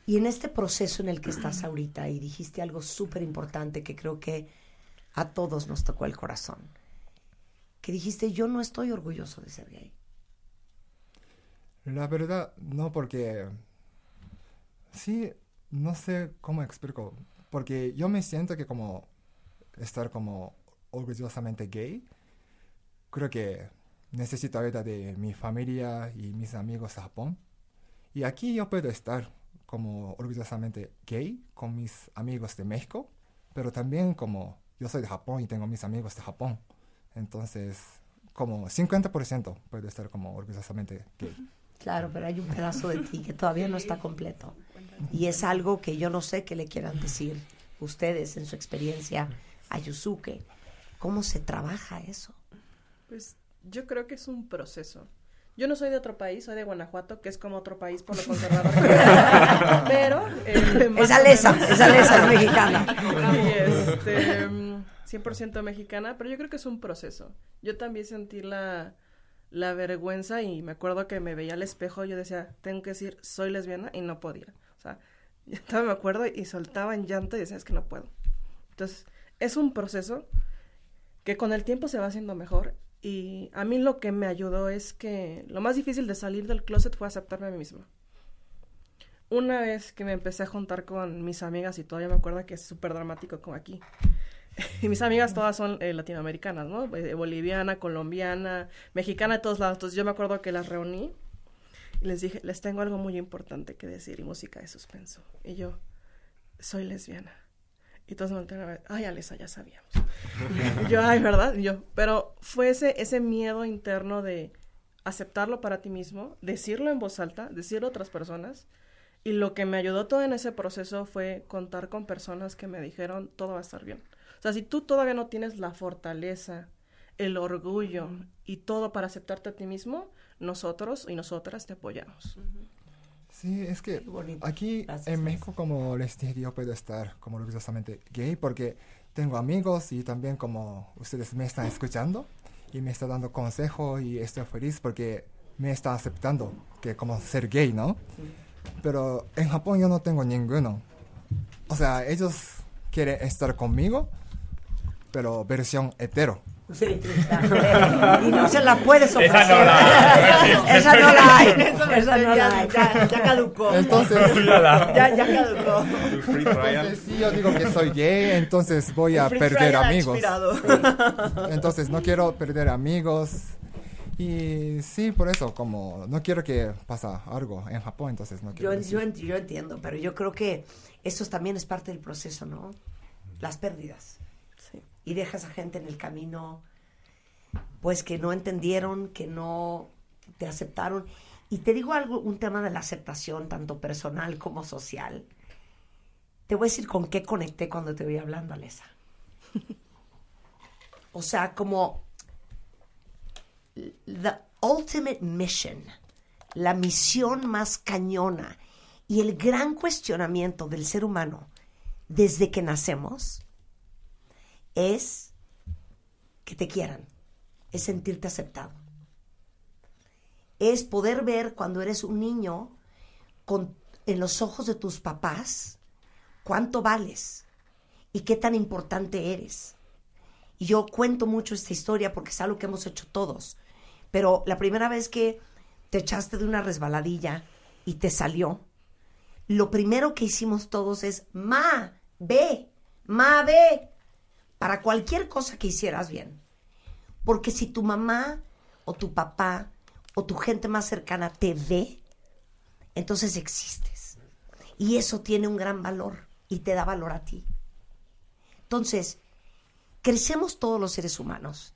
Y en este proceso en el que estás ahorita, y dijiste algo súper importante que creo que a todos nos tocó el corazón, que dijiste, yo no estoy orgulloso de ser gay. La verdad, no porque... Sí, no sé cómo explico. Porque yo me siento que como estar como orgullosamente gay, creo que necesito ayuda de mi familia y mis amigos de Japón. Y aquí yo puedo estar como orgullosamente gay con mis amigos de México, pero también como yo soy de Japón y tengo mis amigos de Japón. Entonces, como 50% puedo estar como orgullosamente gay. Claro, pero hay un pedazo de ti que todavía no está completo. Y es algo que yo no sé qué le quieran decir ustedes en su experiencia a Yusuke. ¿Cómo se trabaja eso? Pues yo creo que es un proceso. Yo no soy de otro país, soy de Guanajuato, que es como otro país por lo conservador. es. Pero. eh, más Esa o lesa, menos- esa lesa es mexicana. Y este, mm, 100% mexicana, pero yo creo que es un proceso. Yo también sentí la, la vergüenza y me acuerdo que me veía al espejo y yo decía, tengo que decir, soy lesbiana y no podía. O sea, yo estaba, me acuerdo, y soltaba en llanto y decía, es que no puedo. Entonces, es un proceso que con el tiempo se va haciendo mejor. Y a mí lo que me ayudó es que lo más difícil de salir del closet fue aceptarme a mí misma. Una vez que me empecé a juntar con mis amigas y todavía me acuerdo que es súper dramático como aquí. Y mis amigas todas son eh, latinoamericanas, ¿no? Eh, Boliviana, colombiana, mexicana de todos lados. Entonces yo me acuerdo que las reuní y les dije, les tengo algo muy importante que decir y música de suspenso. Y yo, soy lesbiana. Y todos me a ver, ay, Alesa, ya sabíamos. yo, ay, ¿verdad? Yo, pero fue ese, ese miedo interno de aceptarlo para ti mismo, decirlo en voz alta, decirlo a otras personas. Y lo que me ayudó todo en ese proceso fue contar con personas que me dijeron, todo va a estar bien. O sea, si tú todavía no tienes la fortaleza, el orgullo y todo para aceptarte a ti mismo, nosotros y nosotras te apoyamos. Sí, es que aquí en México, como les dije, yo puedo estar como orgullosamente gay porque tengo amigos y también como ustedes me están escuchando y me están dando consejo y estoy feliz porque me está aceptando que como ser gay, ¿no? Pero en Japón yo no tengo ninguno. O sea, ellos quieren estar conmigo, pero versión hetero. Sí. Y no se la puedes ofrecer. Esa no la hay. Esa no la hay. Esa no ya- la hay. ya- ya caducó. Entonces, Ya- ya caducó. Entonces, si yo digo que soy gay, entonces voy a perder amigos. Entonces no quiero perder amigos. Y sí, por eso, como no quiero que pasa algo en Japón, entonces no quiero Yo, yo entiendo, pero yo creo que eso también es parte del proceso, ¿no? Las pérdidas. Y dejas a gente en el camino, pues que no entendieron, que no te aceptaron. Y te digo algo, un tema de la aceptación, tanto personal como social. Te voy a decir con qué conecté cuando te voy hablando, Alesa. O sea, como the ultimate mission, la misión más cañona y el gran cuestionamiento del ser humano desde que nacemos es que te quieran, es sentirte aceptado. Es poder ver cuando eres un niño con, en los ojos de tus papás cuánto vales y qué tan importante eres. Y yo cuento mucho esta historia porque es algo que hemos hecho todos. Pero la primera vez que te echaste de una resbaladilla y te salió, lo primero que hicimos todos es, ma, ve, ma, ve, para cualquier cosa que hicieras bien. Porque si tu mamá o tu papá o tu gente más cercana te ve, entonces existes. Y eso tiene un gran valor y te da valor a ti. Entonces, crecemos todos los seres humanos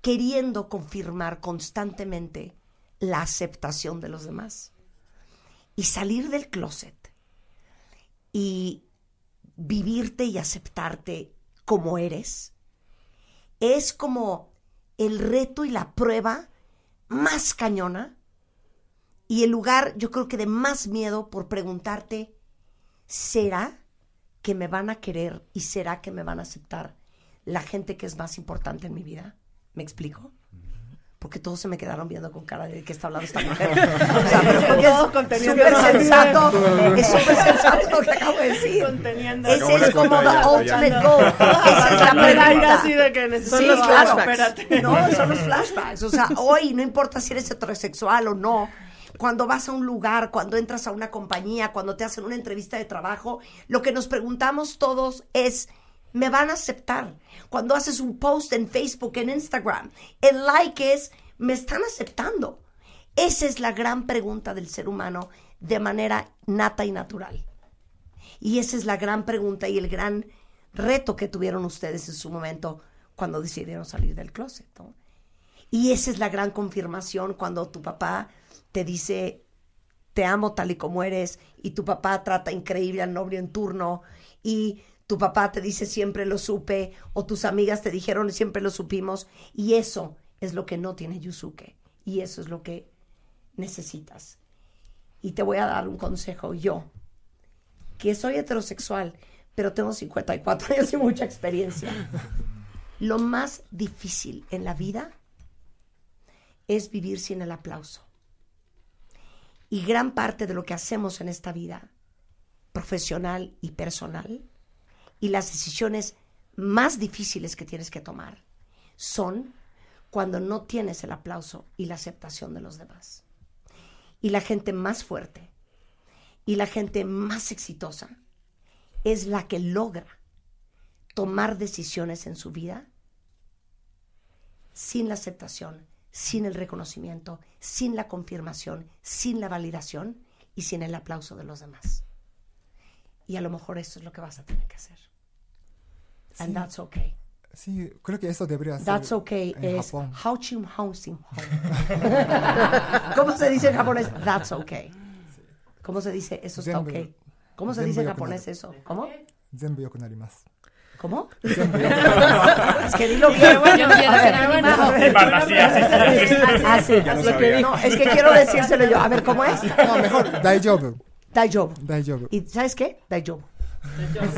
queriendo confirmar constantemente la aceptación de los demás. Y salir del closet y vivirte y aceptarte como eres es como el reto y la prueba más cañona y el lugar yo creo que de más miedo por preguntarte, ¿será que me van a querer y será que me van a aceptar la gente que es más importante en mi vida? ¿Me explico? Porque todos se me quedaron viendo con cara de que está hablando esta mujer. O sea, pero porque Todos es súper sensato. Es súper sensato lo que acabo de decir. Conteniendo. Ese es como the ultimate goal. Esa es la pregunta. así de que necesito- Sí, Son los flashbacks. No, son los flashbacks. O sea, hoy no importa si eres heterosexual o no. Cuando vas a un lugar, cuando entras a una compañía, cuando te hacen una entrevista de trabajo, lo que nos preguntamos todos es, ¿me van a aceptar? Cuando haces un post en Facebook, en Instagram, el like es, ¿me están aceptando? Esa es la gran pregunta del ser humano de manera nata y natural. Y esa es la gran pregunta y el gran reto que tuvieron ustedes en su momento cuando decidieron salir del closet. Y esa es la gran confirmación cuando tu papá te dice, te amo tal y como eres, y tu papá trata increíble al novio en turno, y tu papá te dice siempre lo supe, o tus amigas te dijeron siempre lo supimos, y eso es lo que no tiene Yusuke, y eso es lo que necesitas. Y te voy a dar un consejo yo, que soy heterosexual, pero tengo 54 años y mucha experiencia. Lo más difícil en la vida es vivir sin el aplauso. Y gran parte de lo que hacemos en esta vida, profesional y personal, y las decisiones más difíciles que tienes que tomar, son cuando no tienes el aplauso y la aceptación de los demás. Y la gente más fuerte y la gente más exitosa es la que logra tomar decisiones en su vida sin la aceptación, sin el reconocimiento, sin la confirmación, sin la validación y sin el aplauso de los demás. Y a lo mejor eso es lo que vas a tener que hacer and sí. that's okay. Sí, creo que eso debería ser. That's okay. En es Japón. Hauchim Hausim ¿Cómo se dice en japonés? That's okay. Sí. ¿Cómo se dice eso está okay? ¿Cómo se dice en japonés eso? ¿Cómo? ¿Cómo? es que dilo bien. Bueno, Así. No, es que quiero decírselo yo. A ver, ¿cómo es? No, mejor, Daijobu. Daijobu. Daijobu. ¿Y sabes qué? Daijobu.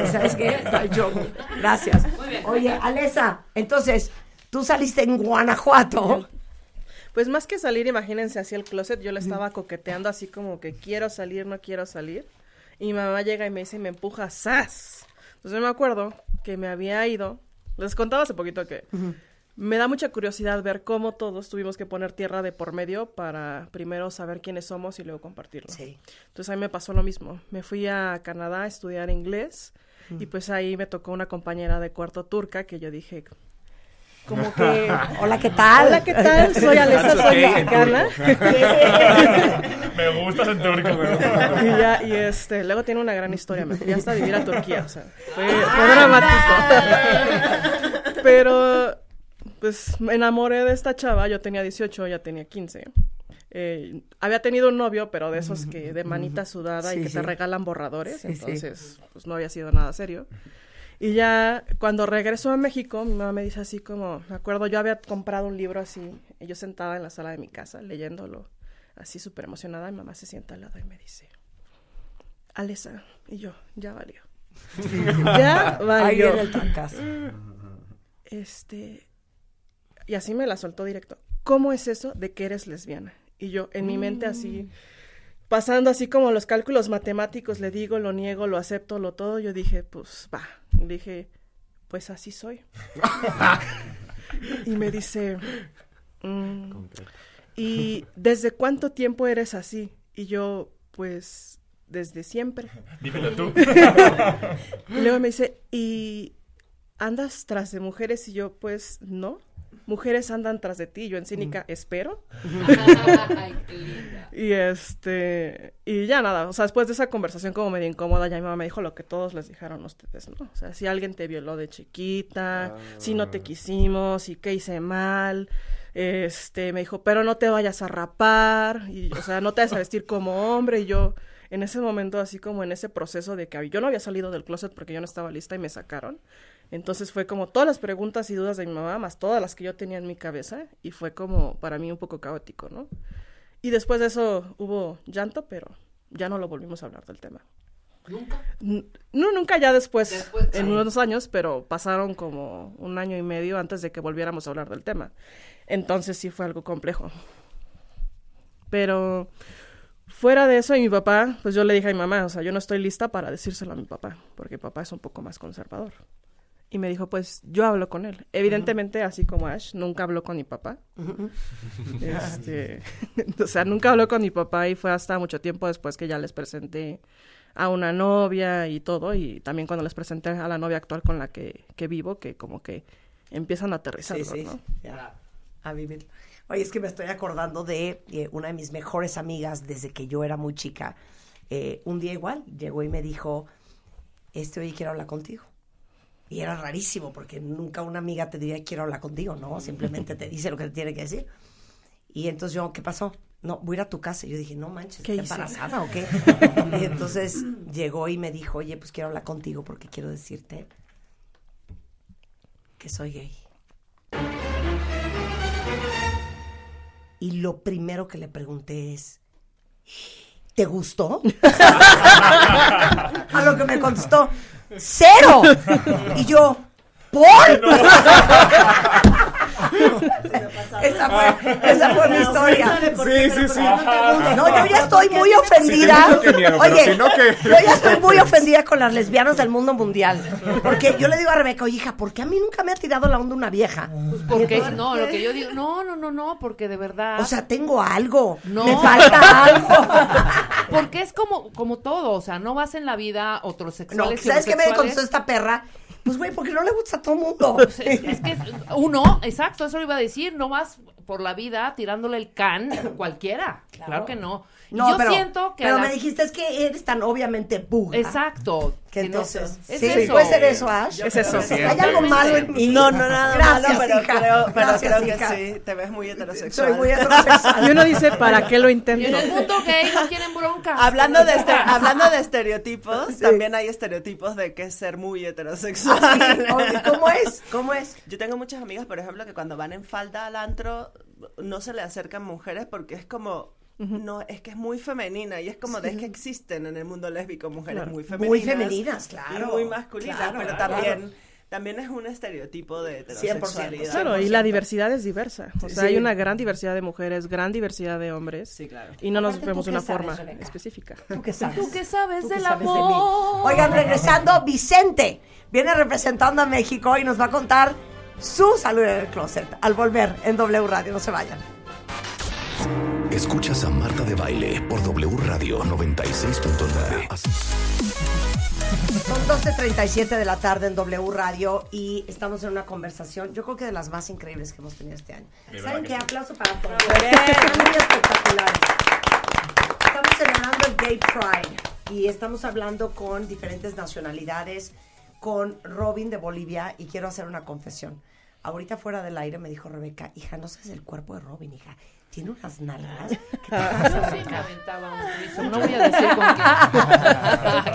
¿Y sabes qué? Gracias. Oye, Alesa, entonces, tú saliste en Guanajuato. Pues más que salir, imagínense así el closet, yo le estaba coqueteando así como que quiero salir, no quiero salir. Y mi mamá llega y me dice y me empuja, ¡zas! Entonces me acuerdo que me había ido, les contaba hace poquito que me da mucha curiosidad ver cómo todos tuvimos que poner tierra de por medio para primero saber quiénes somos y luego compartirlo. Entonces a mí me pasó lo mismo. Me fui a Canadá a estudiar inglés y pues ahí me tocó una compañera de cuarto turca que yo dije, como que... Hola, ¿qué tal? Hola, ¿qué tal? Soy Alesa, That's soy okay mexicana. Me gustas en turco. y ya, y este, luego tiene una gran historia, me fui hasta vivir a Turquía, o sea, fue, fue dramático. Pero, pues, me enamoré de esta chava, yo tenía 18, ella tenía 15. Eh, había tenido un novio, pero de esos que de manita sudada Sí, y que sí. te regalan borradores, Sí, sí. entonces, pues no había sido nada serio. Y ya cuando regresó a México, mi mamá me dice así como, me acuerdo, yo había comprado un libro así, y yo sentada en la sala de mi casa leyéndolo, así súper emocionada, mi mamá se sienta al lado y me dice, Alesa, y yo, ya valió. ya Ahí valió. viene el. Este, y así me la soltó directo. ¿Cómo es eso de que eres lesbiana? Y yo, en mi mente así, pasando así como los cálculos matemáticos, le digo, lo niego, lo acepto, lo todo, yo dije, pues va. Dije, pues así soy. y me dice, "Mm, ¿y desde cuánto tiempo eres así? Y yo, pues, desde siempre. Dímelo tú. y luego me dice, ¿y andas tras de mujeres? Y yo, pues, no. Mujeres andan tras de ti. Yo en cínica, espero. Ay, qué linda. Y este, y ya nada, o sea, después de esa conversación como medio incómoda, ya mi mamá me dijo lo que todos les dijeron a ustedes, ¿no? O sea, si alguien te violó de chiquita, si no te quisimos, si qué hice mal, este, me dijo, pero no te vayas a rapar, y, o sea, no te vayas a vestir como hombre, y yo, en ese momento, así como en ese proceso de que yo no había salido del closet porque yo no estaba lista y me sacaron, entonces fue como todas las preguntas y dudas de mi mamá, más todas las que yo tenía en mi cabeza, y fue como para mí un poco caótico, ¿no? Y después de eso hubo llanto, pero ya no lo volvimos a hablar del tema. ¿Nunca? No, nunca ya después, Después, en sí. unos años, pero pasaron como un año y medio antes de que volviéramos a hablar del tema. Entonces sí fue algo complejo. Pero fuera de eso, y mi papá, pues yo le dije a mi mamá, o sea, yo no estoy lista para decírselo a mi papá, porque mi papá es un poco más conservador. Y me dijo, pues yo hablo con él. Evidentemente, así como Ash, nunca habló con mi papá. Este, o sea, nunca habló con mi papá y fue hasta mucho tiempo después que ya les presenté a una novia y todo, y también cuando les presenté a la novia actual con la que, que vivo, que como que empiezan a aterrizar, Sí, sí, ¿no? ya. A vivir. Oye, es que me estoy acordando de eh, una de mis mejores amigas desde que yo era muy chica. Eh, un día igual llegó y me dijo, este, oye, quiero hablar contigo. Y era rarísimo porque nunca una amiga te diría quiero hablar contigo, ¿no? Simplemente te dice lo que te tiene que decir. Y entonces yo, ¿qué pasó? No, voy a ir a tu casa. Y yo dije, no manches, ¿Qué ¿estás embarazada o qué? y entonces llegó y me dijo, oye, pues quiero hablar contigo porque quiero decirte que soy gay. Y lo primero que le pregunté es, ¿te gustó? A lo que me contestó, ¡cero! Y yo, ¿por? Esa fue, esa fue mi historia. Sí, sí, sí. No, yo ya estoy muy ofendida. Oye, no yo ya estoy muy ofendida con las lesbianas del mundo mundial. Porque yo le digo a Rebeca, oye, hija, ¿por qué a mí nunca me ha tirado la onda una vieja? Porque, entonces, no, lo que yo digo, no, no, no, no, porque de verdad. O sea, tengo algo. No. Me falta algo. Porque es como, como todo, o sea, no vas en la vida No, heterosexuales y ¿sabes qué me contestó esta perra? Pues, güey, porque no le gusta a todo mundo. Es, es que uno, exacto, eso lo iba a decir, no vas por la vida tirándole el can a cualquiera. Claro, que no. No, yo pero, siento que. pero me dijiste, es que eres tan obviamente buga. Exacto. Que entonces, es sí, eso. puede ser eso, Ash. Es eso. Hay algo malo en mí. No, no, nada Gracias, malo, pero hija. creo, pero Gracias, creo hija. que sí. Te ves muy heterosexual. Soy muy heterosexual. Y uno dice, ¿para qué lo Y intento? en el mundo gay no quieren bronca. Hablando de, este- hablando de estereotipos, también hay estereotipos de que es ser muy heterosexual. Ah, sí. Oye, ¿Cómo es? ¿Cómo es? Yo tengo muchas amigas, por ejemplo, que cuando van en falda al antro no se le acercan mujeres porque es como no, es que es muy femenina y es como de es que existen en el mundo lésbico mujeres Claro. muy Muy femeninas. femeninas, claro. Y muy masculinas, Claro, pero claro. también también es un estereotipo de heterosexualidad. Claro, y la diversidad es diversa. O sea, Sí. hay una gran diversidad de mujeres, gran diversidad de hombres. Sí, claro. Y no nos Aparte, ¿tú vemos una sabes, forma Rebeca? específica. ¿Tú qué sabes? ¿Tú qué sabes ¿Tú del qué sabes de mí? amor? Oigan, regresando, Vicente viene representando a México y nos va a contar su salud en el closet. Al volver en W Radio, no se vayan. Escuchas a Marta de Baile por W Radio 96.9. Son 12.37 de la tarde en W Radio y estamos en una conversación, yo creo que de las más increíbles que hemos tenido este año. De ¿Saben que qué? sí. Aplauso para todos. Están muy espectaculares. Estamos celebrando el Gay Pride y estamos hablando con diferentes nacionalidades, con Robin de Bolivia y quiero hacer una confesión. Ahorita fuera del aire me dijo Rebeca, hija, no sabes el cuerpo de Robin, hija. Tiene unas nalgas. ¿Qué pasa, sí me Rebeca? aventaba un threesome, no voy a decir con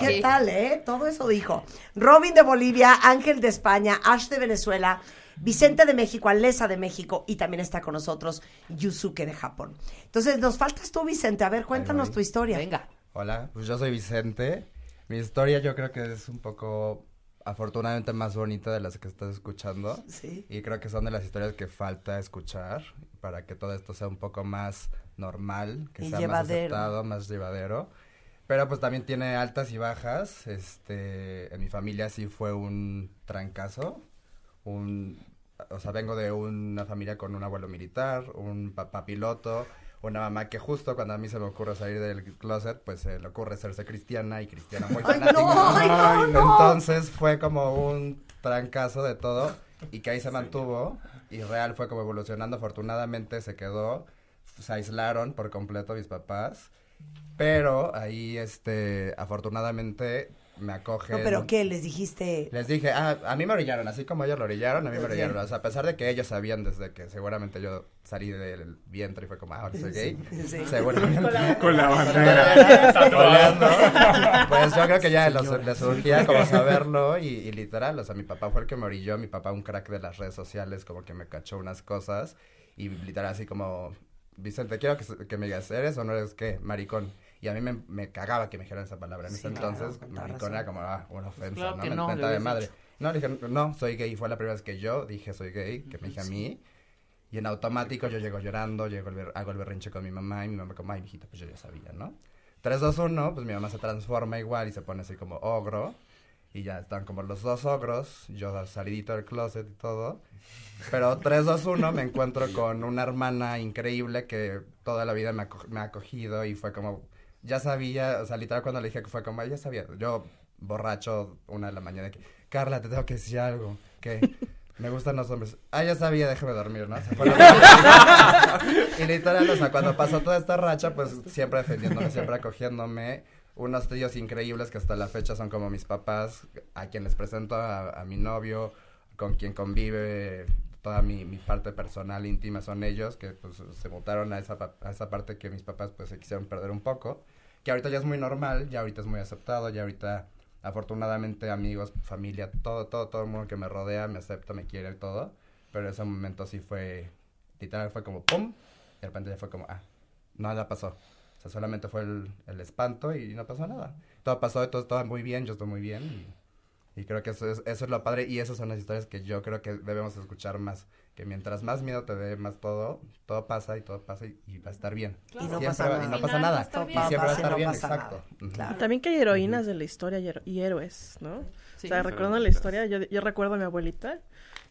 quién. ¿Qué tal, eh? Todo eso dijo. Robin de Bolivia, Ángel de España, Ash de Venezuela, Vicente de México, Alesa de México y también está con nosotros Yusuke de Japón. Entonces, nos faltas tú, Vicente. A ver, cuéntanos tu historia. Venga. Hola, pues yo soy Vicente. Mi historia yo creo que es un poco afortunadamente más bonita de las que estás escuchando. Sí. Y creo que son de las historias que falta escuchar para que todo esto sea un poco más normal, que Y sea llevadero. más aceptado, más llevadero. Pero pues también tiene altas y bajas. Este, en mi familia sí fue un trancazo. Un, o sea, vengo de una familia con un abuelo militar, un papá piloto, una mamá que justo cuando a mí se me ocurre salir del closet, pues se le ocurre serse cristiana y cristiana muy Ay, fanática. no, ay, no, no. Entonces fue como un trancazo de todo y que ahí se mantuvo y real fue como evolucionando. Afortunadamente se quedó, se aislaron por completo mis papás. Pero ahí, este, afortunadamente me acogen. No, pero ¿qué? ¿Les dijiste? Les dije, ah, a mí me orillaron, así como ellos lo orillaron, a mí me orillaron. O sea, a pesar de que ellos sabían desde que seguramente yo salí del vientre y fue como, ah, ahora soy gay. Sí, sí. Seguramente. Con la- bandera. Pues yo creo que ya los, les surgía como saberlo y, y literal, o sea, mi papá fue el que me orilló, mi papá un crack de las redes sociales, como que me cachó unas cosas y literal así como, Vicente, quiero que, que me digas, ¿eres o no eres qué? Maricón. Y a mí me, me cagaba que me dijeran esa palabra. En ese claro, entonces, maricón razón. era como, ah, una ofensa, claro ¿no? Me no, de madre. dicho. No, le dije, no, soy gay. Fue la primera vez que yo dije soy gay, que me dije a mí. Y en automático yo llego llorando, llego el ber- hago el berrinche con mi mamá y mi mamá como, ay, mijita, pues yo ya sabía, ¿no? 3, 2, 1, pues mi mamá se transforma igual y se pone así como ogro. Y ya están como los dos ogros, yo salidito del closet y todo. Pero 3, 2, 1 me encuentro con una hermana increíble que toda la vida me ha, me ha acogido y fue como, ya sabía, o sea, literal cuando le dije que fue como, "Ay, ya sabía, yo borracho una de la mañana, que, Carla, te tengo que decir algo, que me gustan los hombres. Ah, ya sabía, déjame dormir, ¿no? Se fue y literal, o sea, cuando pasó toda esta racha, pues siempre defendiéndome, siempre acogiéndome. Unos tíos increíbles que hasta la fecha son como mis papás, a quien les presento a, mi novio, con quien convive toda mi, mi parte personal íntima son ellos, que pues se mutaron a esa, a esa parte que mis papás pues se quisieron perder un poco, que ahorita ya es muy normal, ya ahorita es muy aceptado, ya ahorita afortunadamente amigos, familia, todo, todo, todo el mundo que me rodea me acepta, me quiere y todo, pero ese momento sí fue, literal fue como pum, y de repente ya fue como, ah, nada pasó. O sea, solamente fue el, el espanto y no pasó nada. Todo pasó, todo estaba muy bien, yo estoy muy bien y, y creo que eso es, eso es lo padre y esas son las historias que yo creo que debemos escuchar más. Que mientras más miedo te dé, más todo, todo pasa y todo pasa y, y va a estar bien. Y no Siempre pasa va- nada. y no pasa nada. Y siempre va a estar no bien, exacto. nada. Ujú. También que hay heroínas de la historia y, héroes, ¿no? Sí. o sea, recuerdo la historia, yo, yo recuerdo a mi abuelita,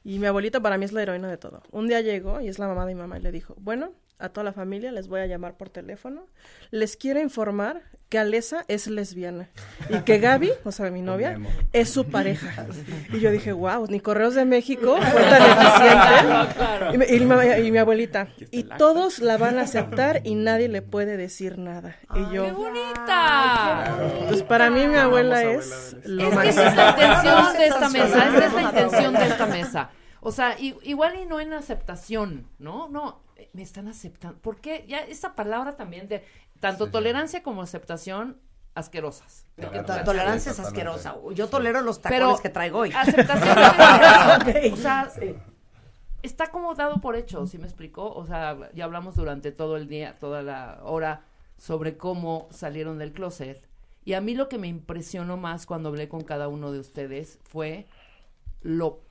y mi abuelita para mí es la heroína de todo. Un día llegó, y es la mamá de mi mamá, y le dijo, bueno, a toda la familia les voy a llamar por teléfono, les quiero informar que Alesa es lesbiana, y que Gaby, o sea, mi novia, es su pareja. Y yo dije, wow, ni Correos de México fue tan eficiente. Claro. Y, mi- y mi, y mi abuelita, y todos la van a aceptar y nadie le puede decir nada. Y yo, ¡Qué bonita! pues para mí mi abuela es abuela lo Es que esa es la intención de esta mesa, esa es la intención de esta mesa. O sea, igual y no en aceptación, ¿no? No, me están aceptando. ¿Por qué? Ya esa palabra también de tanto tolerancia como aceptación asquerosas. Porque- tolerancia es asquerosa. Yo tolero los tacones Pero que traigo hoy. aceptación. O sea, está como dado por hecho, ¿sí me explicó? O sea, ya hablamos durante todo el día, toda la hora sobre cómo salieron del closet. Y a mí lo que me impresionó más cuando hablé con cada uno de ustedes fue lo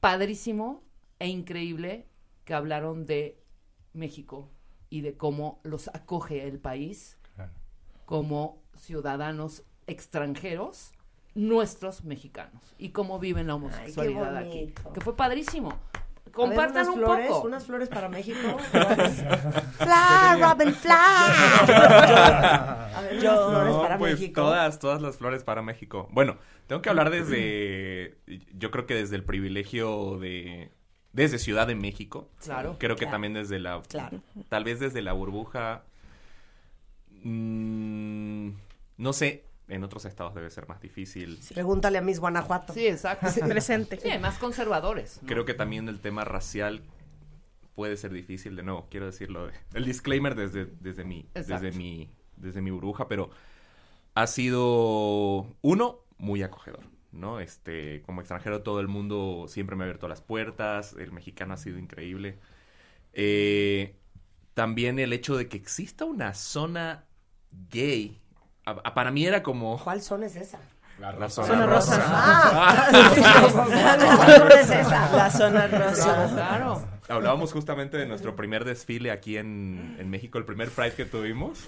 padrísimo e increíble que hablaron de México y de cómo los acoge el país como ciudadanos extranjeros nuestros mexicanos y cómo viven la homosexualidad aquí. Que fue padrísimo. Compartan unas un flores, poco. Unas flores para México. fly, Robin, fly. A ver, unas flores No, para pues México. todas, todas las flores para México. Bueno, tengo que hablar desde, yo creo que desde el privilegio de, desde Ciudad de México. Claro. Creo que Claro. también desde la, Claro. tal vez desde la burbuja, mm, no sé, en otros estados debe ser más difícil. Pregúntale a Miss Guanajuato. Sí, exacto. Presente. Sí, más conservadores. ¿no? Creo que también el tema racial puede ser difícil de nuevo, quiero decirlo. El disclaimer desde, desde mi, Exacto. desde mi, desde mi burbuja, pero ha sido uno muy acogedor, ¿no? Este, como extranjero todo el mundo siempre me ha abierto las puertas, el mexicano ha sido increíble. Eh, también el hecho de que exista una zona gay, a- a- para mí era como ¿Cuál zona es esa? la zona, Zona rosa. Ah, Ah. ¿Cuál zona esa? La zona rosa. Claro. Hablábamos justamente de nuestro primer desfile aquí en, en México, el primer Pride que tuvimos.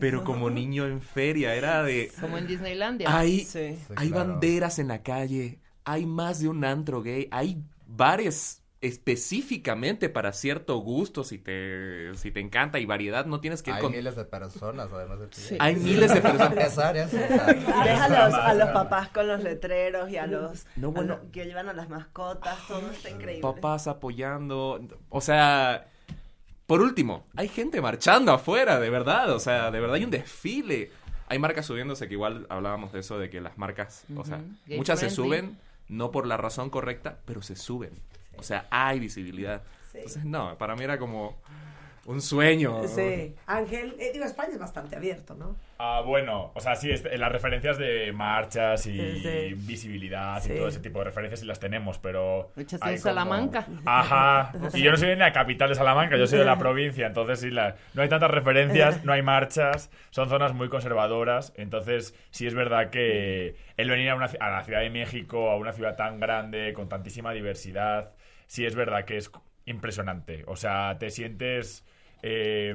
Pero como niño en feria, era de... Como en Disneylandia. Hay, Sí. hay claro. banderas en la calle, hay más de un antro gay, hay bares específicamente para cierto gusto, si te, si te encanta y variedad, no tienes que ir Hay con... miles de personas, además de ti. Hay miles de personas. Ves a los, a los papás con los letreros y a los, No, a bueno. los que llevan a las mascotas, todo está increíble. papás apoyando. O sea, por último, hay gente marchando afuera, de verdad. O sea, de verdad hay un desfile. Hay marcas subiéndose, que igual hablábamos de eso, de que las marcas, o sea, muchas se suben, no por la razón correcta, pero se suben. O sea, hay visibilidad. Sí. Entonces, no, para mí era como un sueño. Sí. Ángel, eh, digo, España es bastante abierto, ¿no? Ah, bueno, o sea, sí, este, las referencias de marchas y Sí. visibilidad Sí. y todo ese tipo de referencias sí las tenemos, pero... Hay en Salamanca. Ajá. Y yo no soy de la capital de Salamanca, yo soy de la provincia, entonces sí, la- no hay tantas referencias, no hay marchas, son zonas muy conservadoras, entonces sí es verdad que el venir a, una ci- a la Ciudad de México, a una ciudad tan grande, con tantísima diversidad, sí es verdad que es impresionante. O sea, te sientes... eh,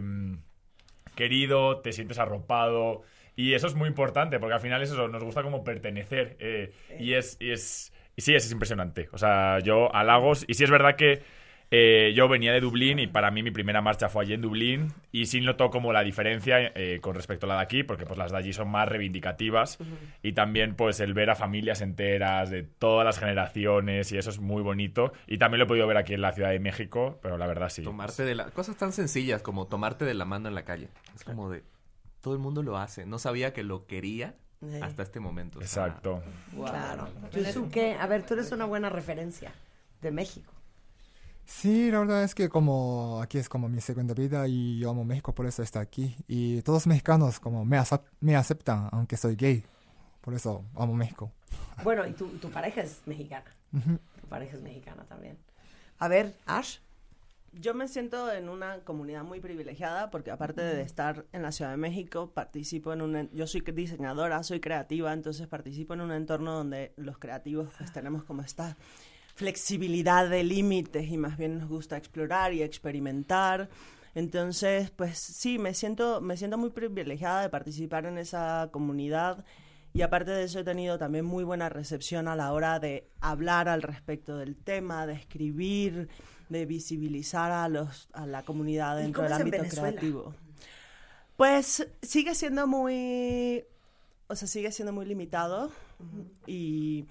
querido, te sientes arropado. Y eso es muy importante, porque al final es eso, nos gusta como pertenecer. eh, y es, y es, y sí, es, es impresionante. O sea, yo a Lagos, y sí es verdad que eh, yo venía de Dublín y para mí mi primera marcha fue allí en Dublín. Y sí noto como la diferencia eh, con respecto a la de aquí, porque pues las de allí son más reivindicativas. Y también pues el ver a familias enteras de todas las generaciones, y eso es muy bonito. Y también lo he podido ver aquí en la Ciudad de México, pero la verdad sí. Tomarte de la... Cosas tan sencillas como tomarte de la mano en la calle. Es como de... Todo el mundo lo hace. No sabía que lo quería Sí. hasta este momento. Exacto. Claro. Yusuke, a ver, tú eres una buena referencia de México. Sí, la verdad es que como aquí es como mi segunda vida y yo amo México, por eso estoy aquí. Y todos los mexicanos como me, acep- me aceptan, aunque soy gay. Por eso amo México. Bueno, y tu, tu pareja es mexicana. Tu pareja es mexicana también. A ver, Ash. Yo me siento en una comunidad muy privilegiada porque aparte de estar en la Ciudad de México, participo en un... Yo soy diseñadora, soy creativa, entonces participo en un entorno donde los creativos pues tenemos como esta flexibilidad de límites y más bien nos gusta explorar y experimentar. Entonces, pues sí, me siento, me siento muy privilegiada de participar en esa comunidad y aparte de eso he tenido también muy buena recepción a la hora de hablar al respecto del tema, de escribir, de visibilizar a los a la comunidad ¿Y dentro del ámbito creativo. Pues sigue siendo muy o sea, sigue siendo muy limitado y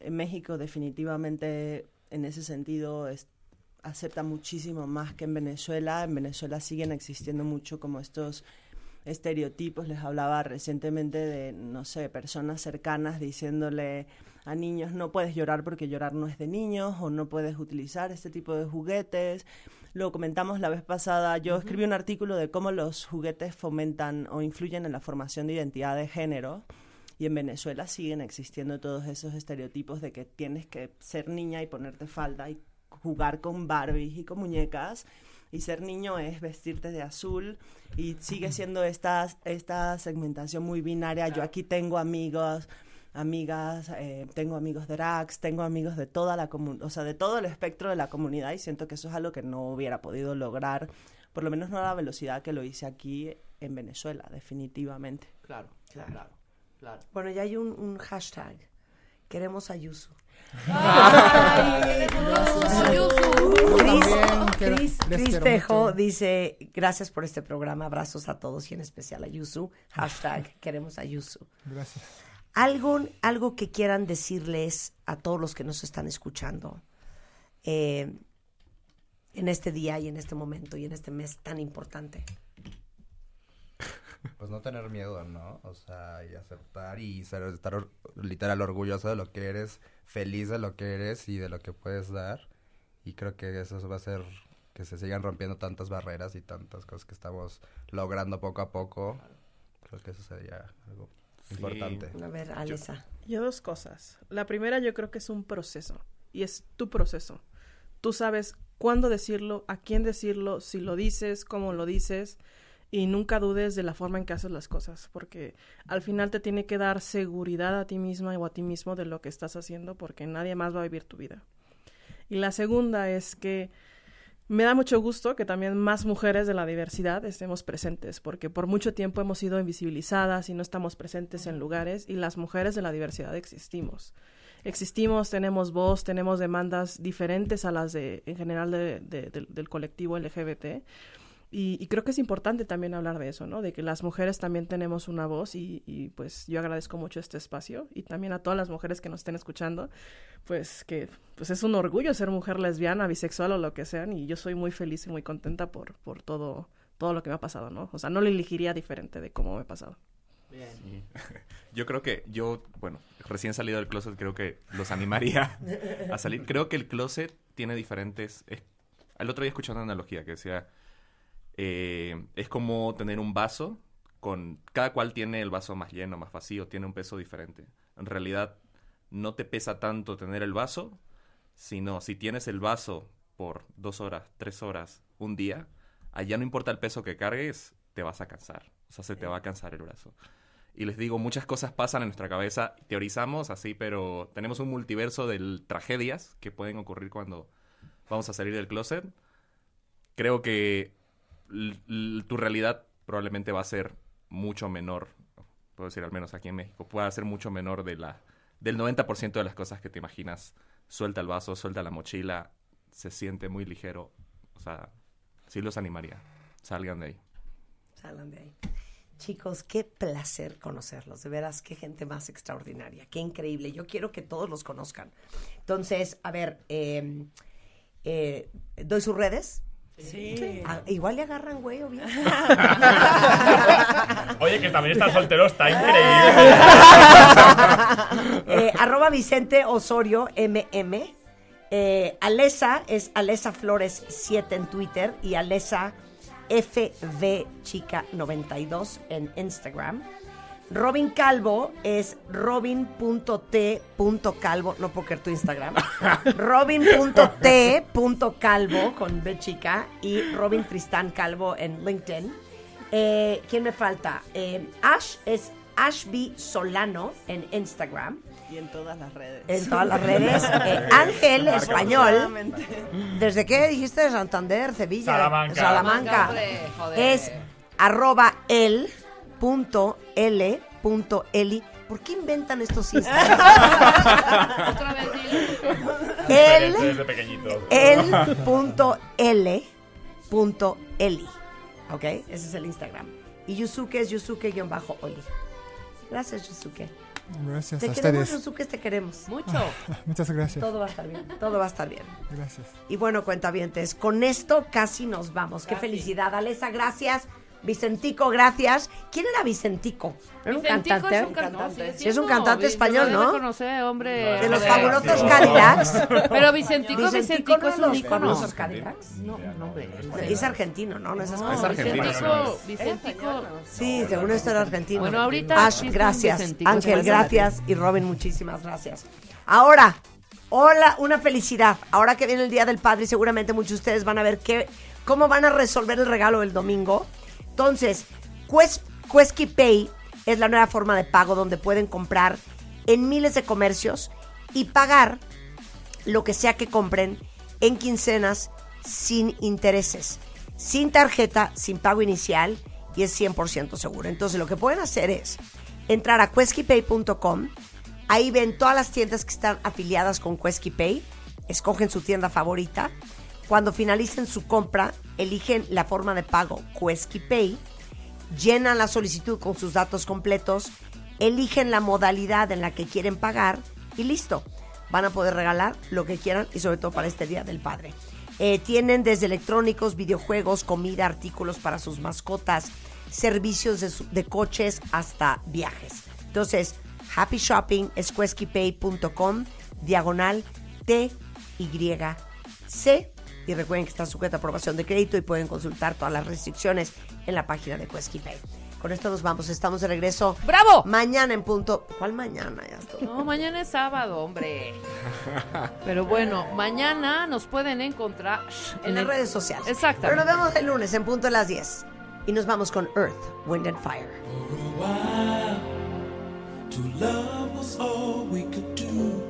en México definitivamente en ese sentido es- acepta muchísimo más que en Venezuela. En Venezuela siguen existiendo mucho como estos estereotipos. Les hablaba recientemente de, no sé, personas cercanas diciéndole a niños no puedes llorar porque llorar no es de niños o no puedes utilizar este tipo de juguetes. Lo comentamos la vez pasada. Yo escribí un artículo de cómo los juguetes fomentan o influyen en la formación de identidad de género. Y en Venezuela siguen existiendo todos esos estereotipos de que tienes que ser niña y ponerte falda y jugar con Barbies y con muñecas. Y ser niño es vestirte de azul. Y sigue siendo esta, esta segmentación muy binaria. Yo aquí tengo amigos, amigas, eh, tengo amigos drags, tengo amigos de toda la comunidad, o sea, de todo el espectro de la comunidad. Y siento que eso es algo que no hubiera podido lograr, por lo menos no a la velocidad que lo hice aquí en Venezuela, definitivamente. Claro, Claro. claro, claro. Bueno, ya hay un, un hashtag. Queremos a Yusu. Ay, Yusu. Cris, Tejo mucho. dice, gracias por este programa, abrazos a todos y en especial a Yusu. Hashtag, queremos a Yusu. Gracias. Algo, algo que quieran decirles a todos los que nos están escuchando eh, en este día y en este momento y en este mes tan importante. Pues no tener miedo, ¿no? O sea, y aceptar y ser, estar or- literal orgulloso de lo que eres, feliz de lo que eres y de lo que puedes dar. Y creo que eso va a hacer que se sigan rompiendo tantas barreras y tantas cosas que estamos logrando poco a poco. Creo que eso sería algo importante. A ver, Alisa. Yo dos cosas. La primera yo creo que es un proceso y es tu proceso. Tú sabes cuándo decirlo, a quién decirlo, si lo dices, cómo lo dices y nunca dudes de la forma en que haces las cosas porque al final te tiene que dar seguridad a ti misma o a ti mismo de lo que estás haciendo porque nadie más va a vivir tu vida. Y la segunda es que me da mucho gusto que también más mujeres de la diversidad estemos presentes, porque por mucho tiempo hemos sido invisibilizadas y no estamos presentes en lugares y las mujeres de la diversidad existimos. existimos, tenemos voz, tenemos demandas diferentes a las de, en general, de- de- del- del colectivo LGBT. Y, y creo que es importante también hablar de eso, ¿no? De que las mujeres también tenemos una voz y, y, pues yo agradezco mucho este espacio y también a todas las mujeres que nos estén escuchando, pues que pues es un orgullo ser mujer lesbiana, bisexual o lo que sean y yo soy muy feliz y muy contenta por, por todo, todo lo que me ha pasado, ¿no? O sea, no lo elegiría diferente de cómo me ha pasado. Sí. Yo creo que yo, bueno, recién salido del closet, creo que los animaría a salir. Creo que el closet tiene diferentes... es- El otro día escuché una analogía que decía, eh, es como tener un vaso con... Cada cual tiene el vaso más lleno, más vacío, tiene un peso diferente. En realidad, no te pesa tanto tener el vaso, sino si tienes el vaso por dos horas, tres horas, un día, allá no importa el peso que cargues, te vas a cansar. O sea, se te va a cansar el brazo. Y les digo, muchas cosas pasan en nuestra cabeza, teorizamos así, pero tenemos un multiverso de tragedias que pueden ocurrir cuando vamos a salir del closet. Creo que tu realidad probablemente va a ser mucho menor, puedo decir al menos aquí en México, puede ser mucho menor de la, del 90% de las cosas que te imaginas. Suelta el vaso, suelta la mochila, se siente muy ligero. O sea, sí los animaría. Salgan de ahí. Salgan de ahí. Chicos, qué placer conocerlos. De veras, qué gente más extraordinaria. Qué increíble. Yo quiero que todos los conozcan. Entonces, a ver, eh, eh, ¿doy sus redes? Sí. Ah, igual le agarran, güey, o bien. Oye, que también está soltero, está increíble. Eh, arroba Vicente Osorio MM. Eh, Alesa es Alesa Flores 7 en Twitter y Alesa FV Chica 92 en Instagram. Robin Calvo es robin.t.calvo, no puedo creer tu Instagram. robin.t.calvo con B chica y Robin Tristán Calvo en LinkedIn. Eh, ¿Quién me falta? Eh, Ash es Ashby Solano en Instagram. Y en todas las redes. En todas las redes. Eh, Ángel Español. ¿Desde qué dijiste? ¿De Santander, Sevilla? Salamanca. Salamanca. Joder. Es arroba el punto l punto eli. ¿Por qué inventan estos Instagram? Otra vez, dilo. el punto l punto eli. ¿Ok? Ese es el Instagram. Y Yusuke es Yusuke-oli. Gracias, Yusuke. Gracias Te a queremos, ustedes. Yusuke, te queremos. Mucho. Muchas gracias. Todo va a estar bien, todo va a estar bien. Gracias. Y bueno, cuentavientes, con esto casi nos vamos. Qué felicidad. Alesa, gracias. Vicentico, gracias. ¿Quién era Vicentico? ¿Era un Vicentico cantante? es un cantante. Sí, es un cantante español, ¿no? conocer, hombre. De los fabulosos Cadillacs. Pero Vicentico, Vicentico Vicentico no es de un los ícono. fabulosos Cadillacs. No, no, hombre. Es argentino, ¿no? No es español. Es argentino, Vicentico, Vicentico. Sí, según esto era argentino. Bueno, ahorita Ash, gracias. Ángel, gracias. Y Robin, muchísimas gracias. Ahora, hola, una felicidad. Ahora que viene el Día del Padre, seguramente muchos de ustedes van a ver qué, cómo van a resolver el regalo del domingo. Entonces, Quesky Pay es la nueva forma de pago donde pueden comprar en miles de comercios y pagar lo que sea que compren en quincenas sin intereses, sin tarjeta, sin pago inicial y es 100% seguro. Entonces lo que pueden hacer es entrar a queskypay.com, ahí ven todas las tiendas que están afiliadas con QueskyPay, escogen su tienda favorita, cuando finalicen su compra, eligen la forma de pago QueskyPay, llenan la solicitud con sus datos completos, eligen la modalidad en la que quieren pagar y listo. Van a poder regalar lo que quieran y sobre todo para este Día del Padre. Eh, tienen desde electrónicos, videojuegos, comida, artículos para sus mascotas, servicios de, coches hasta viajes. Entonces, Happy Shopping es diagonal T-Y-C. Y recuerden que está sujeta a aprobación de crédito y pueden consultar todas las restricciones en la página de QueskyPay. Con esto nos vamos, estamos de regreso. ¡Bravo! Mañana en punto. ¿Cuál mañana? Ya estoy. No, mañana es sábado, hombre. Pero bueno, mañana nos pueden encontrar En las el- redes sociales. Exacto. Pero nos vemos el lunes en punto de las 10. Y nos vamos con Earth, Wind and Fire. To love was all we could do.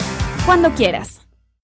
cuando quieras.